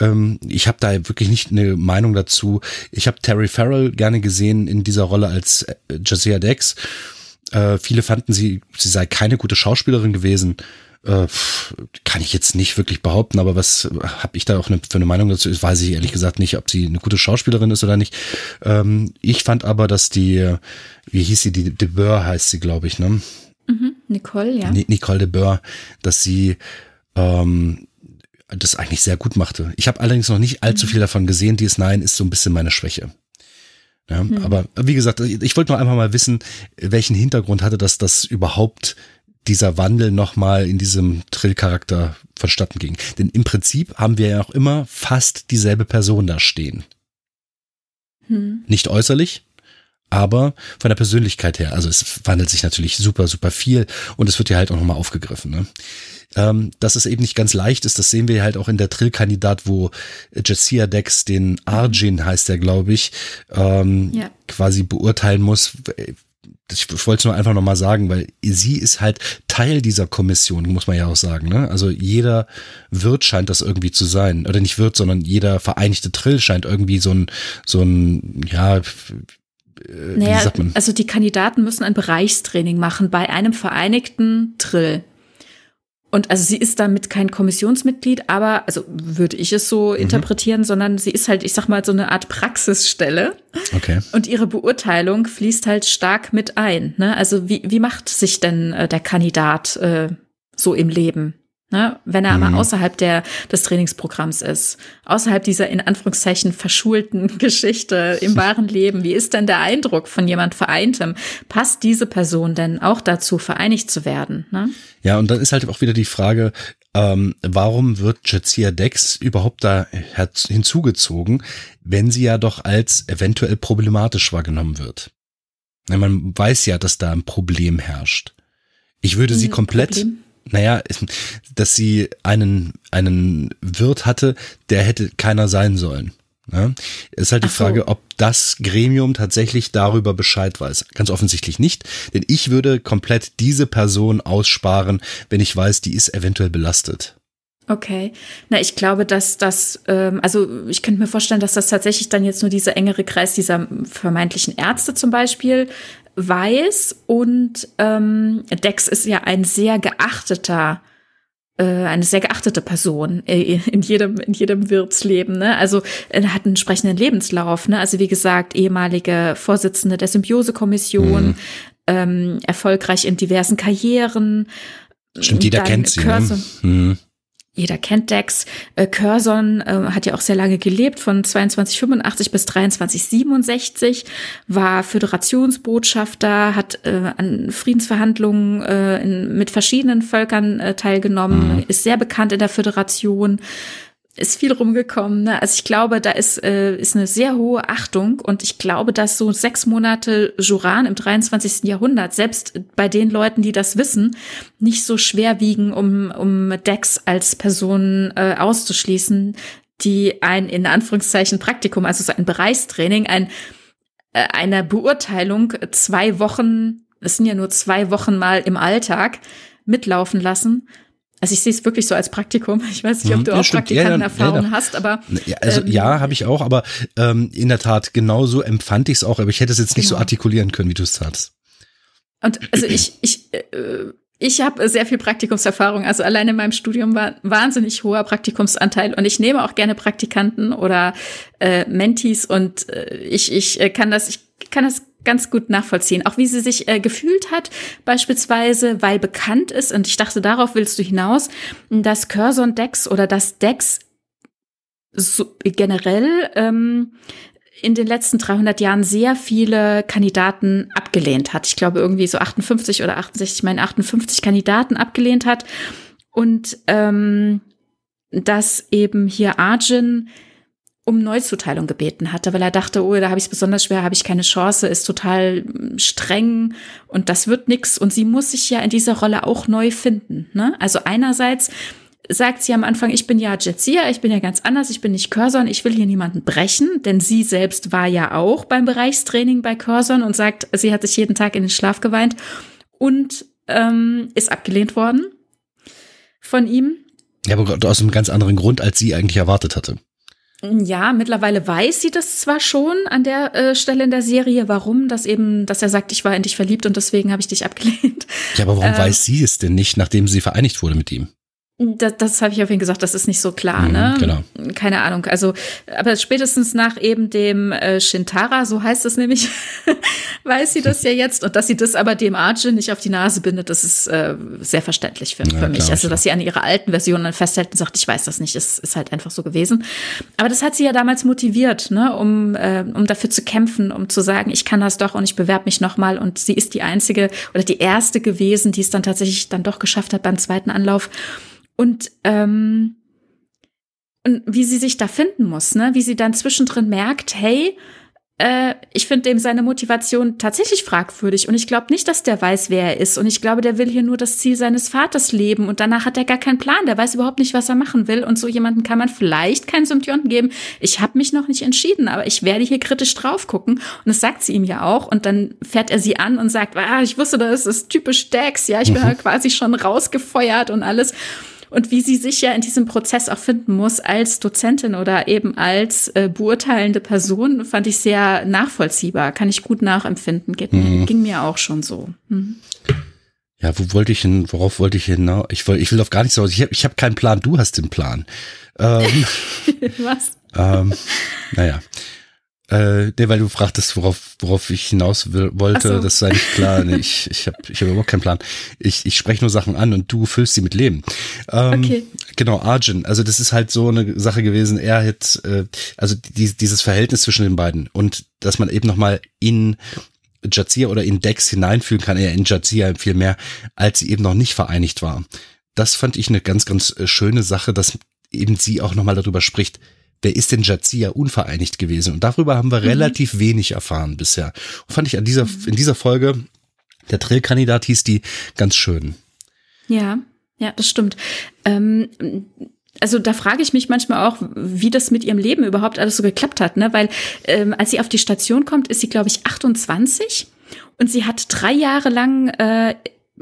Ähm, ich habe da wirklich nicht eine Meinung dazu. Ich habe Terry Farrell gerne gesehen in dieser Rolle als äh, Jazia Dex. Äh, viele fanden sie, sie sei keine gute Schauspielerin gewesen. Äh, kann ich jetzt nicht wirklich behaupten, aber was habe ich da auch eine, für eine Meinung dazu? Weiß ich ehrlich gesagt nicht, ob sie eine gute Schauspielerin ist oder nicht. Ähm, ich fand aber, dass die, wie hieß sie, die De Boer heißt sie, glaube ich, ne? Mhm, Nicole, ja. Nicole de Boer, dass sie ähm, das eigentlich sehr gut machte. Ich habe allerdings noch nicht allzu mhm. viel davon gesehen. DS9 ist so ein bisschen meine Schwäche. Ja, hm. Aber wie gesagt, ich wollte nur einfach mal wissen, welchen Hintergrund hatte das, das überhaupt dieser Wandel nochmal in diesem Trill-Charakter vonstatten ging. Denn im Prinzip haben wir ja auch immer fast dieselbe Person da stehen. Hm. Nicht äußerlich, aber von der Persönlichkeit her. Also es wandelt sich natürlich super, super viel und es wird ja halt auch nochmal aufgegriffen. Ne? Ähm, dass es eben nicht ganz leicht ist, das sehen wir halt auch in der Trill-Kandidat, wo Jessia Dex den Arjin heißt der, glaube ich, ähm, ja. quasi beurteilen muss, ich wollte es nur einfach nochmal sagen, weil sie ist halt Teil dieser Kommission, muss man ja auch sagen. Ne? Also jeder Wirt scheint das irgendwie zu sein. Oder nicht Wirt, sondern jeder vereinigte Trill scheint irgendwie so ein, so ein, ja, äh, naja, also die Kandidaten müssen ein Bereichstraining machen bei einem vereinigten Trill. Und also sie ist damit kein Kommissionsmitglied, aber, also würde ich es so mhm. interpretieren, sondern sie ist halt, ich sag mal, so eine Art Praxisstelle. Okay. Und ihre Beurteilung fließt halt stark mit ein. Ne? Also wie, wie macht sich denn äh, der Kandidat äh, so im Leben? Ne? Wenn er mhm. aber außerhalb der, des Trainingsprogramms ist, außerhalb dieser in Anführungszeichen verschulten Geschichte im wahren Leben, wie ist denn der Eindruck von jemand Vereintem? Passt diese Person denn auch dazu, vereinigt zu werden? Ne? Ja, und dann ist halt auch wieder die Frage, ähm, warum wird Jazia Dex überhaupt da hinzugezogen, wenn sie ja doch als eventuell problematisch wahrgenommen wird? Man weiß ja, dass da ein Problem herrscht. Ich würde sie komplett, Problem? Naja, dass sie einen, einen Wirt hatte, der hätte keiner sein sollen. Ja, ist halt die so. Frage, ob das Gremium tatsächlich darüber Bescheid weiß. Ganz offensichtlich nicht, denn ich würde komplett diese Person aussparen, wenn ich weiß, die ist eventuell belastet. Okay. Na, ich glaube, dass das, ähm, also ich könnte mir vorstellen, dass das tatsächlich dann jetzt nur dieser engere Kreis dieser vermeintlichen Ärzte zum Beispiel weiß und ähm, Dex ist ja ein sehr geachteter äh, eine sehr geachtete Person äh, in jedem in jedem Wirtsleben ne also er hat einen entsprechenden Lebenslauf ne also wie gesagt ehemalige Vorsitzende der Symbiosekommission mhm. ähm, erfolgreich in diversen Karrieren Stimmt, jeder kennt sie. Ne? Mhm jeder kennt Dex. Äh, Curzon äh, hat ja auch sehr lange gelebt, von 2285 bis 2367, war Föderationsbotschafter, hat äh, an Friedensverhandlungen äh, in, mit verschiedenen Völkern äh, teilgenommen, mhm. ist sehr bekannt in der Föderation, ist viel rumgekommen. Ne? Also ich glaube, da ist, äh, ist eine sehr hohe Achtung und ich glaube, dass so sechs Monate Juran im 23. Jahrhundert, selbst bei den Leuten, die das wissen, nicht so schwer wiegen, um, um Dex als Person äh, auszuschließen, die ein in Anführungszeichen Praktikum, also so ein Bereichstraining, ein äh, einer Beurteilung zwei Wochen, es sind ja nur zwei Wochen mal im Alltag, mitlaufen lassen also ich sehe es wirklich so als Praktikum. Ich weiß nicht, ob mhm. du ja, auch Praktikantenerfahrung ja, ja, hast, aber ja, also ähm, ja, habe ich auch, aber ähm, in der Tat genauso empfand ich es auch, aber ich hätte es jetzt nicht genau. so artikulieren können, wie du es tatst. Und also ich ich äh, ich habe sehr viel Praktikumserfahrung. Also allein in meinem Studium war wahnsinnig hoher Praktikumsanteil und ich nehme auch gerne Praktikanten oder äh, Mentees und äh, ich ich äh, kann das ich kann das ganz gut nachvollziehen. Auch wie sie sich äh, gefühlt hat, beispielsweise, weil bekannt ist, und ich dachte, darauf willst du hinaus, dass Curzon Dex oder das Dex so generell ähm, in den letzten 300 Jahren sehr viele Kandidaten abgelehnt hat. Ich glaube irgendwie so 58 oder 68, ich meine 58 Kandidaten abgelehnt hat und ähm, dass eben hier Arjun um Neuzuteilung gebeten hatte, weil er dachte, oh, da habe ich es besonders schwer, habe ich keine Chance, ist total hm, streng und das wird nix. Und sie muss sich ja in dieser Rolle auch neu finden. Ne? Also einerseits sagt sie am Anfang, ich bin ja Jetsia, ich bin ja ganz anders, ich bin nicht Curzon, ich will hier niemanden brechen, denn sie selbst war ja auch beim Bereichstraining bei Curzon und sagt, sie hat sich jeden Tag in den Schlaf geweint und ähm, ist abgelehnt worden von ihm. Ja, aber aus einem ganz anderen Grund, als sie eigentlich erwartet hatte. Ja, mittlerweile weiß sie das zwar schon an der äh, Stelle in der Serie, warum, dass eben, dass er sagt, ich war in dich verliebt und deswegen habe ich dich abgelehnt. Ja, aber warum ähm, weiß sie es denn nicht, nachdem sie vereinigt wurde mit ihm? Das, das habe ich auf jeden Fall gesagt, das ist nicht so klar, mhm, ne? Genau. Keine Ahnung. Also, aber spätestens nach eben dem äh, Shintara, so heißt es nämlich, weiß sie das ja jetzt. Und dass sie das aber dem Arjun nicht auf die Nase bindet, das ist äh, sehr verständlich für, ja, für mich. Klar, also, dass sie an ihrer alten Version dann festhält und sagt, ich weiß das nicht, es ist halt einfach so gewesen. Aber das hat sie ja damals motiviert, ne, um, äh, um dafür zu kämpfen, um zu sagen, ich kann das doch und ich bewerbe mich nochmal. Und sie ist die einzige oder die erste gewesen, die es dann tatsächlich dann doch geschafft hat beim zweiten Anlauf. Und, ähm, und wie sie sich da finden muss, ne? Wie sie dann zwischendrin merkt, hey, äh, ich finde dem seine Motivation tatsächlich fragwürdig. Und ich glaube nicht, dass der weiß, wer er ist. Und ich glaube, der will hier nur das Ziel seines Vaters leben. Und danach hat er gar keinen Plan, der weiß überhaupt nicht, was er machen will. Und so jemanden kann man vielleicht keinen Symptomen geben. Ich habe mich noch nicht entschieden, aber ich werde hier kritisch drauf gucken. Und das sagt sie ihm ja auch. Und dann fährt er sie an und sagt, ah, ich wusste, das ist typisch Dex, ja, ich bin mhm. halt quasi schon rausgefeuert und alles und wie sie sich ja in diesem Prozess auch finden muss als Dozentin oder eben als äh, beurteilende Person, fand ich sehr nachvollziehbar, kann ich gut nachempfinden. Geht, mhm. Ging mir auch schon so. Mhm. Ja, wo wollte ich hin, worauf wollte ich hin? Ich, will, ich will auf gar nichts raus. Ich habe ich hab keinen Plan, du hast den Plan. Ähm, Was? Ähm, naja. Äh, nee, weil du fragtest, worauf, worauf ich hinaus will, wollte, so. das sei nicht klar. Nee, ich ich habe ich hab überhaupt keinen Plan. Ich, ich spreche nur Sachen an und du füllst sie mit Leben. Ähm, okay. Genau, Arjun. Also das ist halt so eine Sache gewesen. Er hat, äh, also die, dieses Verhältnis zwischen den beiden und dass man eben nochmal in Jazia oder in Dex hineinfühlen kann, eher in Jazia viel mehr, als sie eben noch nicht vereinigt war. Das fand ich eine ganz, ganz äh, schöne Sache, dass eben sie auch nochmal darüber spricht, wer ist denn Jazia unvereinigt gewesen? Und darüber haben wir mhm. relativ wenig erfahren bisher. Und fand ich an dieser, in dieser Folge, der Trillkandidat hieß die ganz schön. Ja, ja, das stimmt. Ähm, also da frage ich mich manchmal auch, wie das mit ihrem Leben überhaupt alles so geklappt hat, ne? Weil ähm, als sie auf die Station kommt, ist sie, glaube ich, 28 und sie hat drei Jahre lang äh,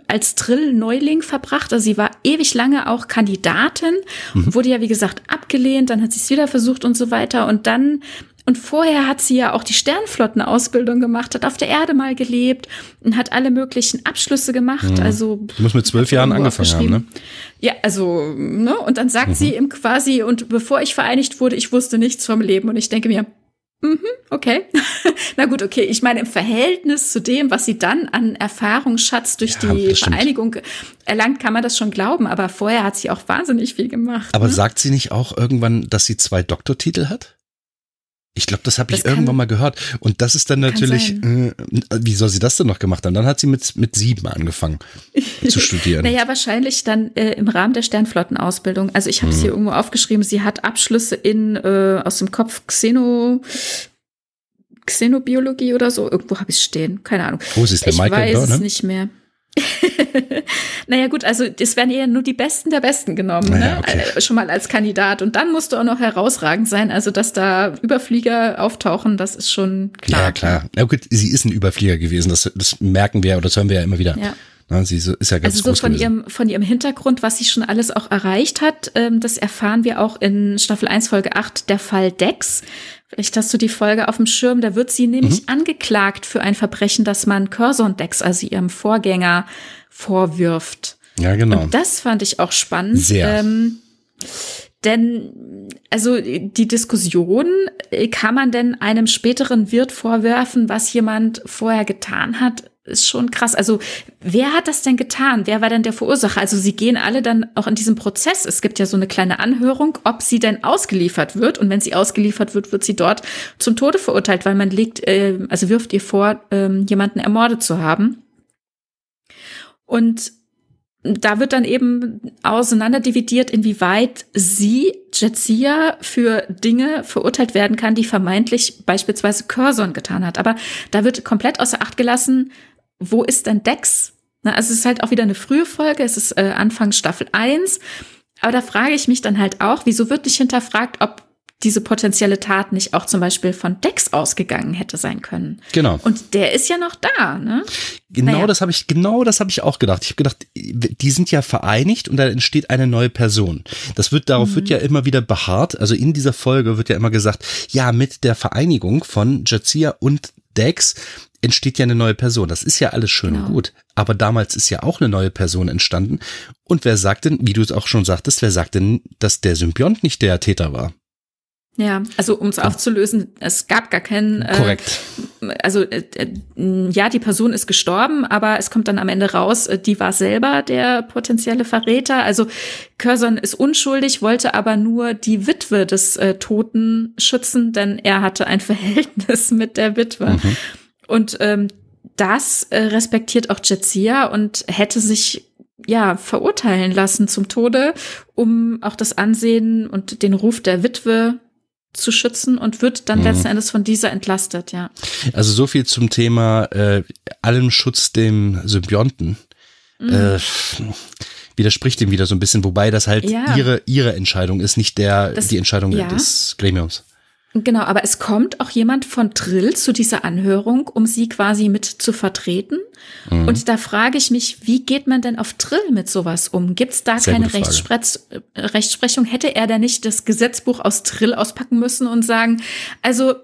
als Trill-Neuling verbracht. Also sie war ewig lange auch Kandidatin, mhm. wurde ja, wie gesagt, abgelehnt, dann hat sie es wieder versucht und so weiter. Und dann, und vorher hat sie ja auch die Sternflottenausbildung gemacht, hat auf der Erde mal gelebt und hat alle möglichen Abschlüsse gemacht. Mhm. Also du musst mit zwölf Jahren angefangen haben, ne? Ja, also, ne? Und dann sagt mhm. sie ihm quasi, und bevor ich vereinigt wurde, ich wusste nichts vom Leben. Und ich denke mir, okay. Na gut, okay. Ich meine, im Verhältnis zu dem, was sie dann an Erfahrungsschatz durch ja, die Vereinigung erlangt, kann man das schon glauben. Aber vorher hat sie auch wahnsinnig viel gemacht. Aber ne? sagt sie nicht auch irgendwann, dass sie zwei Doktortitel hat? Ich glaube, das habe ich irgendwann mal gehört. Und das ist dann natürlich, äh, wie soll sie das denn noch gemacht haben? Dann hat sie mit, mit sieben angefangen zu studieren. naja, wahrscheinlich dann äh, im Rahmen der Sternflottenausbildung. Also ich habe es hm. hier irgendwo aufgeschrieben, sie hat Abschlüsse in äh, aus dem Kopf Xeno, Xenobiologie oder so. Irgendwo habe ich es stehen. Keine Ahnung. Oh, sie ist der ich Michael weiß es nicht mehr. naja gut, also es werden eher nur die Besten der Besten genommen, naja, ne? okay. Äh, schon mal als Kandidat. Und dann musst du auch noch herausragend sein. Also dass da Überflieger auftauchen, das ist schon klar. Ja klar. Ja gut, sie ist ein Überflieger gewesen. Das, das merken wir oder das hören wir ja immer wieder. Ja. Na, sie ist ja ganz also so von gewesen. ihrem, von ihrem Hintergrund, was sie schon alles auch erreicht hat, ähm, das erfahren wir auch in Staffel 1, Folge 8, der Fall Dex. Vielleicht hast du die Folge auf dem Schirm. Da wird sie nämlich mhm. angeklagt für ein Verbrechen, das man Curzon Dex, also ihrem Vorgänger, vorwirft. Ja, genau. Und das fand ich auch spannend. Sehr. Ähm, denn, also die Diskussion, kann man denn einem späteren Wirt vorwerfen, was jemand vorher getan hat, ist schon krass. Also wer hat das denn getan? Wer war denn der Verursacher? Also sie gehen alle dann auch in diesem Prozess. Es gibt ja so eine kleine Anhörung, ob sie denn ausgeliefert wird. Und wenn sie ausgeliefert wird, wird sie dort zum Tode verurteilt, weil man legt, äh, also wirft ihr vor, äh, jemanden ermordet zu haben. Und da wird dann eben auseinanderdividiert, inwieweit sie, Jetsia, für Dinge verurteilt werden kann, die vermeintlich beispielsweise Curzon getan hat. Aber da wird komplett außer Acht gelassen, wo ist denn Dex? Na, also es ist halt auch wieder eine frühe Folge, es ist äh, Anfang Staffel 1. Aber da frage ich mich dann halt auch, wieso wird nicht hinterfragt, ob diese potenzielle Tat nicht auch zum Beispiel von Dex ausgegangen hätte sein können. Genau. Und der ist ja noch da, ne? Genau naja. das habe ich, genau das habe ich auch gedacht. Ich habe gedacht, die sind ja vereinigt und da entsteht eine neue Person. Das wird, darauf mhm. wird ja immer wieder beharrt. Also in dieser Folge wird ja immer gesagt, ja, mit der Vereinigung von Jazia und Dex entsteht ja eine neue Person. Das ist ja alles schön genau. und gut. Aber damals ist ja auch eine neue Person entstanden. Und wer sagt denn, wie du es auch schon sagtest, wer sagt denn, dass der Symbiont nicht der Täter war? Ja, also um es aufzulösen, es gab gar keinen. Äh, Korrekt. Also äh, äh, ja, die Person ist gestorben, aber es kommt dann am Ende raus, äh, die war selber der potenzielle Verräter. Also Curzon ist unschuldig, wollte aber nur die Witwe des äh, Toten schützen, denn er hatte ein Verhältnis mit der Witwe. Mhm. Und ähm, das äh, respektiert auch Jetsia und hätte sich ja verurteilen lassen zum Tode, um auch das Ansehen und den Ruf der Witwe zu schützen und wird dann mhm. letzten Endes von dieser entlastet, ja. Also so viel zum Thema äh, allem Schutz dem Symbionten. Mhm. Äh, widerspricht dem wieder so ein bisschen, wobei das halt ja. ihre ihre Entscheidung ist, nicht der das, die Entscheidung ja. des Gremiums. Genau, aber es kommt auch jemand von Trill zu dieser Anhörung, um sie quasi mit zu vertreten. Mhm. Und da frage ich mich, wie geht man denn auf Trill mit sowas um? Gibt es da Sehr keine Rechtspre Rechtsprechung? Hätte er denn nicht das Gesetzbuch aus Trill auspacken müssen und sagen, also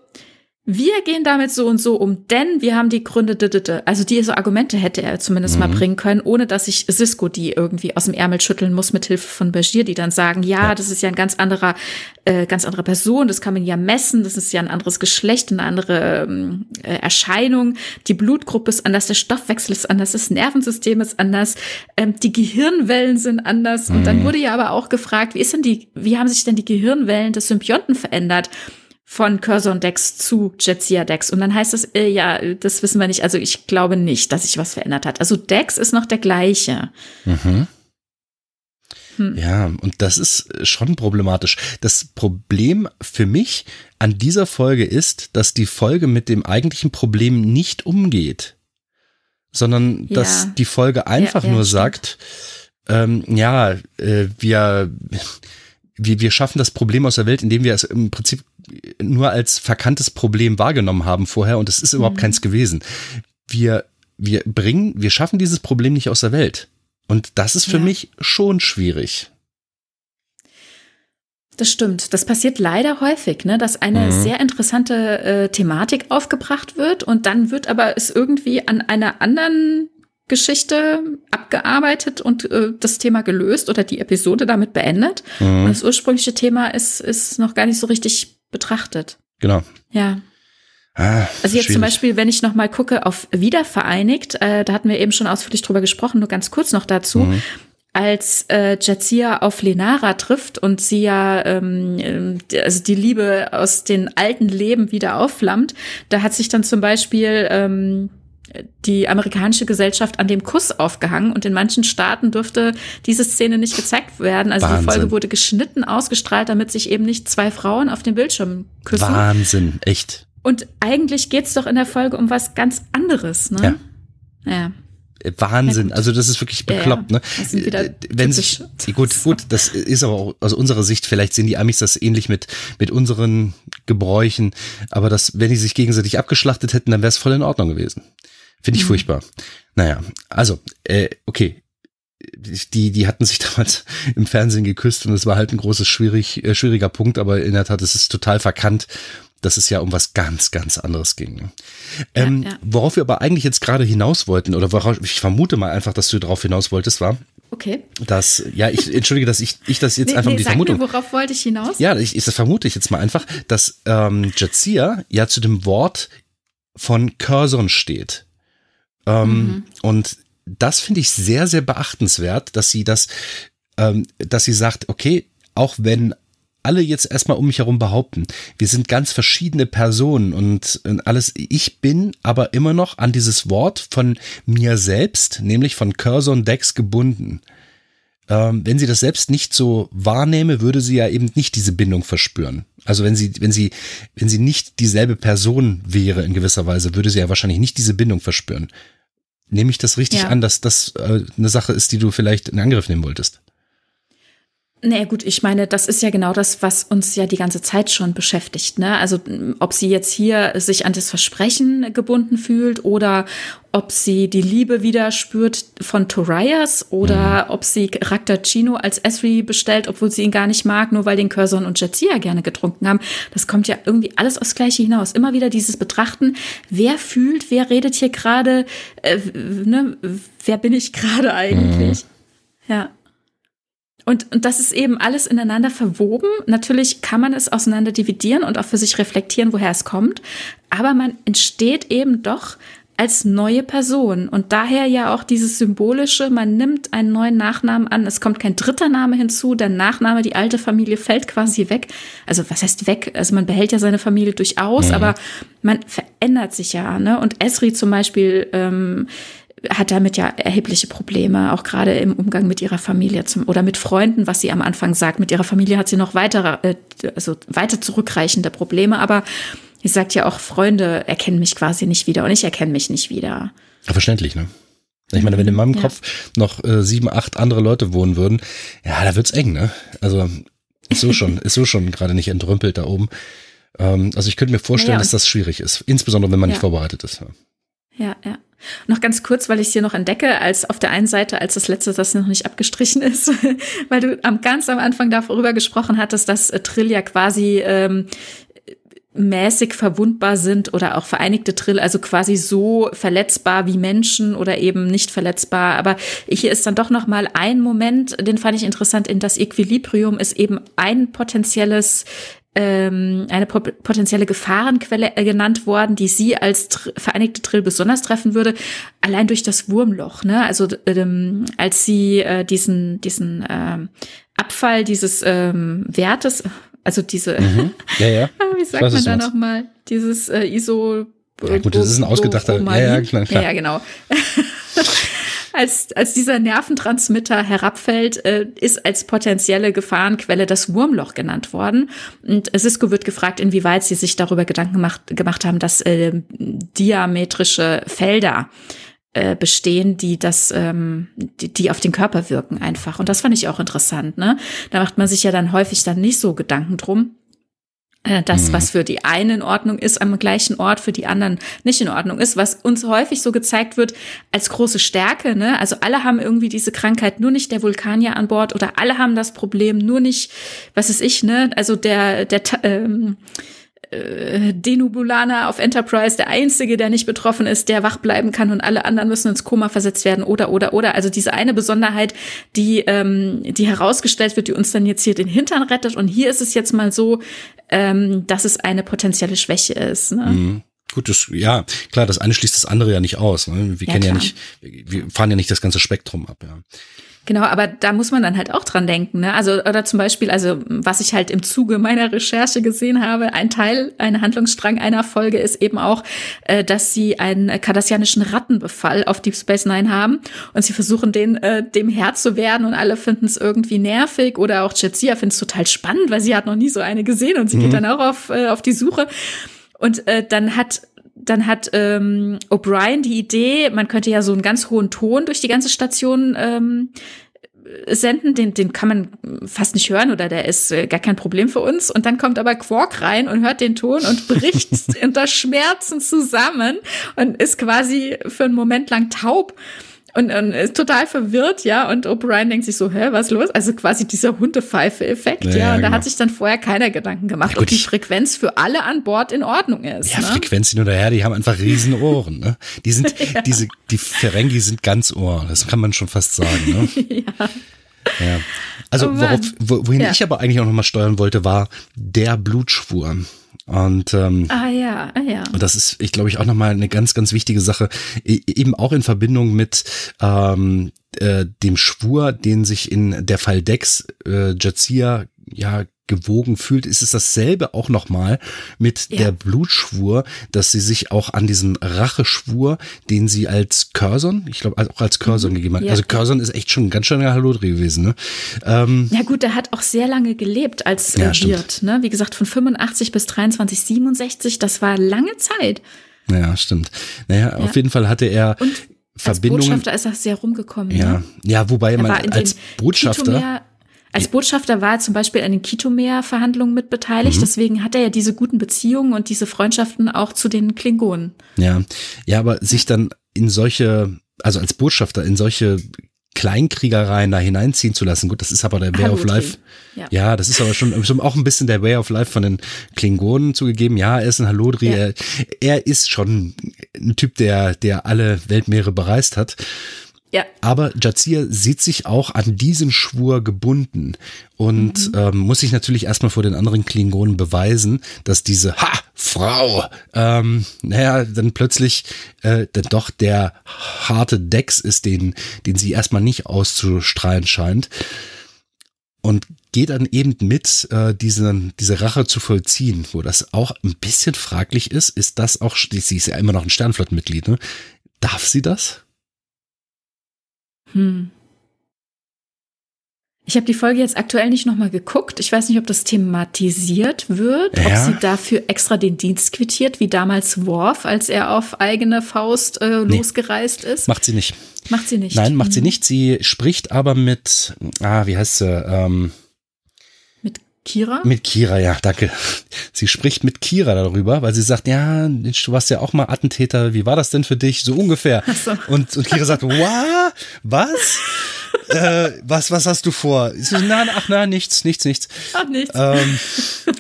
wir gehen damit so und so um, denn wir haben die Gründe, also diese Argumente hätte er zumindest mhm. mal bringen können, ohne dass sich Cisco die irgendwie aus dem Ärmel schütteln muss mit Hilfe von Bashir, die dann sagen, ja, ja, das ist ja ein ganz anderer, äh, ganz andere Person, das kann man ja messen, das ist ja ein anderes Geschlecht, eine andere ähm, äh, Erscheinung, die Blutgruppe ist anders, der Stoffwechsel ist anders, das Nervensystem ist anders, ähm, die Gehirnwellen sind anders. Mhm. Und dann mhm. wurde ja aber auch gefragt, wie ist denn die, wie haben sich denn die Gehirnwellen des Symbionten verändert? Von Curzon Dex zu Jetsia Dex. Und dann heißt es, äh, ja, das wissen wir nicht. Also ich glaube nicht, dass sich was verändert hat. Also Dex ist noch der gleiche. Mhm. Hm. Ja, und das ist schon problematisch. Das Problem für mich an dieser Folge ist, dass die Folge mit dem eigentlichen Problem nicht umgeht, sondern ja. dass die Folge einfach ja, ja, nur stimmt. sagt, ähm, ja, äh, wir, wir, wir schaffen das Problem aus der Welt, indem wir es im Prinzip nur als verkanntes Problem wahrgenommen haben vorher und es ist überhaupt mhm. keins gewesen. Wir, wir bringen, wir schaffen dieses Problem nicht aus der Welt. Und das ist für ja. mich schon schwierig. Das stimmt. Das passiert leider häufig, ne, dass eine mhm. sehr interessante äh, Thematik aufgebracht wird und dann wird aber es irgendwie an einer anderen Geschichte abgearbeitet und äh, das Thema gelöst oder die Episode damit beendet. Mhm. Und das ursprüngliche Thema ist, ist noch gar nicht so richtig betrachtet. Genau. Ja. Ah, also jetzt schwierig. zum Beispiel, wenn ich noch mal gucke auf Wiedervereinigt, äh, da hatten wir eben schon ausführlich drüber gesprochen, nur ganz kurz noch dazu. Mhm. Als äh, Jazia auf Lenara trifft und sie ja ähm, also die Liebe aus den alten Leben wieder aufflammt, da hat sich dann zum Beispiel ähm, die amerikanische Gesellschaft an dem Kuss aufgehangen und in manchen Staaten durfte diese Szene nicht gezeigt werden. Also Wahnsinn. die Folge wurde geschnitten, ausgestrahlt, damit sich eben nicht zwei Frauen auf dem Bildschirm küssen. Wahnsinn, echt. Und eigentlich geht's doch in der Folge um was ganz anderes, ne? Ja. Ja. Wahnsinn, also das ist wirklich bekloppt, ja, ja. ne? Wenn sich gut, gut, das ist aber auch aus unserer Sicht, vielleicht sehen die Amis das ähnlich mit mit unseren Gebräuchen, aber das, wenn die sich gegenseitig abgeschlachtet hätten, dann wäre es voll in Ordnung gewesen. Finde ich mhm. furchtbar. Naja, also, äh, okay. Die, die hatten sich damals im Fernsehen geküsst und es war halt ein großes, schwierig, äh, schwieriger Punkt, aber in der Tat, es ist total verkannt, dass es ja um was ganz, ganz anderes ging. Ne? Ähm, ja, ja. Worauf wir aber eigentlich jetzt gerade hinaus wollten, oder worauf, ich vermute mal einfach, dass du darauf hinaus wolltest, war, Okay. Das, ja, ich entschuldige, dass ich, ich das jetzt nee, einfach nee, die sag Vermutung. Mir, worauf wollte ich hinaus? Ja, ich, ich, das vermute ich jetzt mal einfach, dass ähm, Jazia ja zu dem Wort von Curzon steht. Ähm, mhm. Und das finde ich sehr, sehr beachtenswert, dass sie das, ähm, dass sie sagt, okay, auch wenn alle jetzt erstmal um mich herum behaupten, wir sind ganz verschiedene Personen und alles, ich bin aber immer noch an dieses Wort von mir selbst, nämlich von Curzon Dex gebunden. Ähm, wenn sie das selbst nicht so wahrnehme, würde sie ja eben nicht diese Bindung verspüren. Also wenn sie, wenn sie, wenn sie nicht dieselbe Person wäre in gewisser Weise, würde sie ja wahrscheinlich nicht diese Bindung verspüren. Nehme ich das richtig ja. an, dass das äh, eine Sache ist, die du vielleicht in Angriff nehmen wolltest? Nee, gut, ich meine, das ist ja genau das, was uns ja die ganze Zeit schon beschäftigt. Ne? Also ob sie jetzt hier sich an das Versprechen gebunden fühlt oder ob sie die Liebe wieder spürt von Torias oder mhm. ob sie Charakter Chino als Esri bestellt, obwohl sie ihn gar nicht mag, nur weil den Curzon und Jetsia gerne getrunken haben. Das kommt ja irgendwie alles aufs Gleiche hinaus. Immer wieder dieses Betrachten, wer fühlt, wer redet hier gerade, äh, ne? wer bin ich gerade eigentlich? Mhm. Ja. Und, und das ist eben alles ineinander verwoben. Natürlich kann man es auseinander dividieren und auch für sich reflektieren, woher es kommt. Aber man entsteht eben doch als neue Person. Und daher ja auch dieses symbolische, man nimmt einen neuen Nachnamen an, es kommt kein dritter Name hinzu, der Nachname, die alte Familie fällt quasi weg. Also was heißt weg? Also man behält ja seine Familie durchaus, mhm. aber man verändert sich ja. Ne? Und Esri zum Beispiel ähm, hat damit ja erhebliche Probleme, auch gerade im Umgang mit ihrer Familie zum, oder mit Freunden, was sie am Anfang sagt. Mit ihrer Familie hat sie noch weitere, äh, also weiter zurückreichende Probleme, aber sie sagt ja auch, Freunde erkennen mich quasi nicht wieder und ich erkenne mich nicht wieder. Ja, verständlich, ne? Ich meine, wenn in meinem ja. Kopf noch äh, sieben, acht andere Leute wohnen würden, ja, da wird's eng, ne? Also ist so schon, ist so schon gerade nicht entrümpelt da oben. Ähm, also ich könnte mir vorstellen, ja, dass das schwierig ist, insbesondere wenn man nicht vorbereitet ist. Ja, ja. Noch ganz kurz, weil ich es hier noch entdecke, als auf der einen Seite, als das letzte, das noch nicht abgestrichen ist, weil du am ganz am Anfang darüber gesprochen hattest, dass äh, Trill ja quasi ähm, mäßig verwundbar sind oder auch vereinigte Trill, also quasi so verletzbar wie Menschen oder eben nicht verletzbar. Aber hier ist dann doch noch mal ein Moment, den fand ich interessant. In das Equilibrium ist eben ein potenzielles ähm, eine potenzielle Gefahrenquelle äh, genannt worden, die sie als Tr Vereinigte Trill besonders treffen würde, allein durch das Wurmloch. Ne? Also ähm, als sie äh, diesen diesen ähm, Abfall dieses ähm, Wertes, also diese, mhm. ja, ja. wie sagt weiß, man da nochmal, dieses äh, ISO. Ja, gut, das ist ein ausgedachter, ja, ja, klar, klar. Ja, ja, genau. als, als dieser Nerventransmitter herabfällt, äh, ist als potenzielle Gefahrenquelle das Wurmloch genannt worden. Und Cisco wird gefragt, inwieweit sie sich darüber Gedanken gemacht, gemacht haben, dass äh, diametrische Felder äh, bestehen, die das, ähm, die, die auf den Körper wirken einfach. Und das fand ich auch interessant. Ne? Da macht man sich ja dann häufig dann nicht so Gedanken drum. Äh, das, mhm. was für die einen in Ordnung ist, am gleichen Ort für die anderen nicht in Ordnung ist, was uns häufig so gezeigt wird als große Stärke. Ne? Also alle haben irgendwie diese Krankheit, nur nicht der Vulkanier an Bord oder alle haben das Problem, nur nicht, was ist ich, ne? Also der, der ähm, äh, Denubulaner auf Enterprise der einzige, der nicht betroffen ist, der wach bleiben kann und alle anderen müssen ins Koma versetzt werden oder oder oder. Also diese eine Besonderheit, die ähm, die herausgestellt wird, die uns dann jetzt hier den Hintern rettet. Und hier ist es jetzt mal so, ähm, dass es eine potenzielle Schwäche ist. Ne? Mhm. Gut, das, ja, klar, das eine schließt das andere ja nicht aus. Ne? Wir ja, kennen klar. ja nicht, wir fahren ja nicht das ganze Spektrum ab. Ja. Genau, aber da muss man dann halt auch dran denken. Ne? Also oder zum Beispiel, also was ich halt im Zuge meiner Recherche gesehen habe, ein Teil, ein Handlungsstrang einer Folge ist eben auch, äh, dass sie einen kardassianischen Rattenbefall auf Deep Space Nine haben und sie versuchen den äh, dem Herr zu werden und alle finden es irgendwie nervig oder auch Jetsia findet es total spannend, weil sie hat noch nie so eine gesehen und sie mhm. geht dann auch auf äh, auf die Suche und äh, dann hat dann hat ähm, O'Brien die Idee, man könnte ja so einen ganz hohen Ton durch die ganze Station ähm, senden, den, den kann man fast nicht hören oder der ist äh, gar kein Problem für uns. Und dann kommt aber Quark rein und hört den Ton und bricht unter Schmerzen zusammen und ist quasi für einen Moment lang taub und, und ist total verwirrt, ja. Und O'Brien denkt sich so, hä, was los? Also quasi dieser Hundepfeife-Effekt, ja. ja. Und genau. da hat sich dann vorher keiner Gedanken gemacht, ja, ob die Frequenz für alle an Bord in Ordnung ist. Ja, ne? Frequenz hin oder her, die haben einfach riesen Ohren, ne? Die sind, ja. diese, die Ferengi sind ganz Ohr, das kann man schon fast sagen, ne? ja. Ja. Also, oh worauf, wohin ja. ich aber eigentlich auch nochmal steuern wollte, war der Blutschwur. Und ähm, ah ja, ah ja. Und das ist, ich glaube ich, auch nochmal eine ganz, ganz wichtige Sache, e, eben auch in Verbindung mit ähm, äh, dem Schwur, den sich in der Fall Dex äh, Jazia ja gewogen fühlt, ist es dasselbe auch nochmal mit ja. der Blutschwur, dass sie sich auch an diesem Racheschwur, den sie als Curzon, ich glaube auch als Curzon mhm. gegeben hat. Ja. Also Curzon ist echt schon ein ganz schöner Halodri gewesen. Ne? Ähm, ja gut, der hat auch sehr lange gelebt als äh, ja, Wirt. Ne? Wie gesagt, von 85 bis 23, 67, das war lange Zeit. Ja, stimmt. Naja, auf jeden Fall hatte er Und Verbindungen. Als Botschafter ist er sehr rumgekommen. Ja, ne? ja wobei man als Botschafter. Als Botschafter war er zum Beispiel an den Kitomer-Verhandlungen mit beteiligt. Mhm. Deswegen hat er ja diese guten Beziehungen und diese Freundschaften auch zu den Klingonen. Ja, ja, aber sich dann in solche, also als Botschafter in solche Kleinkriegereien da hineinziehen zu lassen. Gut, das ist aber der Way of Life. Ja. ja. das ist aber schon auch ein bisschen der Way of Life von den Klingonen zugegeben. Ja, er ist ein Halodri. Ja. Er, er ist schon ein Typ, der, der alle Weltmeere bereist hat. Ja. Aber Jazir sieht sich auch an diesen Schwur gebunden und mhm. ähm, muss sich natürlich erstmal vor den anderen Klingonen beweisen, dass diese Ha, Frau, ähm, naja, dann plötzlich äh, dann doch der harte Dex ist, den, den sie erstmal nicht auszustrahlen scheint. Und geht dann eben mit, äh, diese, diese Rache zu vollziehen, wo das auch ein bisschen fraglich ist. Ist das auch, sie ist ja immer noch ein Sternflottenmitglied, ne? Darf sie das? Hm. Ich habe die Folge jetzt aktuell nicht nochmal geguckt. Ich weiß nicht, ob das thematisiert wird, ja. ob sie dafür extra den Dienst quittiert, wie damals Worf, als er auf eigene Faust äh, nee. losgereist ist. Macht sie nicht. Macht sie nicht. Nein, macht mhm. sie nicht. Sie spricht aber mit, ah, wie heißt sie? Ähm, Kira? Mit Kira, ja, danke. Sie spricht mit Kira darüber, weil sie sagt, ja, du warst ja auch mal Attentäter, wie war das denn für dich? So ungefähr. So. Und, und Kira sagt, wow, was? äh, was, was hast du vor? Ich so, na, ach, na, nichts, nichts, nichts. Ach, nichts. Ähm,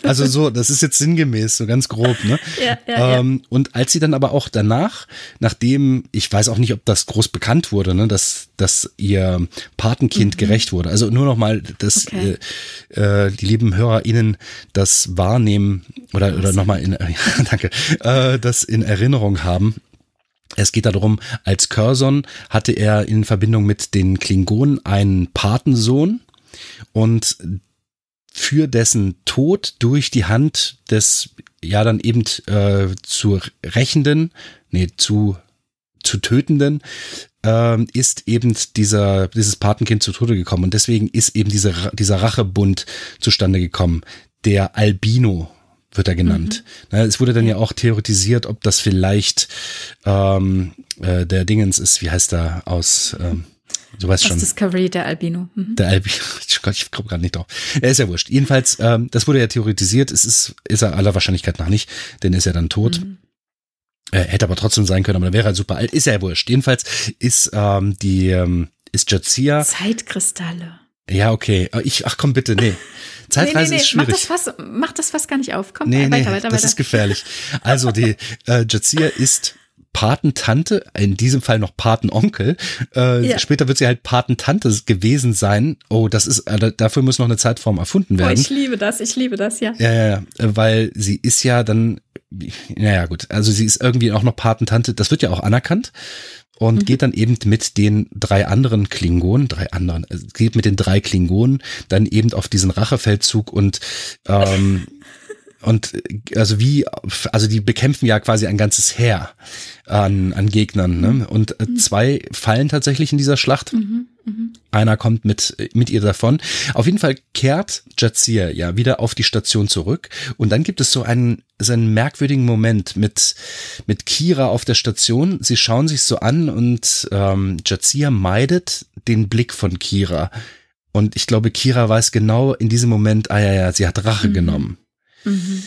also so, das ist jetzt sinngemäß, so ganz grob, ne? Ja, ja, ähm, ja. Und als sie dann aber auch danach, nachdem, ich weiß auch nicht, ob das groß bekannt wurde, ne, dass, dass ihr Patenkind mhm. gerecht wurde. Also nur noch mal, dass okay. äh, äh, die lieben HörerInnen das wahrnehmen oder, oder nochmal in, danke, äh, das in Erinnerung haben. Es geht darum, als Curzon hatte er in Verbindung mit den Klingonen einen Patensohn und für dessen Tod durch die Hand des ja dann eben äh, zu rächenden, nee, zu zu tötenden äh, ist eben dieser dieses Patenkind zu Tode gekommen und deswegen ist eben diese, dieser Rachebund zustande gekommen, der Albino wird er genannt. Mhm. Es wurde dann ja auch theoretisiert, ob das vielleicht ähm, äh, der Dingens ist, wie heißt er aus, ähm, du weißt aus schon. Discovery, der Albino. Mhm. Der Albino, ich, ich komme gerade nicht drauf. Er ist ja wurscht. Jedenfalls, ähm, das wurde ja theoretisiert, es ist, ist er aller Wahrscheinlichkeit nach nicht, denn er ist ja dann tot. Mhm. Er hätte aber trotzdem sein können, aber dann wäre er halt super alt. Ist ja wurscht. Jedenfalls ist ähm, die, ähm, ist Jazia. Zeitkristalle. Ja, okay. Ich, ach komm bitte, nee. Zeitreise nee, nee, nee. ist schwierig. Mach das, Fass, mach das Fass gar nicht auf. Komm, nee, weiter, nee, weiter, das weiter. ist gefährlich. Also die äh, Jazia ist Patentante, in diesem Fall noch Patenonkel. Äh, ja. Später wird sie halt Patentante gewesen sein. Oh, das ist, äh, dafür muss noch eine Zeitform erfunden werden. Oh, ich liebe das, ich liebe das, ja. Ja, ja, ja, weil sie ist ja dann, naja gut, also sie ist irgendwie auch noch Patentante, das wird ja auch anerkannt und mhm. geht dann eben mit den drei anderen Klingonen, drei anderen, äh, geht mit den drei Klingonen dann eben auf diesen Rachefeldzug und ähm, und also wie, also die bekämpfen ja quasi ein ganzes Heer an, an Gegnern. Ne? Und äh, mhm. zwei fallen tatsächlich in dieser Schlacht. Mhm, mh. Einer kommt mit, mit ihr davon. Auf jeden Fall kehrt Jazir ja wieder auf die Station zurück. Und dann gibt es so einen, so einen merkwürdigen Moment mit, mit Kira auf der Station. Sie schauen sich so an und ähm, Jazir meidet den Blick von Kira. Und ich glaube, Kira weiß genau in diesem Moment, ah ja, ja, sie hat Rache mhm. genommen. Mhm.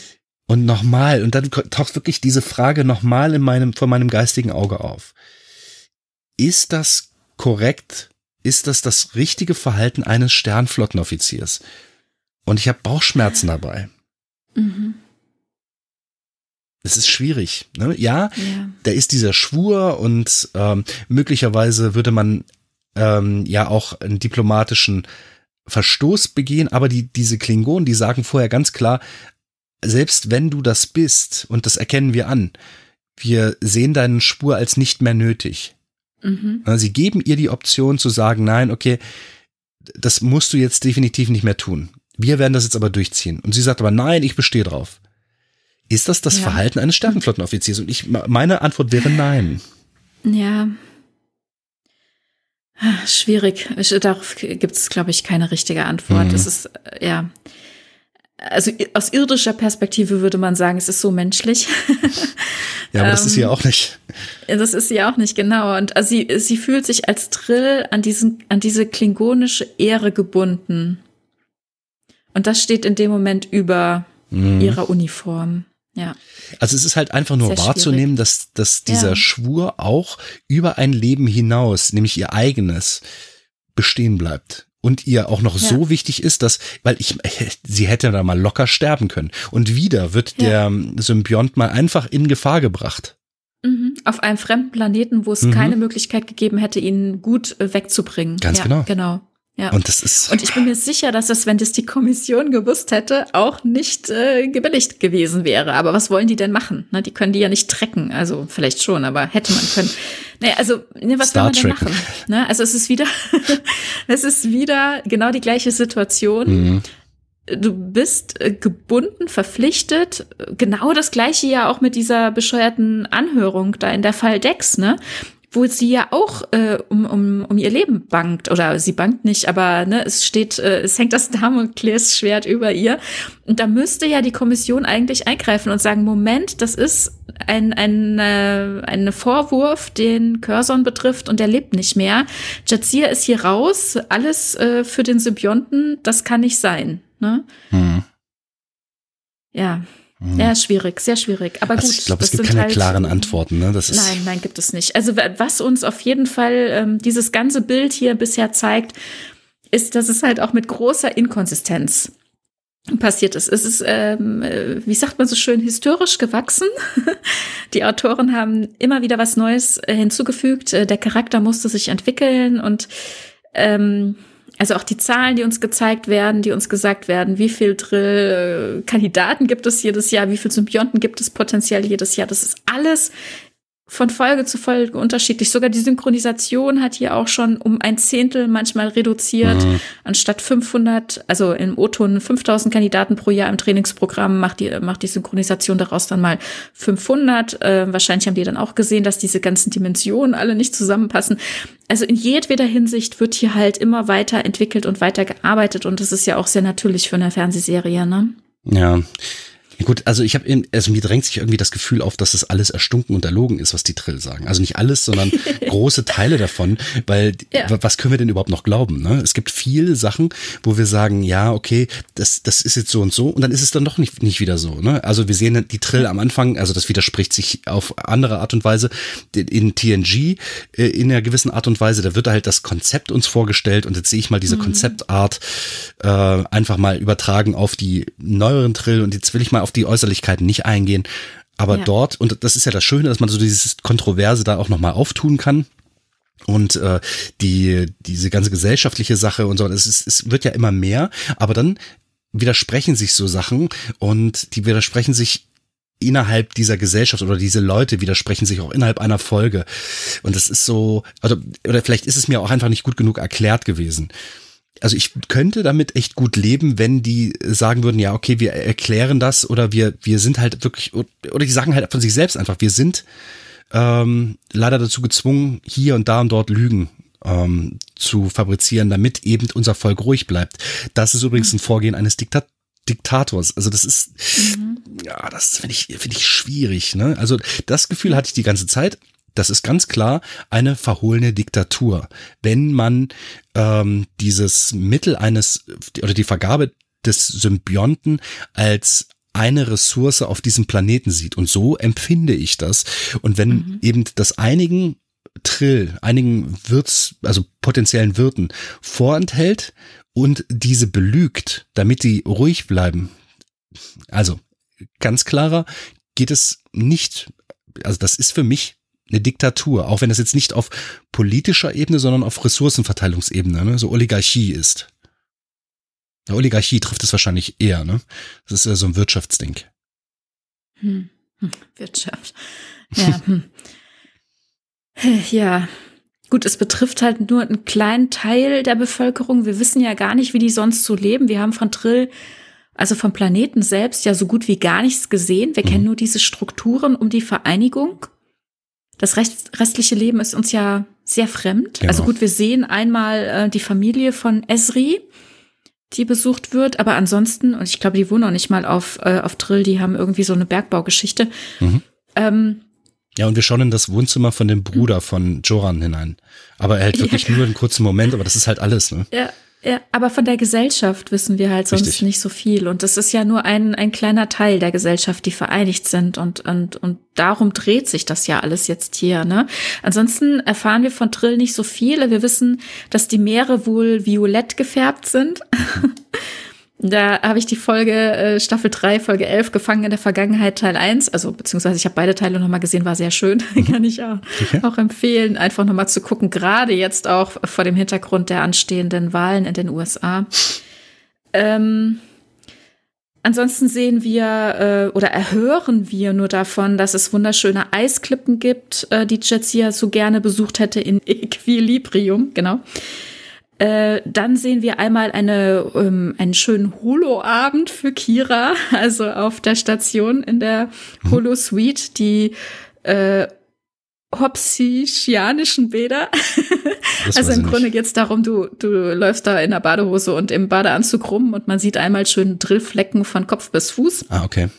Und nochmal, und dann taucht wirklich diese Frage nochmal in meinem, vor meinem geistigen Auge auf. Ist das korrekt? Ist das das richtige Verhalten eines Sternflottenoffiziers? Und ich habe Bauchschmerzen dabei. Mhm. Es ist schwierig. Ne? Ja, ja, da ist dieser Schwur und ähm, möglicherweise würde man ähm, ja auch einen diplomatischen Verstoß begehen, aber die, diese Klingonen, die sagen vorher ganz klar, selbst wenn du das bist, und das erkennen wir an, wir sehen deinen Spur als nicht mehr nötig. Mhm. Sie geben ihr die Option zu sagen, nein, okay, das musst du jetzt definitiv nicht mehr tun. Wir werden das jetzt aber durchziehen. Und sie sagt aber, nein, ich bestehe drauf. Ist das das ja. Verhalten eines Sternenflottenoffiziers? Und ich, meine Antwort wäre nein. Ja. Schwierig. Darauf gibt es, glaube ich, keine richtige Antwort. Mhm. Es ist, ja also aus irdischer Perspektive würde man sagen, es ist so menschlich. ja, aber das ist sie ja ähm, auch nicht. Das ist sie auch nicht, genau. Und also sie, sie fühlt sich als Trill an diesen, an diese klingonische Ehre gebunden. Und das steht in dem Moment über mhm. ihrer Uniform. Ja. Also es ist halt einfach nur Sehr wahrzunehmen, dass, dass dieser ja. Schwur auch über ein Leben hinaus, nämlich ihr eigenes, bestehen bleibt und ihr auch noch ja. so wichtig ist, dass, weil ich, sie hätte da mal locker sterben können. Und wieder wird ja. der Symbiont mal einfach in Gefahr gebracht. Mhm. Auf einem fremden Planeten, wo es mhm. keine Möglichkeit gegeben hätte, ihn gut äh, wegzubringen. Ganz ja, genau. Genau. Ja. Und das ist. Und ich bin mir sicher, dass das, wenn das die Kommission gewusst hätte, auch nicht äh, gebilligt gewesen wäre. Aber was wollen die denn machen? Na, die können die ja nicht trecken. Also vielleicht schon, aber hätte man können. Nee, also, ne, was Star will man denn machen? Ne? Also es ist wieder, es ist wieder genau die gleiche Situation. Mhm. Du bist äh, gebunden, verpflichtet. Genau das gleiche ja auch mit dieser bescheuerten Anhörung da in der Fall Dex, ne? Wo sie ja auch äh, um, um, um ihr Leben bangt. Oder sie bangt nicht, aber ne, es steht, äh, es hängt das Damoklesschwert über ihr. Und da müsste ja die Kommission eigentlich eingreifen und sagen, Moment, das ist ein, ein, äh, ein Vorwurf, den Curzon betrifft und der lebt nicht mehr. Jazir ist hier raus, alles äh, für den Symbionten, das kann nicht sein. Ne? Mhm. Ja. Mhm. Ja, schwierig, sehr schwierig. Aber also gut. Ich glaube, es gibt keine halt, klaren Antworten. Ne? Das ist nein, nein, gibt es nicht. Also was uns auf jeden Fall ähm, dieses ganze Bild hier bisher zeigt, ist, dass es halt auch mit großer Inkonsistenz passiert ist. Es ist, ähm, äh, wie sagt man so schön, historisch gewachsen. Die Autoren haben immer wieder was Neues äh, hinzugefügt. Äh, der Charakter musste sich entwickeln und ähm, also auch die Zahlen, die uns gezeigt werden, die uns gesagt werden, wie viel Drill-Kandidaten gibt es jedes Jahr, wie viel Symbionten gibt es potenziell jedes Jahr. Das ist alles von Folge zu Folge unterschiedlich. Sogar die Synchronisation hat hier auch schon um ein Zehntel manchmal reduziert. Mhm. Anstatt 500, also im O-Ton 5000 Kandidaten pro Jahr im Trainingsprogramm macht die, macht die Synchronisation daraus dann mal 500. Äh, wahrscheinlich haben die dann auch gesehen, dass diese ganzen Dimensionen alle nicht zusammenpassen. Also in jedweder Hinsicht wird hier halt immer weiter entwickelt und weiter gearbeitet und das ist ja auch sehr natürlich für eine Fernsehserie, ne? Ja. Gut, also ich habe, also mir drängt sich irgendwie das Gefühl auf, dass das alles erstunken und erlogen ist, was die Trill sagen. Also nicht alles, sondern große Teile davon, weil ja. was können wir denn überhaupt noch glauben? Ne? Es gibt viele Sachen, wo wir sagen, ja, okay, das, das ist jetzt so und so, und dann ist es dann doch nicht, nicht wieder so. Ne? Also wir sehen die Trill am Anfang, also das widerspricht sich auf andere Art und Weise in TNG äh, in einer gewissen Art und Weise. Da wird halt das Konzept uns vorgestellt und jetzt sehe ich mal diese mhm. Konzeptart äh, einfach mal übertragen auf die neueren Trill und jetzt will ich mal auf auf die Äußerlichkeiten nicht eingehen. Aber ja. dort, und das ist ja das Schöne, dass man so dieses Kontroverse da auch nochmal auftun kann. Und äh, die diese ganze gesellschaftliche Sache und so, es, ist, es wird ja immer mehr, aber dann widersprechen sich so Sachen und die widersprechen sich innerhalb dieser Gesellschaft oder diese Leute widersprechen sich auch innerhalb einer Folge. Und das ist so, oder, oder vielleicht ist es mir auch einfach nicht gut genug erklärt gewesen also ich könnte damit echt gut leben, wenn die sagen würden, ja, okay, wir erklären das oder wir, wir sind halt wirklich, oder die sagen halt von sich selbst einfach, wir sind ähm, leider dazu gezwungen, hier und da und dort Lügen ähm, zu fabrizieren, damit eben unser Volk ruhig bleibt. Das ist übrigens ein Vorgehen eines Diktat Diktators. Also das ist, mhm. ja, das finde ich, finde ich schwierig. Ne? Also das Gefühl hatte ich die ganze Zeit. Das ist ganz klar eine verhohlene Diktatur. Wenn man ähm, dieses Mittel eines oder die Vergabe des Symbionten als eine Ressource auf diesem Planeten sieht. Und so empfinde ich das. Und wenn mhm. eben das einigen Trill, einigen Wirts, also potenziellen Wirten vorenthält und diese belügt, damit die ruhig bleiben. Also ganz klarer geht es nicht, also das ist für mich eine Diktatur, auch wenn das jetzt nicht auf politischer Ebene, sondern auf Ressourcenverteilungsebene, ne, so Oligarchie ist. Ja, Oligarchie trifft es wahrscheinlich eher, ne? Das ist ja so ein Wirtschaftsding. Hm. Hm. Wirtschaft. Ja. hm. Ja. Gut, es betrifft halt nur einen kleinen Teil der Bevölkerung. Wir wissen ja gar nicht, wie die sonst so leben. Wir haben von Trill, also vom Planeten selbst, ja so gut wie gar nichts gesehen. Wir mhm. kennen nur diese Strukturen um die Vereinigung. Das Rest, restliche Leben ist uns ja sehr fremd. Genau. Also gut, wir sehen einmal äh, die Familie von Esri, die besucht wird, aber ansonsten, und ich glaube, die wohnen auch nicht mal auf, äh, auf Drill, die haben irgendwie so eine Bergbaugeschichte. Mhm. Ähm, ja, und wir schauen in das Wohnzimmer von dem Bruder von Joran hinein. Aber er hält wirklich ja, nur einen kurzen Moment, aber das ist halt alles, ne? Ja, ja, aber von der Gesellschaft wissen wir halt sonst Richtig. nicht so viel. Und das ist ja nur ein, ein kleiner Teil der Gesellschaft, die vereinigt sind. Und, und, und darum dreht sich das ja alles jetzt hier. Ne? Ansonsten erfahren wir von Trill nicht so viel. Wir wissen, dass die Meere wohl violett gefärbt sind. Da habe ich die Folge äh, Staffel 3, Folge 11 gefangen in der Vergangenheit Teil 1. Also beziehungsweise ich habe beide Teile nochmal gesehen, war sehr schön. Kann ich auch, okay. auch empfehlen, einfach nochmal zu gucken. Gerade jetzt auch vor dem Hintergrund der anstehenden Wahlen in den USA. Ähm, ansonsten sehen wir äh, oder erhören wir nur davon, dass es wunderschöne Eisklippen gibt, äh, die Jetsia so gerne besucht hätte in Equilibrium, genau. Äh, dann sehen wir einmal eine, ähm, einen schönen Holo-Abend für Kira, also auf der Station in der mhm. Holo-Suite, die äh, hopsischianischen Bäder. also im Grunde geht es darum, du, du läufst da in der Badehose und im Badeanzug rum und man sieht einmal schön Drillflecken von Kopf bis Fuß. Ah, okay.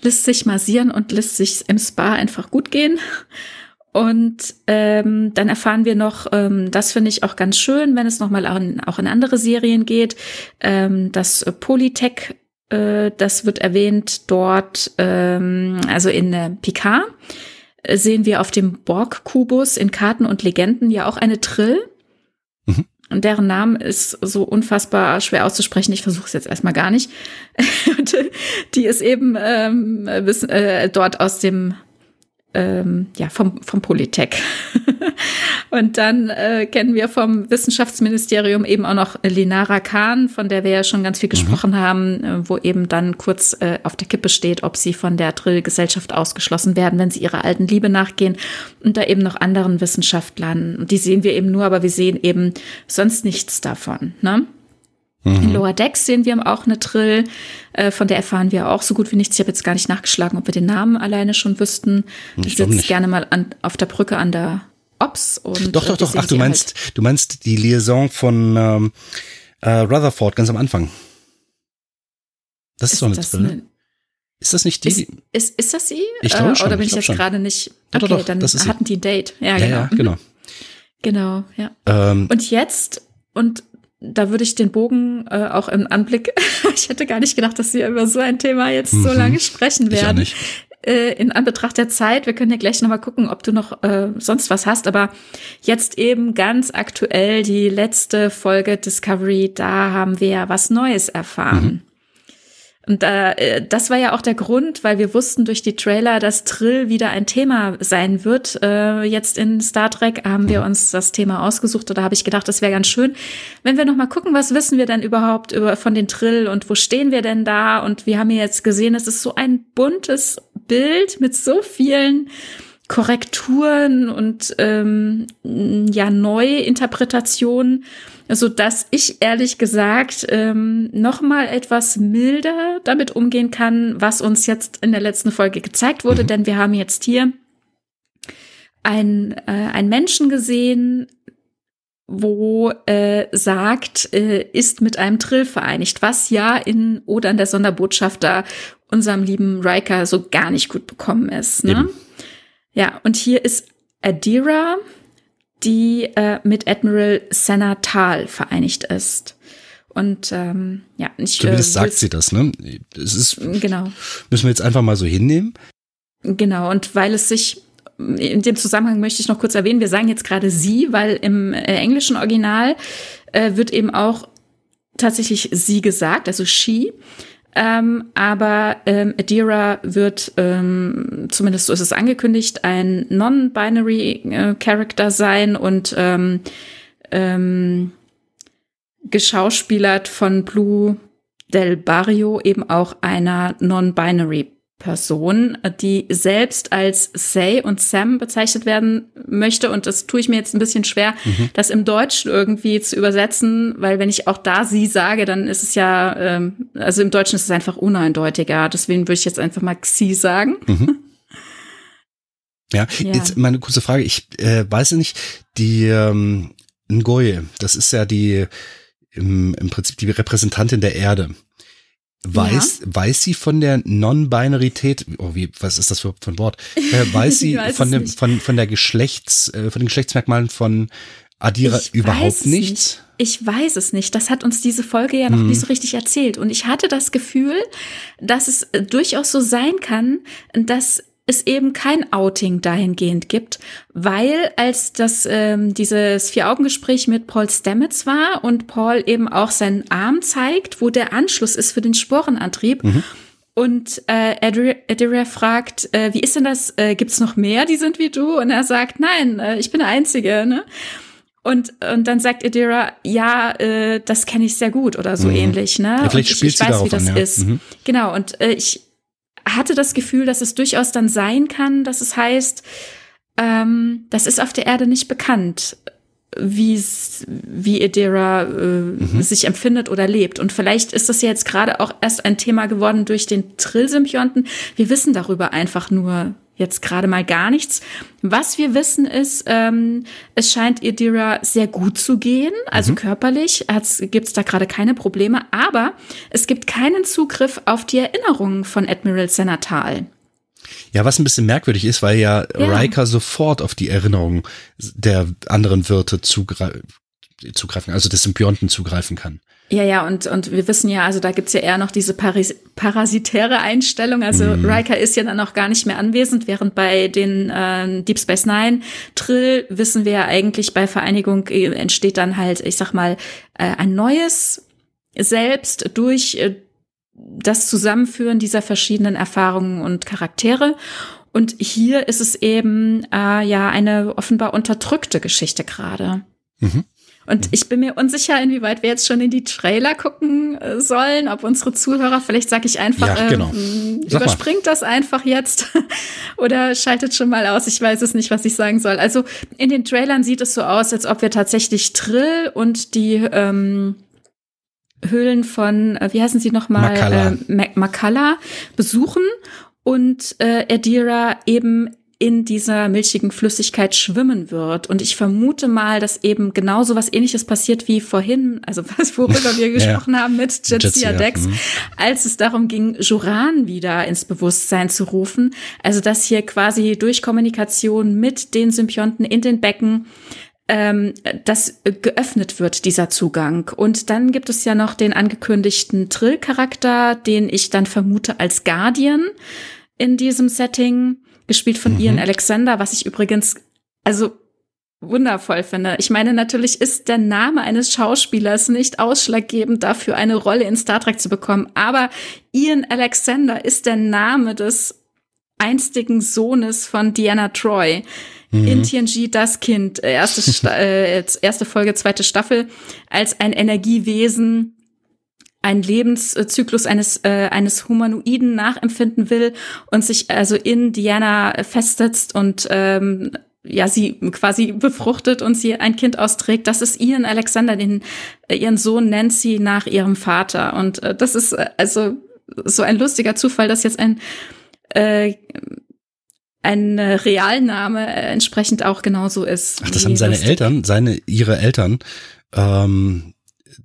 Lässt sich massieren und lässt sich im Spa einfach gut gehen. Und ähm, dann erfahren wir noch, ähm, das finde ich auch ganz schön, wenn es nochmal auch in, auch in andere Serien geht, ähm, dass Polytech äh, das wird erwähnt dort, ähm, also in äh, Picard äh, sehen wir auf dem Borg-Kubus in Karten und Legenden ja auch eine Trill. Mhm. Und deren Name ist so unfassbar schwer auszusprechen. Ich versuche es jetzt erstmal gar nicht. die ist eben ähm, äh, dort aus dem ähm, ja, vom, vom Polytech. und dann äh, kennen wir vom Wissenschaftsministerium eben auch noch Linara Kahn, von der wir ja schon ganz viel mhm. gesprochen mhm. haben, äh, wo eben dann kurz äh, auf der Kippe steht, ob sie von der Drill-Gesellschaft ausgeschlossen werden, wenn sie ihrer alten Liebe nachgehen. Und da eben noch anderen Wissenschaftlern. Und die sehen wir eben nur, aber wir sehen eben sonst nichts davon. Ne? Mhm. In Lower Decks sehen wir auch eine Trill, äh, von der erfahren wir auch so gut wie nichts. Ich habe jetzt gar nicht nachgeschlagen, ob wir den Namen alleine schon wüssten. Ich, sitze gerne mal an, auf der Brücke an der Ops und. Doch, doch, äh, doch. Ach, du meinst, halt. du meinst die Liaison von ähm, äh, Rutherford ganz am Anfang. Das ist, ist so eine Trill. Eine, ist das nicht die? Ist, ist, ist das sie? Ich glaube äh, schon. Oder bin ich, ich jetzt gerade nicht? Okay, doch, doch, doch, dann hatten die ein Date. Ja, ja, genau. Ja, genau. Genau, ja. Ähm, und jetzt, und da würde ich den Bogen äh, auch im Anblick, ich hätte gar nicht gedacht, dass wir über so ein Thema jetzt mhm. so lange sprechen werden. Ich äh, in Anbetracht der Zeit, wir können ja gleich nochmal gucken, ob du noch äh, sonst was hast, aber jetzt eben ganz aktuell die letzte Folge Discovery, da haben wir ja was Neues erfahren. Mhm. Und äh, das war ja auch der Grund, weil wir wussten durch die Trailer, dass Trill wieder ein Thema sein wird. Äh, jetzt in Star Trek haben wir uns das Thema ausgesucht oder habe ich gedacht, das wäre ganz schön, wenn wir noch mal gucken, was wissen wir denn überhaupt über von den Trill und wo stehen wir denn da? Und wir haben ja jetzt gesehen, es ist so ein buntes Bild mit so vielen Korrekturen und ähm, ja Neuinterpretationen so dass ich ehrlich gesagt ähm, noch mal etwas milder damit umgehen kann, was uns jetzt in der letzten Folge gezeigt wurde, mhm. denn wir haben jetzt hier ein äh, ein Menschen gesehen, wo äh, sagt, äh, ist mit einem Trill vereinigt, was ja in oder an der Sonderbotschafter unserem lieben Riker so gar nicht gut bekommen ist. Ne? Eben. Ja, und hier ist Adira, die äh, mit Admiral Senna Tal vereinigt ist. Und ähm, ja, ich. Zumindest äh, sagt sie das, ne? Es ist, genau. Müssen wir jetzt einfach mal so hinnehmen? Genau, und weil es sich in dem Zusammenhang möchte ich noch kurz erwähnen, wir sagen jetzt gerade sie, weil im äh, englischen Original äh, wird eben auch tatsächlich sie gesagt, also she. Ähm, aber ähm, Adira wird, ähm, zumindest so ist es angekündigt, ein non-binary äh, Character sein und ähm, ähm, geschauspielert von Blue Del Barrio, eben auch einer non-binary Person, die selbst als Say und Sam bezeichnet werden möchte. Und das tue ich mir jetzt ein bisschen schwer, mhm. das im Deutschen irgendwie zu übersetzen, weil wenn ich auch da sie sage, dann ist es ja, ähm, also im Deutschen ist es einfach uneindeutiger. Deswegen würde ich jetzt einfach mal Xi sagen. Mhm. Ja, ja, jetzt meine kurze Frage. Ich äh, weiß nicht, die ähm, Ngoye, das ist ja die im, im Prinzip die Repräsentantin der Erde. Weiß, ja. weiß sie von der Non-Binarität, oh, wie, was ist das für, für ein Wort? Äh, weiß sie weiß von, dem, von, von der Geschlechts, äh, von den Geschlechtsmerkmalen von Adira ich überhaupt nichts? Nicht. Ich weiß es nicht. Das hat uns diese Folge ja noch hm. nicht so richtig erzählt. Und ich hatte das Gefühl, dass es äh, durchaus so sein kann, dass es eben kein Outing dahingehend gibt, weil als das ähm, dieses Vier-Augen-Gespräch mit Paul Stamets war und Paul eben auch seinen Arm zeigt, wo der Anschluss ist für den Sporenantrieb. Mhm. Und äh, Adira fragt, äh, wie ist denn das? Äh, Gibt es noch mehr, die sind wie du? Und er sagt, nein, äh, ich bin der Einzige. Ne? Und, und dann sagt Adira, ja, äh, das kenne ich sehr gut oder so mhm. ähnlich. Ne? Ja, vielleicht und spielt ich, ich weiß, wie das an, ja. ist. Mhm. Genau, und äh, ich hatte das Gefühl, dass es durchaus dann sein kann, dass es heißt, ähm, das ist auf der Erde nicht bekannt, wie wie Edera äh, mhm. sich empfindet oder lebt. Und vielleicht ist das ja jetzt gerade auch erst ein Thema geworden durch den Trill-Symbionten. Wir wissen darüber einfach nur jetzt gerade mal gar nichts. Was wir wissen ist, ähm, es scheint Idira sehr gut zu gehen, also mhm. körperlich gibt es da gerade keine Probleme, aber es gibt keinen Zugriff auf die Erinnerungen von Admiral Senatal. Ja, was ein bisschen merkwürdig ist, weil ja, ja. Riker sofort auf die Erinnerungen der anderen Wirte zugre zugreifen, also des Symbionten zugreifen kann. Ja, ja, und, und wir wissen ja, also da gibt's ja eher noch diese Paris parasitäre Einstellung. Also mm. Riker ist ja dann auch gar nicht mehr anwesend, während bei den äh, Deep Space Nine Trill wissen wir ja eigentlich, bei Vereinigung entsteht dann halt, ich sag mal, äh, ein neues Selbst durch äh, das Zusammenführen dieser verschiedenen Erfahrungen und Charaktere. Und hier ist es eben äh, ja eine offenbar unterdrückte Geschichte gerade. Mhm. Und ich bin mir unsicher, inwieweit wir jetzt schon in die Trailer gucken äh, sollen, ob unsere Zuhörer, vielleicht sage ich einfach, ja, genau. ähm, überspringt das einfach jetzt oder schaltet schon mal aus. Ich weiß es nicht, was ich sagen soll. Also in den Trailern sieht es so aus, als ob wir tatsächlich Trill und die ähm, Höhlen von, äh, wie heißen sie nochmal, Makala. Äh, Makala besuchen und äh, Adira eben in dieser milchigen Flüssigkeit schwimmen wird. Und ich vermute mal, dass eben genauso was ähnliches passiert wie vorhin, also was, worüber wir gesprochen ja. haben mit Jetsia Dex, mhm. als es darum ging, Juran wieder ins Bewusstsein zu rufen. Also dass hier quasi durch Kommunikation mit den Symbionten in den Becken ähm, dass geöffnet wird, dieser Zugang. Und dann gibt es ja noch den angekündigten Trill-Charakter, den ich dann vermute als Guardian in diesem Setting gespielt von mhm. Ian Alexander, was ich übrigens, also wundervoll finde. Ich meine, natürlich ist der Name eines Schauspielers nicht ausschlaggebend dafür, eine Rolle in Star Trek zu bekommen, aber Ian Alexander ist der Name des einstigen Sohnes von Diana Troy. Mhm. In TNG das Kind, äh, erste, äh, erste Folge, zweite Staffel, als ein Energiewesen einen Lebenszyklus eines, äh, eines Humanoiden nachempfinden will und sich also in Diana festsetzt und ähm, ja, sie quasi befruchtet und sie ein Kind austrägt. Das ist Ian Alexander, den äh, ihren Sohn Nancy nach ihrem Vater. Und äh, das ist äh, also so ein lustiger Zufall, dass jetzt ein äh, ein äh, Realname äh, entsprechend auch genauso ist. Ach, das haben seine lustig. Eltern, seine ihre Eltern ähm,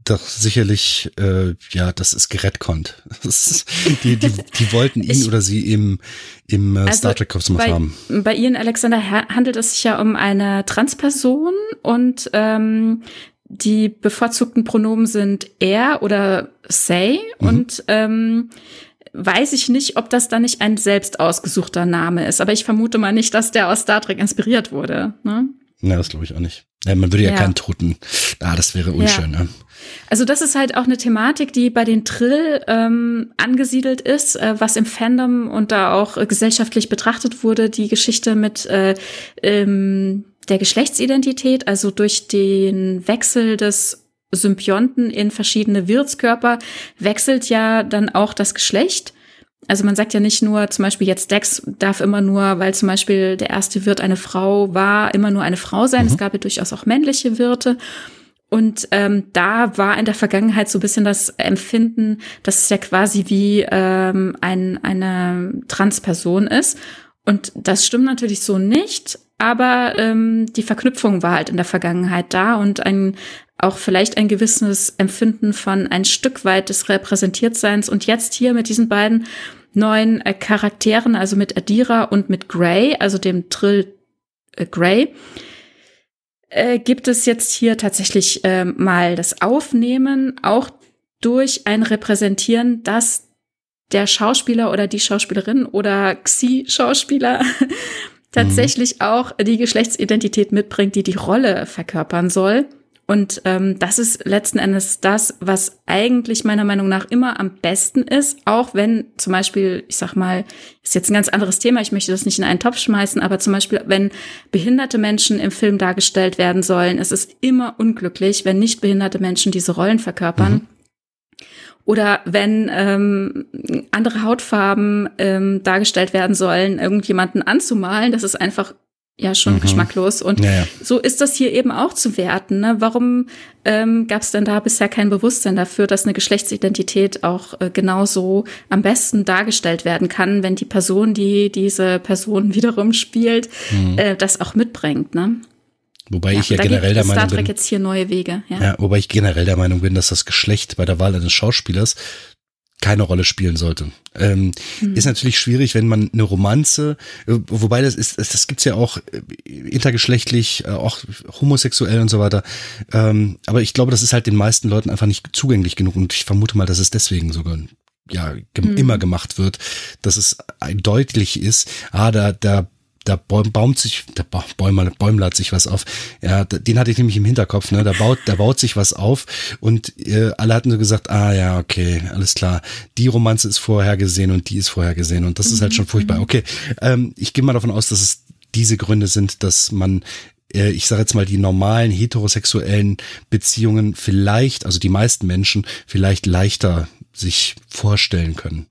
doch sicherlich, äh, ja, das ist gerettkonnt. die, die, die wollten ihn ich, oder sie im, im äh, also Star Trek Kosmos haben. Bei Ian Alexander handelt es sich ja um eine Transperson und ähm, die bevorzugten Pronomen sind er oder say mhm. und ähm, weiß ich nicht, ob das dann nicht ein selbst ausgesuchter Name ist. Aber ich vermute mal nicht, dass der aus Star Trek inspiriert wurde. Ne? Ja, das glaube ich auch nicht. Ja, man würde ja, ja, keinen Toten. Ah, das wäre unschön. Ja. Ne? Also das ist halt auch eine Thematik, die bei den Trill ähm, angesiedelt ist, äh, was im Fandom und da auch äh, gesellschaftlich betrachtet wurde, die Geschichte mit äh, ähm, der Geschlechtsidentität, also durch den Wechsel des Symbionten in verschiedene Wirtskörper wechselt ja dann auch das Geschlecht. Also man sagt ja nicht nur, zum Beispiel jetzt Dex darf immer nur, weil zum Beispiel der erste Wirt eine Frau war, immer nur eine Frau sein. Mhm. Es gab ja durchaus auch männliche Wirte. Und ähm, da war in der Vergangenheit so ein bisschen das Empfinden, dass es ja quasi wie ähm, ein, eine Transperson ist. Und das stimmt natürlich so nicht, aber ähm, die Verknüpfung war halt in der Vergangenheit da und ein auch vielleicht ein gewisses Empfinden von ein Stück weit des Repräsentiertseins. Und jetzt hier mit diesen beiden neuen äh, Charakteren, also mit Adira und mit Gray, also dem Trill äh, Gray, äh, gibt es jetzt hier tatsächlich äh, mal das Aufnehmen, auch durch ein Repräsentieren, das der Schauspieler oder die Schauspielerin oder Xi-Schauspieler tatsächlich mhm. auch die Geschlechtsidentität mitbringt, die die Rolle verkörpern soll. Und ähm, das ist letzten Endes das, was eigentlich meiner Meinung nach immer am besten ist, auch wenn zum Beispiel, ich sag mal, ist jetzt ein ganz anderes Thema, ich möchte das nicht in einen Topf schmeißen, aber zum Beispiel, wenn behinderte Menschen im Film dargestellt werden sollen, es ist immer unglücklich, wenn nicht behinderte Menschen diese Rollen verkörpern. Mhm. Oder wenn ähm, andere Hautfarben ähm, dargestellt werden sollen, irgendjemanden anzumalen, das ist einfach ja schon mhm. geschmacklos. Und ja, ja. so ist das hier eben auch zu werten. Ne? Warum ähm, gab es denn da bisher kein Bewusstsein dafür, dass eine Geschlechtsidentität auch äh, genauso am besten dargestellt werden kann, wenn die Person, die diese Person wiederum spielt, mhm. äh, das auch mitbringt. Ne? Wobei ja, ich ja generell der Meinung bin, jetzt hier neue Wege. Ja. ja, wobei ich generell der Meinung bin, dass das Geschlecht bei der Wahl eines Schauspielers keine Rolle spielen sollte. Ähm, hm. Ist natürlich schwierig, wenn man eine Romanze, äh, wobei das ist, das gibt's ja auch äh, intergeschlechtlich, äh, auch homosexuell und so weiter. Ähm, aber ich glaube, das ist halt den meisten Leuten einfach nicht zugänglich genug und ich vermute mal, dass es deswegen sogar ja hm. immer gemacht wird, dass es deutlich ist, ah, da, da da baumt sich, Bäumer, Bäumler sich was auf. Ja, den hatte ich nämlich im Hinterkopf, ne? Da baut, da baut sich was auf und äh, alle hatten so gesagt, ah ja, okay, alles klar. Die Romanze ist vorher gesehen und die ist vorher gesehen und das ist halt schon mhm, furchtbar. Mhm. Okay, ähm, ich gehe mal davon aus, dass es diese Gründe sind, dass man äh, ich sage jetzt mal, die normalen heterosexuellen Beziehungen vielleicht, also die meisten Menschen vielleicht leichter sich vorstellen können.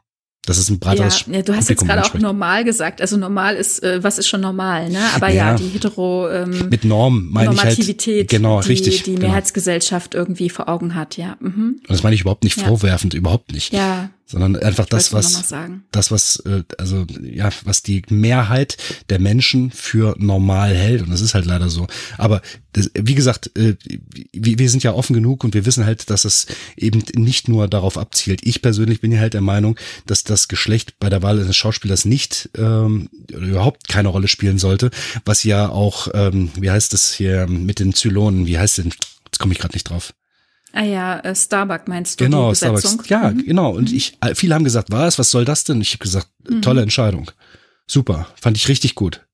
Das ist ein breiteres ja, ja, du hast Publikum jetzt gerade auch normal gesagt. Also normal ist, äh, was ist schon normal, ne? Aber ja, ja die hetero ähm, mit Norm meine Normativität, ich halt, genau, die, richtig, die genau. Mehrheitsgesellschaft irgendwie vor Augen hat, ja. Mhm. Und das meine ich überhaupt nicht vorwerfend, überhaupt nicht. Ja sondern einfach das, was das, was äh, also ja, was die Mehrheit der Menschen für normal hält und das ist halt leider so. Aber das, wie gesagt, äh, wir sind ja offen genug und wir wissen halt, dass es eben nicht nur darauf abzielt. Ich persönlich bin ja halt der Meinung, dass das Geschlecht bei der Wahl eines Schauspielers nicht ähm, oder überhaupt keine Rolle spielen sollte, was ja auch, ähm, wie heißt es hier mit den Zylonen, wie heißt denn? Jetzt komme ich gerade nicht drauf. Ah ja, äh, Starbuck meinst du? Genau, Starbucks. Ja, mhm. genau. Und ich, viele haben gesagt, was, was soll das denn? Ich habe gesagt, mhm. tolle Entscheidung. Super, fand ich richtig gut.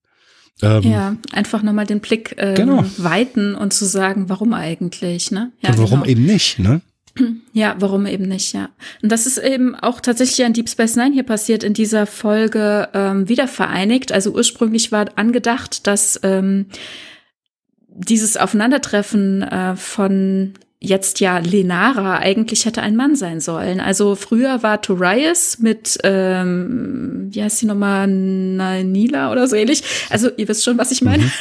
Ähm, ja, einfach nochmal den Blick ähm, genau. weiten und zu sagen, warum eigentlich, ne? Ja, und warum genau. eben nicht, ne? Ja, warum eben nicht, ja. Und das ist eben auch tatsächlich an Deep Space Nine hier passiert, in dieser Folge ähm, wieder vereinigt. Also ursprünglich war angedacht, dass ähm, dieses Aufeinandertreffen äh, von jetzt ja Lenara eigentlich hätte ein Mann sein sollen. Also früher war Torias mit, ähm, wie heißt sie nochmal, Nila oder so ähnlich. Also ihr wisst schon, was ich meine. Mhm.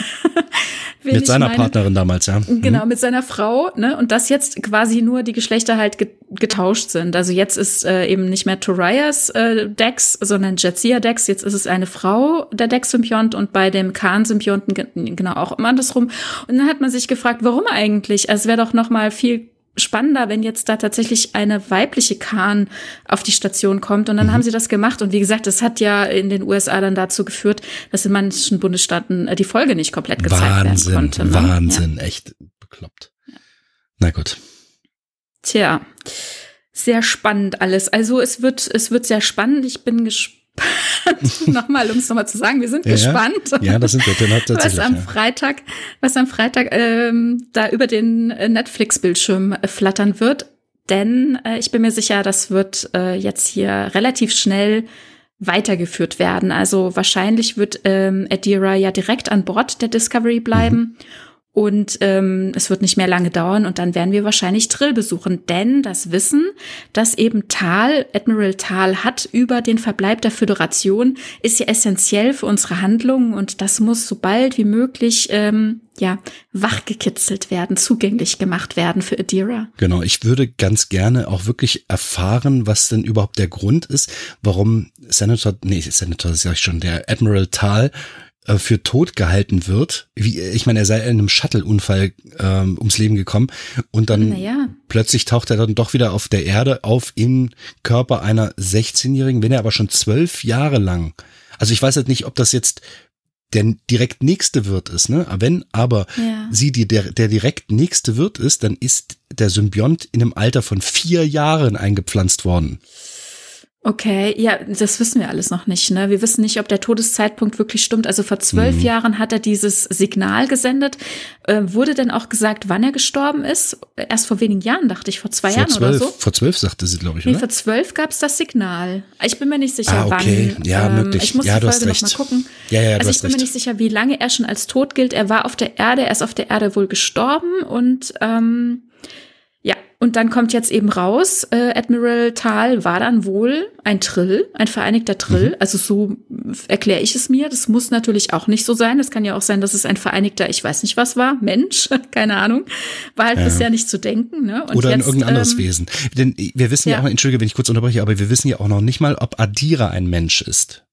mit seiner meine. Partnerin damals, ja. Mhm. Genau, mit seiner Frau, ne? Und dass jetzt quasi nur die Geschlechter halt getauscht sind. Also jetzt ist äh, eben nicht mehr Torias äh, Dex, sondern Jetsia Dex. Jetzt ist es eine Frau, der Dex-Symbiont und bei dem Khan-Symbionten genau auch immer andersrum. Und dann hat man sich gefragt, warum eigentlich? Also es wäre doch noch mal viel spannender, wenn jetzt da tatsächlich eine weibliche Kahn auf die Station kommt. Und dann mhm. haben sie das gemacht. Und wie gesagt, das hat ja in den USA dann dazu geführt, dass in manchen Bundesstaaten äh, die Folge nicht komplett gezeigt Wahnsinn, werden konnte. Ne? Wahnsinn, ja. echt bekloppt. Na gut. Tja, sehr spannend alles. Also es wird, es wird sehr spannend. Ich bin gespannt nochmal, um es nochmal zu sagen, wir sind ja, gespannt. Ja, das sind wir tatsächlich. Was am Freitag, was am Freitag ähm, da über den äh, Netflix-Bildschirm äh, flattern wird. Denn äh, ich bin mir sicher, das wird äh, jetzt hier relativ schnell weitergeführt werden. Also wahrscheinlich wird ähm, Adira ja direkt an Bord der Discovery bleiben. Mhm. Und ähm, es wird nicht mehr lange dauern und dann werden wir wahrscheinlich Trill besuchen. Denn das Wissen, das eben Tal, Admiral Tal hat über den Verbleib der Föderation, ist ja essentiell für unsere Handlungen und das muss so bald wie möglich ähm, ja, wachgekitzelt werden, zugänglich gemacht werden für Adira. Genau, ich würde ganz gerne auch wirklich erfahren, was denn überhaupt der Grund ist, warum Senator, nee, Senator, sag ich schon, der Admiral Tal für tot gehalten wird. Wie, ich meine, er sei in einem Shuttle-Unfall ähm, ums Leben gekommen und dann ja. plötzlich taucht er dann doch wieder auf der Erde auf im Körper einer 16-Jährigen, wenn er aber schon zwölf Jahre lang. Also ich weiß halt nicht, ob das jetzt der direkt nächste Wirt ist, ne? Wenn aber ja. sie die, der, der direkt nächste Wirt ist, dann ist der Symbiont in einem Alter von vier Jahren eingepflanzt worden. Okay, ja, das wissen wir alles noch nicht. Ne? Wir wissen nicht, ob der Todeszeitpunkt wirklich stimmt. Also vor zwölf mhm. Jahren hat er dieses Signal gesendet. Äh, wurde denn auch gesagt, wann er gestorben ist? Erst vor wenigen Jahren, dachte ich, vor zwei vor Jahren zwölf, oder so. Vor zwölf sagte sie, glaube ich, nee, oder? vor zwölf gab es das Signal. Ich bin mir nicht sicher, ah, okay. wann. Ja, möglich. Ähm, ich muss ja, die Folge noch mal gucken. Ja, ja, also ich bin recht. mir nicht sicher, wie lange er schon als tot gilt. Er war auf der Erde, er ist auf der Erde wohl gestorben und ähm, und dann kommt jetzt eben raus, äh, Admiral Tal war dann wohl ein Trill, ein vereinigter Trill. Mhm. Also so erkläre ich es mir. Das muss natürlich auch nicht so sein. Es kann ja auch sein, dass es ein vereinigter, ich weiß nicht was war, Mensch, keine Ahnung. War halt ja. bisher nicht zu denken. Ne? Und Oder jetzt, in irgendein anderes ähm, Wesen. Denn wir wissen ja. ja auch, entschuldige, wenn ich kurz unterbreche, aber wir wissen ja auch noch nicht mal, ob Adira ein Mensch ist.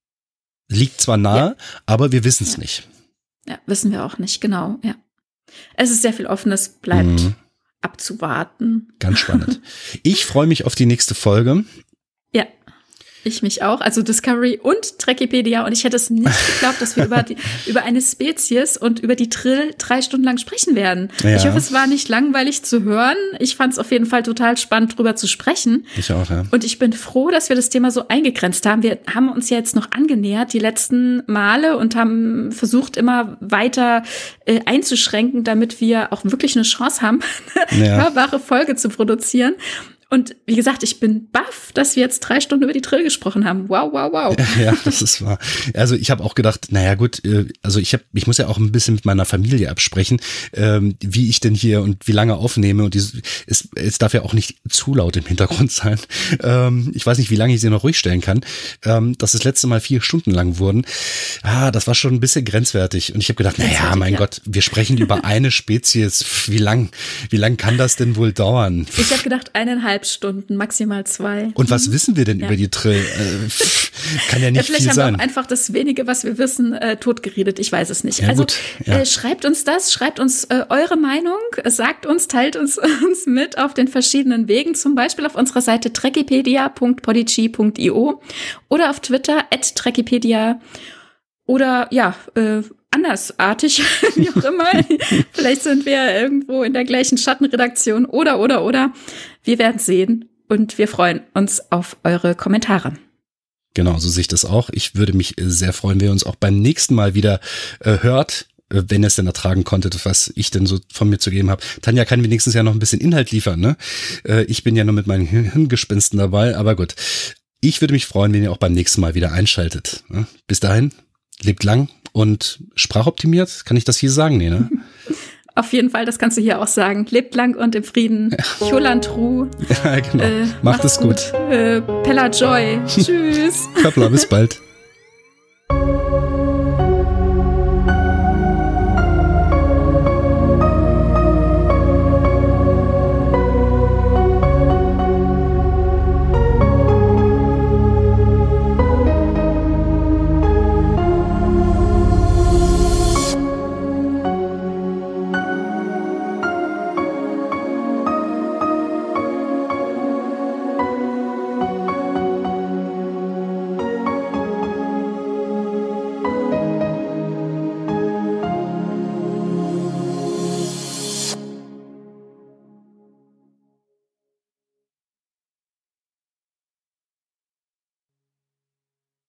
Liegt zwar nahe, ja. aber wir wissen es nicht. Ja, wissen wir auch nicht, genau, ja. Es ist sehr viel Offenes, bleibt. Mhm abzuwarten. Ganz spannend. Ich freue mich auf die nächste Folge. Ich mich auch. Also Discovery und Trekipedia. Und ich hätte es nicht geglaubt, dass wir über, die, über eine Spezies und über die Trill drei Stunden lang sprechen werden. Ja. Ich hoffe, es war nicht langweilig zu hören. Ich fand es auf jeden Fall total spannend, drüber zu sprechen. Ich auch, ja. Und ich bin froh, dass wir das Thema so eingegrenzt haben. Wir haben uns ja jetzt noch angenähert die letzten Male und haben versucht, immer weiter äh, einzuschränken, damit wir auch wirklich eine Chance haben, eine ja. hörbare Folge zu produzieren. Und wie gesagt, ich bin baff, dass wir jetzt drei Stunden über die Trill gesprochen haben. Wow, wow, wow. Ja, das ist wahr. Also ich habe auch gedacht, naja gut, äh, also ich habe, ich muss ja auch ein bisschen mit meiner Familie absprechen, ähm, wie ich denn hier und wie lange aufnehme. Und es, es darf ja auch nicht zu laut im Hintergrund sein. Ähm, ich weiß nicht, wie lange ich sie noch ruhig stellen kann. Ähm, dass das letzte Mal vier Stunden lang wurden. Ah, das war schon ein bisschen grenzwertig. Und ich habe gedacht, naja, mein ja. Gott, wir sprechen über eine Spezies. Wie lang, wie lang kann das denn wohl dauern? Ich habe gedacht, eineinhalb eineinhalb Stunden, maximal zwei. Und was wissen wir denn ja. über die Trill? Äh, kann ja nicht ja, vielleicht viel haben sein. Wir auch einfach das wenige, was wir wissen, äh, totgeredet. Ich weiß es nicht. Ja, also äh, schreibt uns das, schreibt uns äh, eure Meinung, sagt uns, teilt uns, uns mit auf den verschiedenen Wegen, zum Beispiel auf unserer Seite trekipedia.podigy.io oder auf Twitter at trekipedia oder ja, äh, andersartig, wie auch immer. Vielleicht sind wir irgendwo in der gleichen Schattenredaktion oder, oder, oder. Wir werden sehen und wir freuen uns auf eure Kommentare. Genau, so sehe ich das auch. Ich würde mich sehr freuen, wenn ihr uns auch beim nächsten Mal wieder äh, hört, äh, wenn ihr es denn ertragen konntet, was ich denn so von mir zu geben habe. Tanja kann wenigstens ja noch ein bisschen Inhalt liefern, ne? Äh, ich bin ja nur mit meinen Hirngespinsten dabei, aber gut. Ich würde mich freuen, wenn ihr auch beim nächsten Mal wieder einschaltet. Ne? Bis dahin, lebt lang und sprachoptimiert. Kann ich das hier sagen? Nee, ne? Auf jeden Fall, das kannst du hier auch sagen. Lebt lang und im Frieden. Jolan Tru. Ja, genau. Äh, macht, macht es gut. gut. Äh, Pella Joy. Tschüss. Kappler, bis bald.